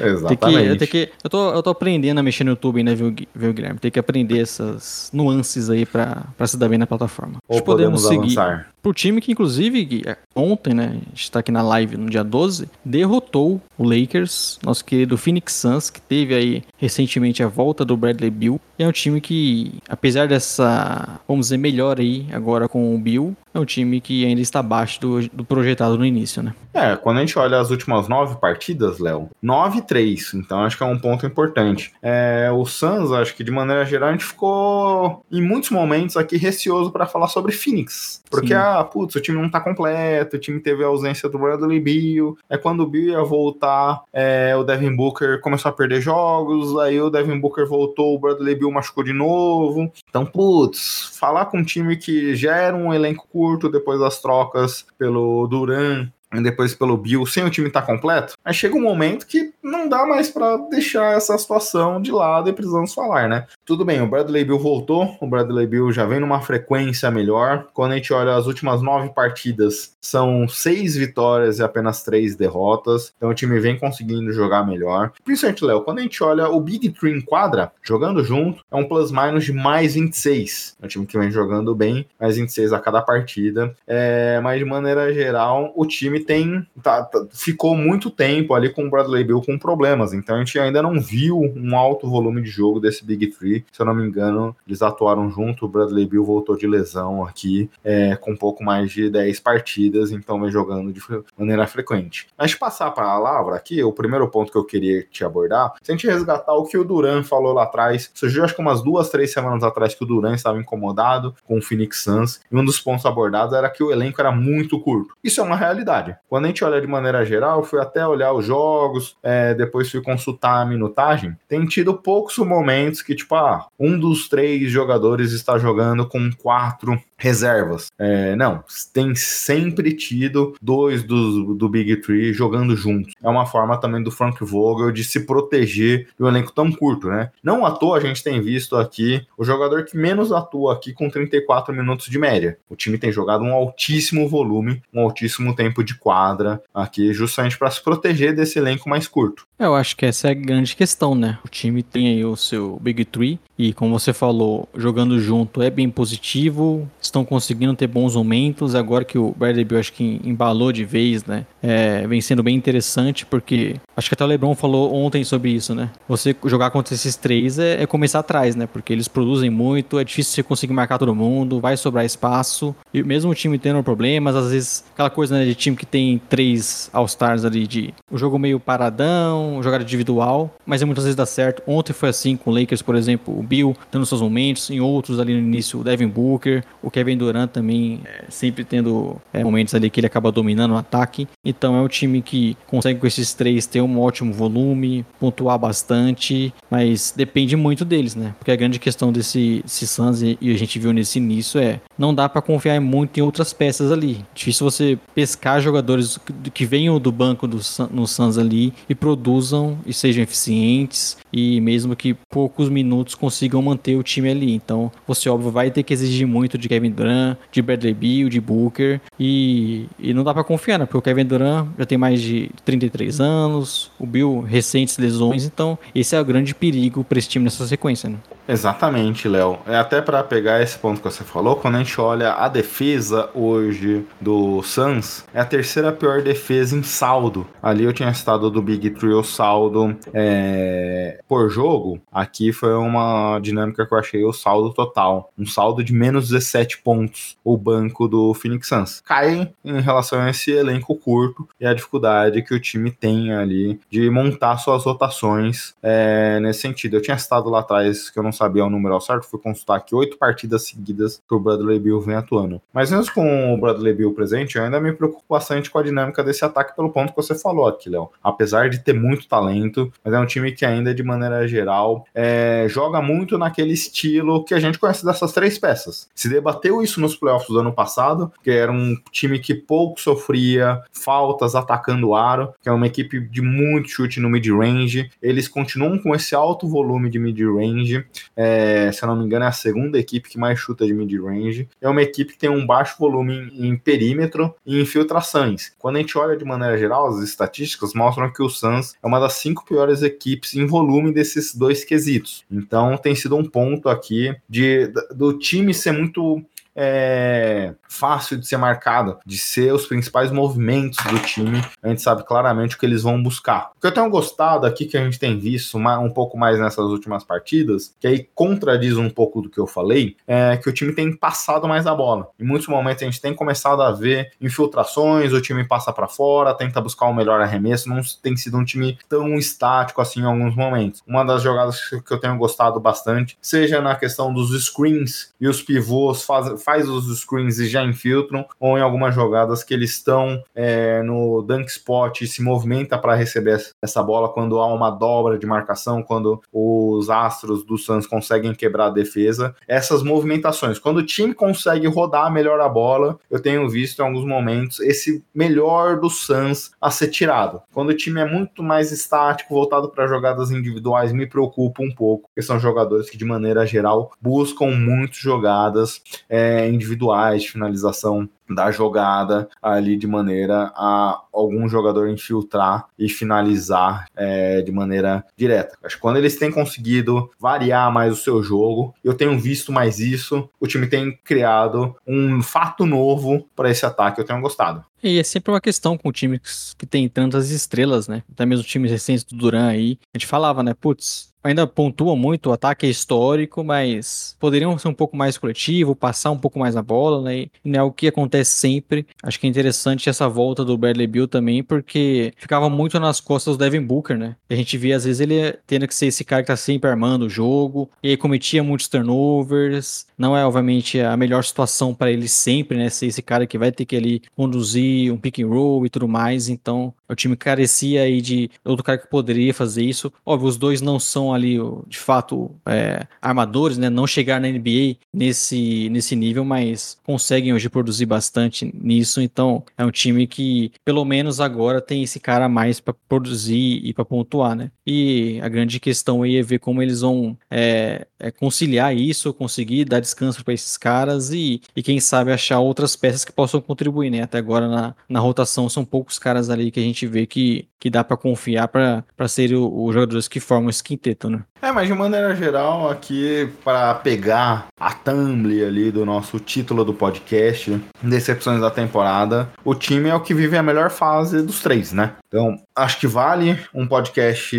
Exatamente. Tem que, que, eu, tô, eu tô aprendendo a mexer no YouTube, né, viu, viu Guilherme? Tem que aprender essas nuances aí pra, pra se dar bem na plataforma. Ou podemos, podemos seguir avançar. pro time que, inclusive, Gui, ontem, né, a gente tá aqui na live no dia 12, derrotou o Lakers, nosso querido Phoenix Suns, que teve aí recentemente a volta do Bradley Bill. E é um time que, apesar dessa, vamos dizer, melhor aí agora com o Bill, é um time que ainda está abaixo do, do projetado no início, né? É, quando a gente olha as últimas nove partidas, Léo, 9-3, então acho que é um ponto importante. É, o Suns, acho que de maneira geral, a gente ficou em muitos momentos aqui receoso para falar sobre Phoenix. Porque, Sim. ah, putz, o time não tá completo, o time teve a ausência do Bradley Bill, é quando o Bill ia voltar, é, o Devin Booker começou a perder jogos, aí o Devin Booker voltou, o Bradley Bill machucou de novo. Então, putz, falar com um time que já era um elenco curto depois das trocas pelo Duran depois pelo Bill, sem o time estar tá completo, aí chega um momento que não dá mais para deixar essa situação de lado e precisamos falar, né? Tudo bem, o Bradley Bill voltou, o Bradley Bill já vem numa frequência melhor. Quando a gente olha as últimas nove partidas, são seis vitórias e apenas três derrotas, então o time vem conseguindo jogar melhor. Principalmente, Léo, quando a gente olha o Big Three em quadra, jogando junto, é um plus-minus de mais 26. É um time que vem jogando bem, mais 26 a cada partida. É, mas de maneira geral, o time tem tá, tá, ficou muito tempo ali com o Bradley Bill com problemas, então a gente ainda não viu um alto volume de jogo desse Big Three. Se eu não me engano, eles atuaram junto. O Bradley Bill voltou de lesão aqui, é, com um pouco mais de 10 partidas, então vem jogando de maneira frequente. Antes de passar para a palavra aqui, o primeiro ponto que eu queria te abordar, se a gente resgatar o que o Duran falou lá atrás, surgiu acho que umas duas, três semanas atrás que o Duran estava incomodado com o Phoenix Suns, e um dos pontos abordados era que o elenco era muito curto. Isso é uma realidade. Quando a gente olha de maneira geral, fui até olhar os jogos, é, depois fui consultar a minutagem, tem tido poucos momentos que, tipo, ah, um dos três jogadores está jogando com quatro reservas. É, não, tem sempre tido dois do, do Big Three jogando juntos. É uma forma também do Frank Vogel de se proteger de um elenco tão curto, né? Não à toa a gente tem visto aqui o jogador que menos atua aqui com 34 minutos de média. O time tem jogado um altíssimo volume, um altíssimo tempo de quadra aqui, justamente para se proteger desse elenco mais curto. Eu acho que essa é a grande questão, né? O time tem aí o seu Big Three e, como você falou, jogando junto é bem positivo, estão conseguindo ter bons momentos. Agora que o Bradley Bill acho que embalou de vez, né? É, vem sendo bem interessante, porque acho que até o Lebron falou ontem sobre isso, né? Você jogar contra esses três é, é começar atrás, né? Porque eles produzem muito, é difícil você conseguir marcar todo mundo, vai sobrar espaço. E mesmo o time tendo problemas, às vezes aquela coisa né, de time que tem três All-Stars ali de o jogo meio paradão, jogada individual, mas muitas vezes dá certo. Ontem foi assim com o Lakers, por exemplo, o Bill tendo seus momentos, em outros ali no início o Devin Booker, o Kevin Durant também é, sempre tendo é, momentos ali que ele acaba dominando o ataque. Então é um time que consegue com esses três ter um ótimo volume, pontuar bastante, mas depende muito deles, né? Porque a grande questão desse, desse Suns, e a gente viu nesse início, é não dá para confiar muito em outras peças ali. Difícil você pescar jogadores que venham do banco do, no Suns ali e produzam e sejam eficientes e mesmo que poucos minutos consigam manter o time ali. Então, você óbvio vai ter que exigir muito de Kevin Durant, de Bradley Beal, de Booker e, e não dá para confiar, né? Porque o Kevin Durant já tem mais de 33 anos, o Bill recentes lesões, então esse é o grande perigo para esse time nessa sequência, né? Exatamente, Léo. É até para pegar esse ponto que você falou, quando a gente olha a defesa hoje do Suns, é a terceira pior defesa em saldo. Ali eu tinha citado do Big Three o saldo é, por jogo. Aqui foi uma dinâmica que eu achei o saldo total. Um saldo de menos 17 pontos o banco do Phoenix Suns. Cai em relação a esse elenco curto e a dificuldade que o time tem ali de montar suas rotações é, nesse sentido. Eu tinha citado lá atrás que eu não sabia o número certo, fui consultar aqui oito partidas seguidas que o Bradley Bill vem atuando. Mas mesmo com o Bradley Bill presente, eu ainda me preocupo bastante com a dinâmica desse ataque pelo ponto que você falou aqui, Léo. Apesar de ter muito talento, mas é um time que ainda, de maneira geral, é, joga muito naquele estilo que a gente conhece dessas três peças. Se debateu isso nos playoffs do ano passado, que era um time que pouco sofria faltas atacando o aro, que é uma equipe de muito chute no mid-range. Eles continuam com esse alto volume de mid-range, é, se eu não me engano, é a segunda equipe que mais chuta de mid-range. É uma equipe que tem um baixo volume em perímetro e infiltrações. Quando a gente olha de maneira geral, as estatísticas mostram que o Suns é uma das cinco piores equipes em volume desses dois quesitos. Então tem sido um ponto aqui de do time ser muito é, fácil de ser marcado, de ser os principais movimentos do time. A gente sabe claramente o que eles vão buscar. O que eu tenho gostado aqui, que a gente tem visto um pouco mais nessas últimas partidas, que aí contradiz um pouco do que eu falei, é que o time tem passado mais a bola. Em muitos momentos a gente tem começado a ver infiltrações, o time passa para fora, tenta buscar um melhor arremesso, não tem sido um time tão estático assim em alguns momentos. Uma das jogadas que eu tenho gostado bastante, seja na questão dos screens e os pivôs faz, faz os screens e já infiltram, ou em algumas jogadas que eles estão é, no dunk spot e se movimenta para receber essa bola quando há uma dobra de marcação, quando os astros do Suns conseguem quebrar a defesa. Essas movimentações, quando o time consegue rodar melhor a bola, eu tenho visto em alguns momentos esse melhor do Suns a ser tirado. Quando o time é muito mais estático, voltado para jogadas individuais, me preocupa um pouco, porque são jogadores que, de maneira geral, buscam muito jogadas é, individuais de finalização da jogada ali de maneira a algum jogador infiltrar e finalizar é, de maneira direta. Acho que quando eles têm conseguido variar mais o seu jogo, eu tenho visto mais isso, o time tem criado um fato novo para esse ataque, eu tenho gostado. E é sempre uma questão com times que tem tantas estrelas, né? Até mesmo times recentes do Duran aí. A gente falava, né? Putz, ainda pontua muito, o ataque é histórico, mas poderiam ser um pouco mais coletivo, passar um pouco mais a bola, né? E não é o que acontece sempre. Acho que é interessante essa volta do Bradley Bill também, porque ficava muito nas costas do Devin Booker, né? A gente via às vezes ele tendo que ser esse cara que tá sempre armando o jogo, e aí cometia muitos turnovers. Não é, obviamente, a melhor situação para ele sempre, né? Ser esse cara que vai ter que ali conduzir um pick and roll e tudo mais. Então, o time carecia aí de outro cara que poderia fazer isso. Óbvio, os dois não são ali, de fato, é, armadores, né? Não chegar na NBA nesse, nesse nível, mas conseguem hoje produzir bastante nisso. Então, é um time que, pelo menos agora, tem esse cara a mais para produzir e para pontuar, né? E a grande questão aí é ver como eles vão é, é conciliar isso, conseguir dar descanso para esses caras e, e, quem sabe, achar outras peças que possam contribuir, né? Até agora na, na rotação são poucos caras ali que a gente vê que, que dá para confiar para ser os jogadores que formam esse quinteto, né? É, mas de maneira geral, aqui, para pegar a thumb ali do nosso título do podcast, Decepções da temporada, o time é o que vive a melhor fase dos três, né? Então, acho que vale um podcast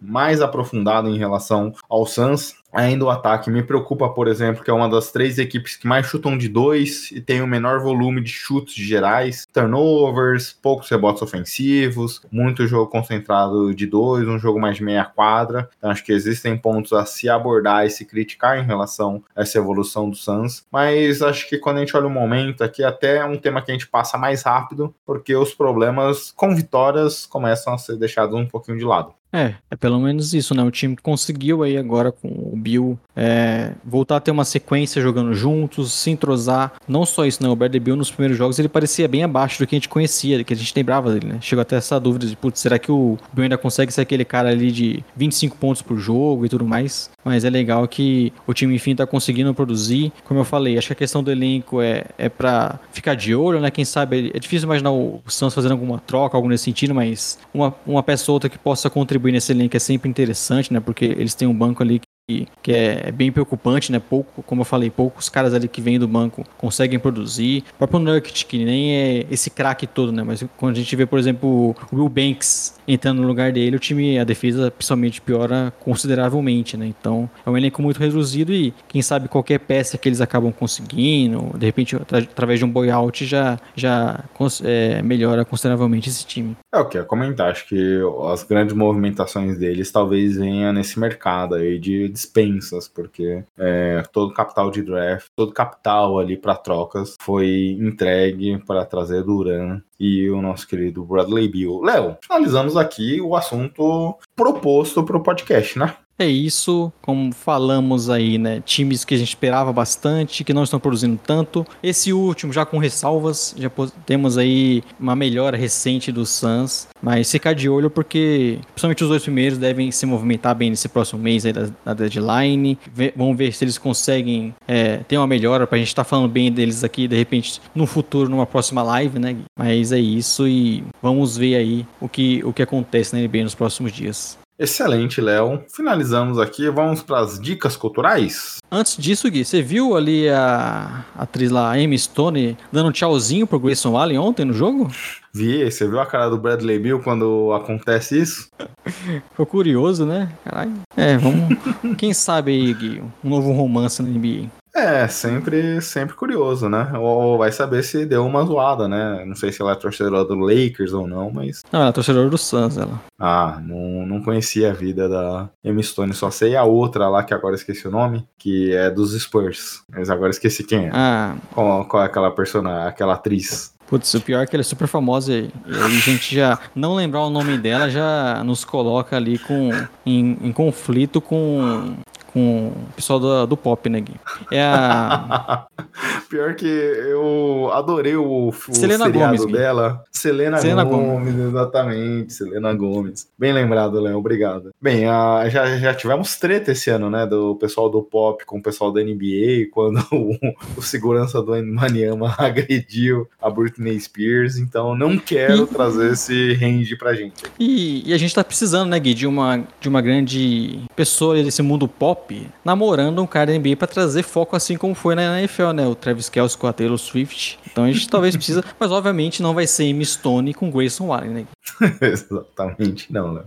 mais aprofundado em relação ao Suns. Ainda o ataque me preocupa, por exemplo, que é uma das três equipes que mais chutam de dois e tem o menor volume de chutes gerais, turnovers, poucos rebotes ofensivos, muito jogo concentrado de dois, um jogo mais de meia quadra. Então, acho que existem pontos a se abordar e se criticar em relação a essa evolução do Suns. Mas acho que quando a gente olha o momento aqui, até é um tema que a gente passa mais rápido, porque os problemas com vitórias começam a ser deixados um pouquinho de lado. É, é pelo menos isso, né? O time conseguiu aí agora com o Bill é, voltar a ter uma sequência jogando juntos, se entrosar. Não só isso, né? O Bradley Bill nos primeiros jogos ele parecia bem abaixo do que a gente conhecia, do que a gente lembrava dele, né? Chegou até essa dúvida de, putz, será que o Bill ainda consegue ser aquele cara ali de 25 pontos por jogo e tudo mais? Mas é legal que o time, enfim, tá conseguindo produzir. Como eu falei, acho que a questão do elenco é, é pra ficar de olho, né? Quem sabe, é difícil imaginar o Santos fazendo alguma troca, algo nesse sentido, mas uma, uma peça ou outra que possa contribuir contribuir nesse elenco é sempre interessante, né? Porque eles têm um banco ali que é bem preocupante, né? Pouco, como eu falei, poucos caras ali que vêm do banco conseguem produzir. O próprio Nurkic, que nem é esse craque todo, né? Mas quando a gente vê, por exemplo, o Will Banks entrando no lugar dele, o time, a defesa, principalmente, piora consideravelmente, né? Então, é um elenco muito reduzido e quem sabe qualquer peça que eles acabam conseguindo, de repente, através de um boy-out, já, já é, melhora consideravelmente esse time. É o que eu comentar, acho que as grandes movimentações deles talvez venham nesse mercado aí de dispensas, porque é, todo capital de draft, todo capital ali para trocas foi entregue para trazer Duran e o nosso querido Bradley Bill. Léo, finalizamos aqui o assunto proposto para o podcast, né? É isso, como falamos aí, né? Times que a gente esperava bastante, que não estão produzindo tanto. Esse último, já com ressalvas, já temos aí uma melhora recente do Suns, mas ficar de olho porque, principalmente os dois primeiros, devem se movimentar bem nesse próximo mês aí da, da deadline. vamos ver se eles conseguem é, ter uma melhora pra gente estar tá falando bem deles aqui, de repente, no futuro, numa próxima live, né? Mas é isso e vamos ver aí o que, o que acontece na NBA nos próximos dias. Excelente, Léo. Finalizamos aqui, vamos para as dicas culturais. Antes disso, Gui, você viu ali a atriz lá, Amy Stone, dando um tchauzinho pro Grayson Allen ontem no jogo? Vi, você viu a cara do Bradley Bill quando acontece isso? Ficou curioso, né? Caralho. É, vamos. Quem sabe aí, Gui, um novo romance na NBA. É, sempre, sempre curioso, né? Ou vai saber se deu uma zoada, né? Não sei se ela é torcedora do Lakers ou não, mas. Não, ela é torcedora do Suns, ela. Ah, não, não conhecia a vida da Emma Stone, só sei a outra lá que agora esqueci o nome, que é dos Spurs. Mas agora esqueci quem é. Ah. Qual, qual é aquela personagem, aquela atriz? Putz, o pior é que ela é super famosa e, e a gente já não lembrar o nome dela já nos coloca ali com em, em conflito com com o pessoal do, do pop, né, Gui? É a. Pior que eu adorei o, o Selena Gomes, dela. Selena, Selena Gomes, Gomes, exatamente. Selena Gomes. Bem lembrado, Léo, obrigado. Bem, a, já, já tivemos treta esse ano, né? Do pessoal do pop com o pessoal da NBA, quando o, o segurança do Maniama agrediu a Britney Spears. Então não quero e... trazer esse range pra gente. E, e, a gente tá precisando, né, Gui, de uma, de uma grande pessoa desse mundo pop namorando um cara da NBA para trazer foco assim como foi na NFL, né? O Travis Kelce com a Taylor Swift. Então a gente talvez precisa, mas obviamente não vai ser Amy Stone com Grayson Allen, né? Exatamente, não, né?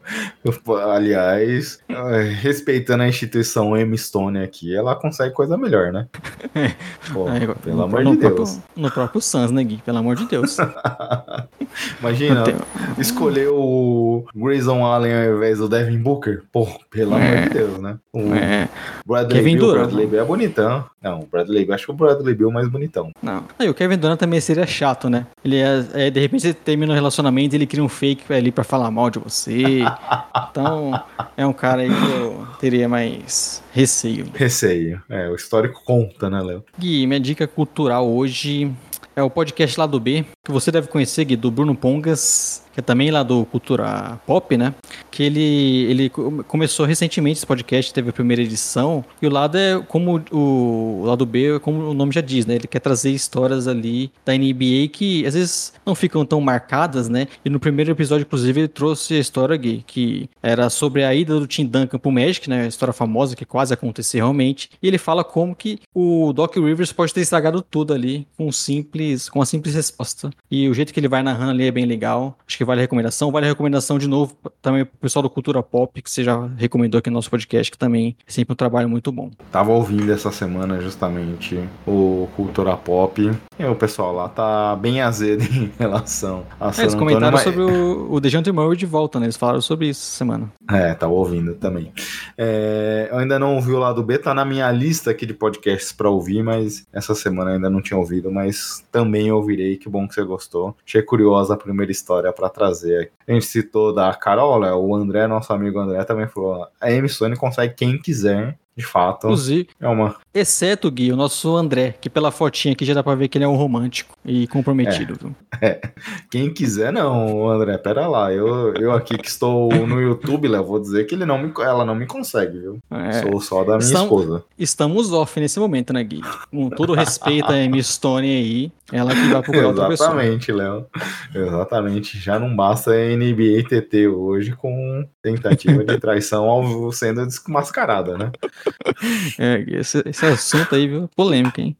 Aliás, respeitando a instituição Amy Stone aqui, ela consegue coisa melhor, né? Pô, é, pelo no, amor no de próprio, Deus. No próprio Suns, né, Gui? Pelo amor de Deus. Imagina, tenho... escolher o Grayson Allen ao invés do Devin Booker. Pô, pelo é. amor de Deus, né? O é. Bradley Kevin Bill, Durant. Bradley Bill é bonitão. Não, o Bradley Bill, acho que o Bradley Bill é mais bonitão. Não. Aí o Kevin Durant também seria chato, né? Ele é, é de repente você termina um relacionamento e ele cria um fake ali pra falar mal de você. então, é um cara aí que eu teria mais receio. Receio. É, o histórico conta, né, Léo? Gui, minha dica cultural hoje é o podcast lá do B, que você deve conhecer, Gui, do Bruno Pongas que é também lá do Cultura Pop, né? Que ele, ele começou recentemente esse podcast, teve a primeira edição, e o lado é como o, o lado B, é como o nome já diz, né? Ele quer trazer histórias ali da NBA que às vezes não ficam tão marcadas, né? E no primeiro episódio, inclusive, ele trouxe a história gay, que era sobre a ida do Tim Duncan pro Magic, né? A história famosa que quase aconteceu realmente. E ele fala como que o Doc Rivers pode ter estragado tudo ali com simples, com uma simples resposta. E o jeito que ele vai narrando ali é bem legal. Acho que vale a recomendação. Vale a recomendação de novo também pro pessoal do Cultura Pop, que você já recomendou aqui no nosso podcast, que também é sempre um trabalho muito bom. Tava ouvindo essa semana justamente o Cultura Pop. E o pessoal lá tá bem azedo em relação a é, Eles comentaram mas... sobre o, o Dejante Murray de volta, né? Eles falaram sobre isso essa semana. É, tava ouvindo também. É, eu ainda não ouvi o lado B, tá na minha lista aqui de podcasts para ouvir, mas essa semana ainda não tinha ouvido, mas também ouvirei. Que bom que você gostou. Achei curiosa a primeira história para trazer. A gente citou da Carol, né? o André, nosso amigo André, também falou: a emissora consegue quem quiser de fato. Inclusive, é uma. Exceto o Gui, o nosso André, que pela fotinha aqui já dá pra ver que ele é um romântico e comprometido. É. é. Quem quiser, não, André, pera lá. Eu, eu aqui que estou no YouTube, Léo, vou dizer que ele não me, ela não me consegue, viu? É. Sou só da minha Estamos, esposa. Estamos off nesse momento, né, Gui? Com todo respeito a Amy Stone aí, ela que vai procurar outra pessoa. Exatamente, Léo. Exatamente. Já não basta a NBA TT hoje com tentativa de traição ao, sendo desmascarada, né? É, esse, esse assunto aí, viu? Polêmico, hein?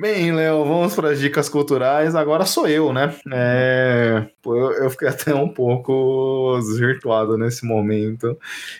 Bem, Léo, vamos para as dicas culturais. Agora sou eu, né? É, eu, eu, fiquei até um pouco desvirtuado nesse momento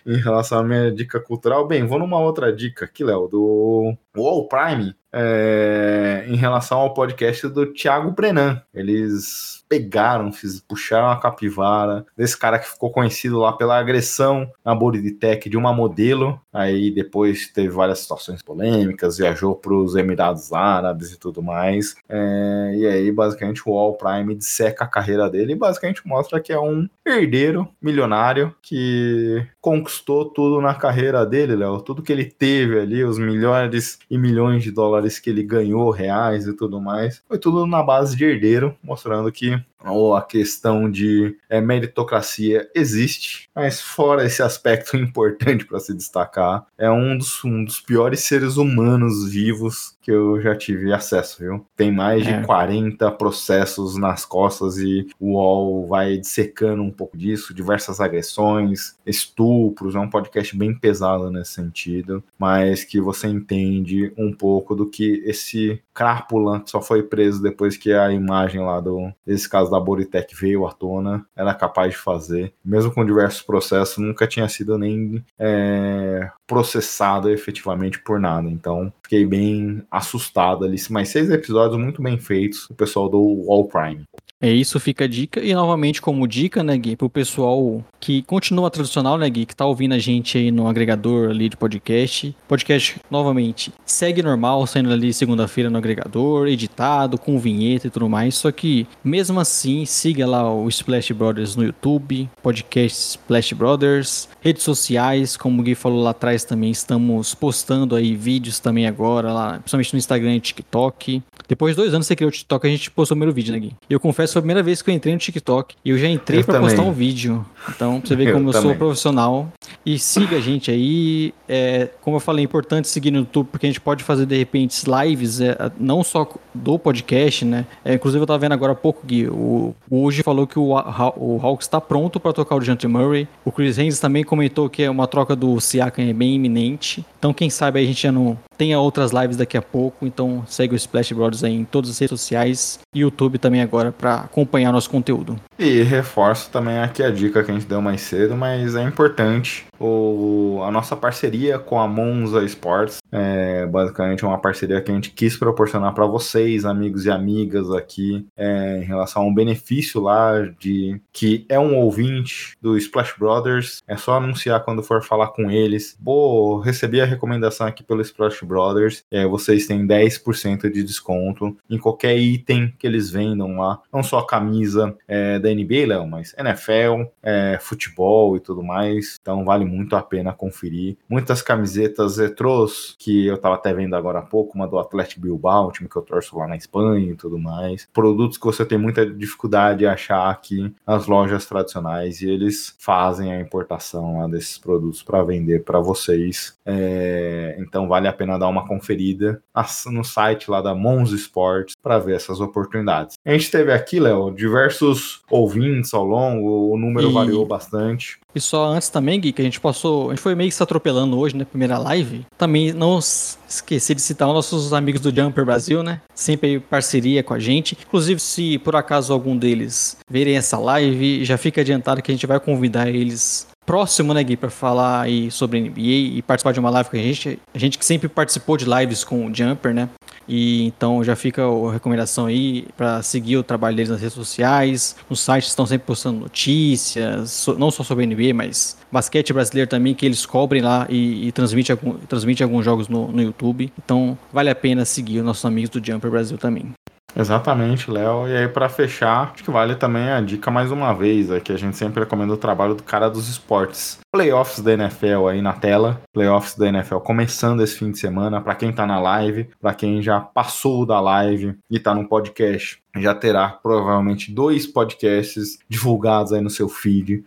em relação à minha dica cultural. Bem, vou numa outra dica aqui, Léo, do Wall Prime, é, em relação ao podcast do Thiago Brenan. Eles pegaram, fiz, puxaram a capivara desse cara que ficou conhecido lá pela agressão na Bodytech de uma modelo. Aí depois teve várias situações polêmicas, viajou para os Emirados Árabes e tudo mais. É, e aí, basicamente, o All Prime disseca a carreira dele ele basicamente mostra que é um herdeiro milionário que conquistou tudo na carreira dele, Léo. Tudo que ele teve ali, os milhares e milhões de dólares que ele ganhou, reais e tudo mais, foi tudo na base de herdeiro, mostrando que ou a questão de é, meritocracia existe, mas fora esse aspecto importante para se destacar, é um dos, um dos piores seres humanos vivos que eu já tive acesso, viu? Tem mais de 40 é. processos nas costas e o UOL vai dissecando um pouco disso, diversas agressões, estupros, é um podcast bem pesado nesse sentido, mas que você entende um pouco do que esse crápula só foi preso depois que a imagem lá do desse caso da Boritec veio à tona, era capaz de fazer, mesmo com diversos processos, nunca tinha sido nem é, processado efetivamente por nada. Então, fiquei bem assustado ali. Mais seis episódios muito bem feitos, o pessoal do All Prime. É isso, fica a dica. E novamente, como dica, né, Gui, pro pessoal que continua tradicional, né, Gui, que tá ouvindo a gente aí no agregador ali de podcast. Podcast, novamente, segue normal, saindo ali segunda-feira no agregador, editado, com vinheta e tudo mais. Só que, mesmo assim, siga lá o Splash Brothers no YouTube, podcast Splash Brothers, redes sociais, como o Gui falou lá atrás também, estamos postando aí vídeos também agora, lá, principalmente no Instagram e TikTok. Depois de dois anos que você criou o TikTok, a gente postou o primeiro vídeo, né, Gui? Eu confesso foi a primeira vez que eu entrei no TikTok e eu já entrei para postar um vídeo. Então, pra você ver como eu, eu sou profissional. E siga a gente aí. É, como eu falei, é importante seguir no YouTube, porque a gente pode fazer, de repente, lives, é, não só do podcast, né? É, inclusive, eu tava vendo agora há pouco, Gui, o, o hoje falou que o, o Hawks está pronto para tocar o Jante Murray. O Chris Haynes também comentou que é uma troca do Siakam é bem iminente. Então, quem sabe a gente já não tenha outras lives daqui a pouco. Então, segue o Splash Brothers aí em todas as redes sociais e YouTube também agora para acompanhar nosso conteúdo. E reforço também aqui a dica que a gente deu mais cedo, mas é importante o, a nossa parceria com a Monza Sports. É basicamente uma parceria que a gente quis proporcionar para vocês, amigos e amigas aqui, é, em relação a um benefício lá de que é um ouvinte do Splash Brothers. É só anunciar quando for falar com eles. Vou receber a recomendação aqui pelo Splash Brothers. É, vocês têm 10% de desconto em qualquer item que eles vendam lá. Não só camisa é, da NBA, Léo, mas NFL, é, futebol e tudo mais. Então vale muito a pena conferir. Muitas camisetas retrôs, que eu tava até vendo agora há pouco, uma do Atlético Bilbao, um time que eu torço lá na Espanha e tudo mais. Produtos que você tem muita dificuldade de achar aqui nas lojas tradicionais e eles fazem a importação lá desses produtos para vender para vocês. É, então vale a pena dar uma conferida no site lá da Monzo Sports para ver essas oportunidades. A gente teve aqui, Léo, diversos ouvintes ao longo, o número e... variou bastante. E só antes também, Gui, que a gente passou. A gente foi meio que se atropelando hoje na primeira live. Também não esqueci de citar os nossos amigos do Jumper Brasil, né? Sempre em parceria com a gente. Inclusive, se por acaso algum deles verem essa live, já fica adiantado que a gente vai convidar eles próximo, né, Gui, para falar aí sobre NBA e participar de uma live com a gente. A gente que sempre participou de lives com o Jumper, né? E então já fica a recomendação aí para seguir o trabalho deles nas redes sociais. Os sites estão sempre postando notícias, não só sobre NBA, mas basquete brasileiro também, que eles cobrem lá e, e transmite, algum, transmite alguns jogos no, no YouTube. Então vale a pena seguir os nossos amigos do Jumper Brasil também. Exatamente, Léo. E aí, para fechar, acho que vale também a dica mais uma vez, é que a gente sempre recomenda o trabalho do cara dos esportes. Playoffs da NFL aí na tela, playoffs da NFL começando esse fim de semana. Para quem tá na live, para quem já passou da live e tá no podcast, já terá provavelmente dois podcasts divulgados aí no seu feed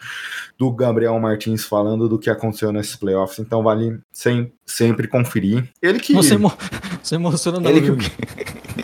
do Gabriel Martins falando do que aconteceu nesses playoffs. Então vale sem, sempre conferir. Ele que. Você, emo... Você emociona não, ele que...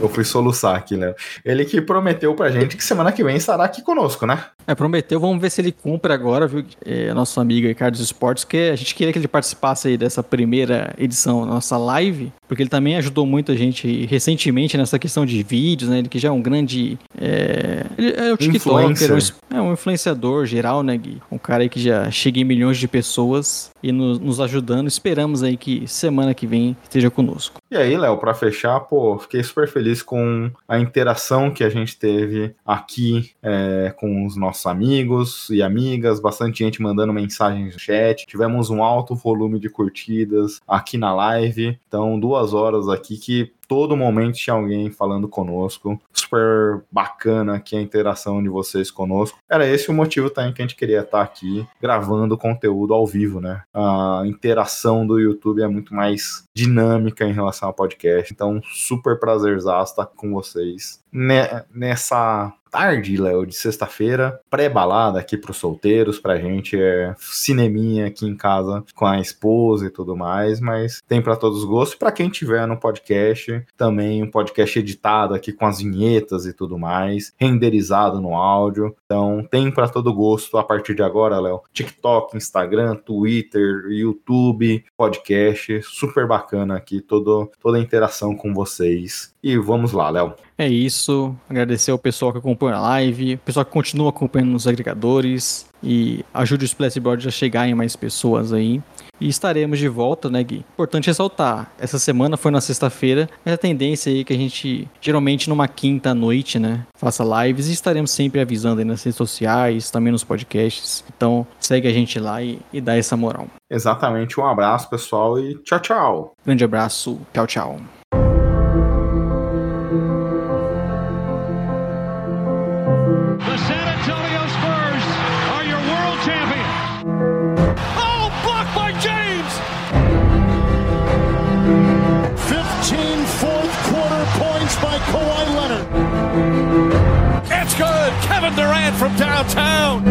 Eu fui soluçar aqui, né? Ele que prometeu pra gente que semana que vem estará aqui conosco, né? É, prometeu, vamos ver se ele cumpre agora, viu? É, nosso amigo Ricardo Esportes, que a gente queria que ele participasse aí dessa primeira edição da nossa live, porque ele também ajudou muito a gente recentemente nessa questão de vídeos, né? Ele que já é um grande. É, ele é o TikToker, é um influenciador geral, né, Gui? Um cara aí que já chega em milhões de pessoas e nos, nos ajudando. Esperamos aí que semana que vem esteja conosco. E aí, Léo, para fechar, pô, fiquei super feliz com a interação que a gente teve aqui é, com os nossos amigos e amigas, bastante gente mandando mensagens no chat. Tivemos um alto volume de curtidas aqui na live. Então, duas horas aqui que todo momento tinha alguém falando conosco. Super bacana aqui a interação de vocês conosco. Era esse o motivo também que a gente queria estar aqui gravando conteúdo ao vivo, né? A interação do YouTube é muito mais dinâmica em relação ao podcast. Então, super prazerzaço estar com vocês nessa tarde, Léo, de sexta-feira, pré-balada aqui pros solteiros, pra gente é cineminha aqui em casa com a esposa e tudo mais, mas tem para todos os gostos. Para quem tiver no podcast, também um podcast editado aqui com as vinhetas e tudo mais, renderizado no áudio. Então, tem para todo gosto a partir de agora, Léo. TikTok, Instagram, Twitter, YouTube, podcast, super bacana aqui todo, toda a interação com vocês. E vamos lá, Léo. É isso. Agradecer ao pessoal que acompanha a live, o pessoal que continua acompanhando nos agregadores e ajude o Splashboard a chegar em mais pessoas aí. E estaremos de volta, né, Gui? Importante ressaltar, essa semana foi na sexta-feira, mas a tendência aí é que a gente, geralmente numa quinta noite, né, faça lives e estaremos sempre avisando aí nas redes sociais, também nos podcasts. Então, segue a gente lá e, e dá essa moral. Exatamente, um abraço, pessoal, e tchau, tchau. Grande abraço, tchau, tchau. Kevin Durant from downtown.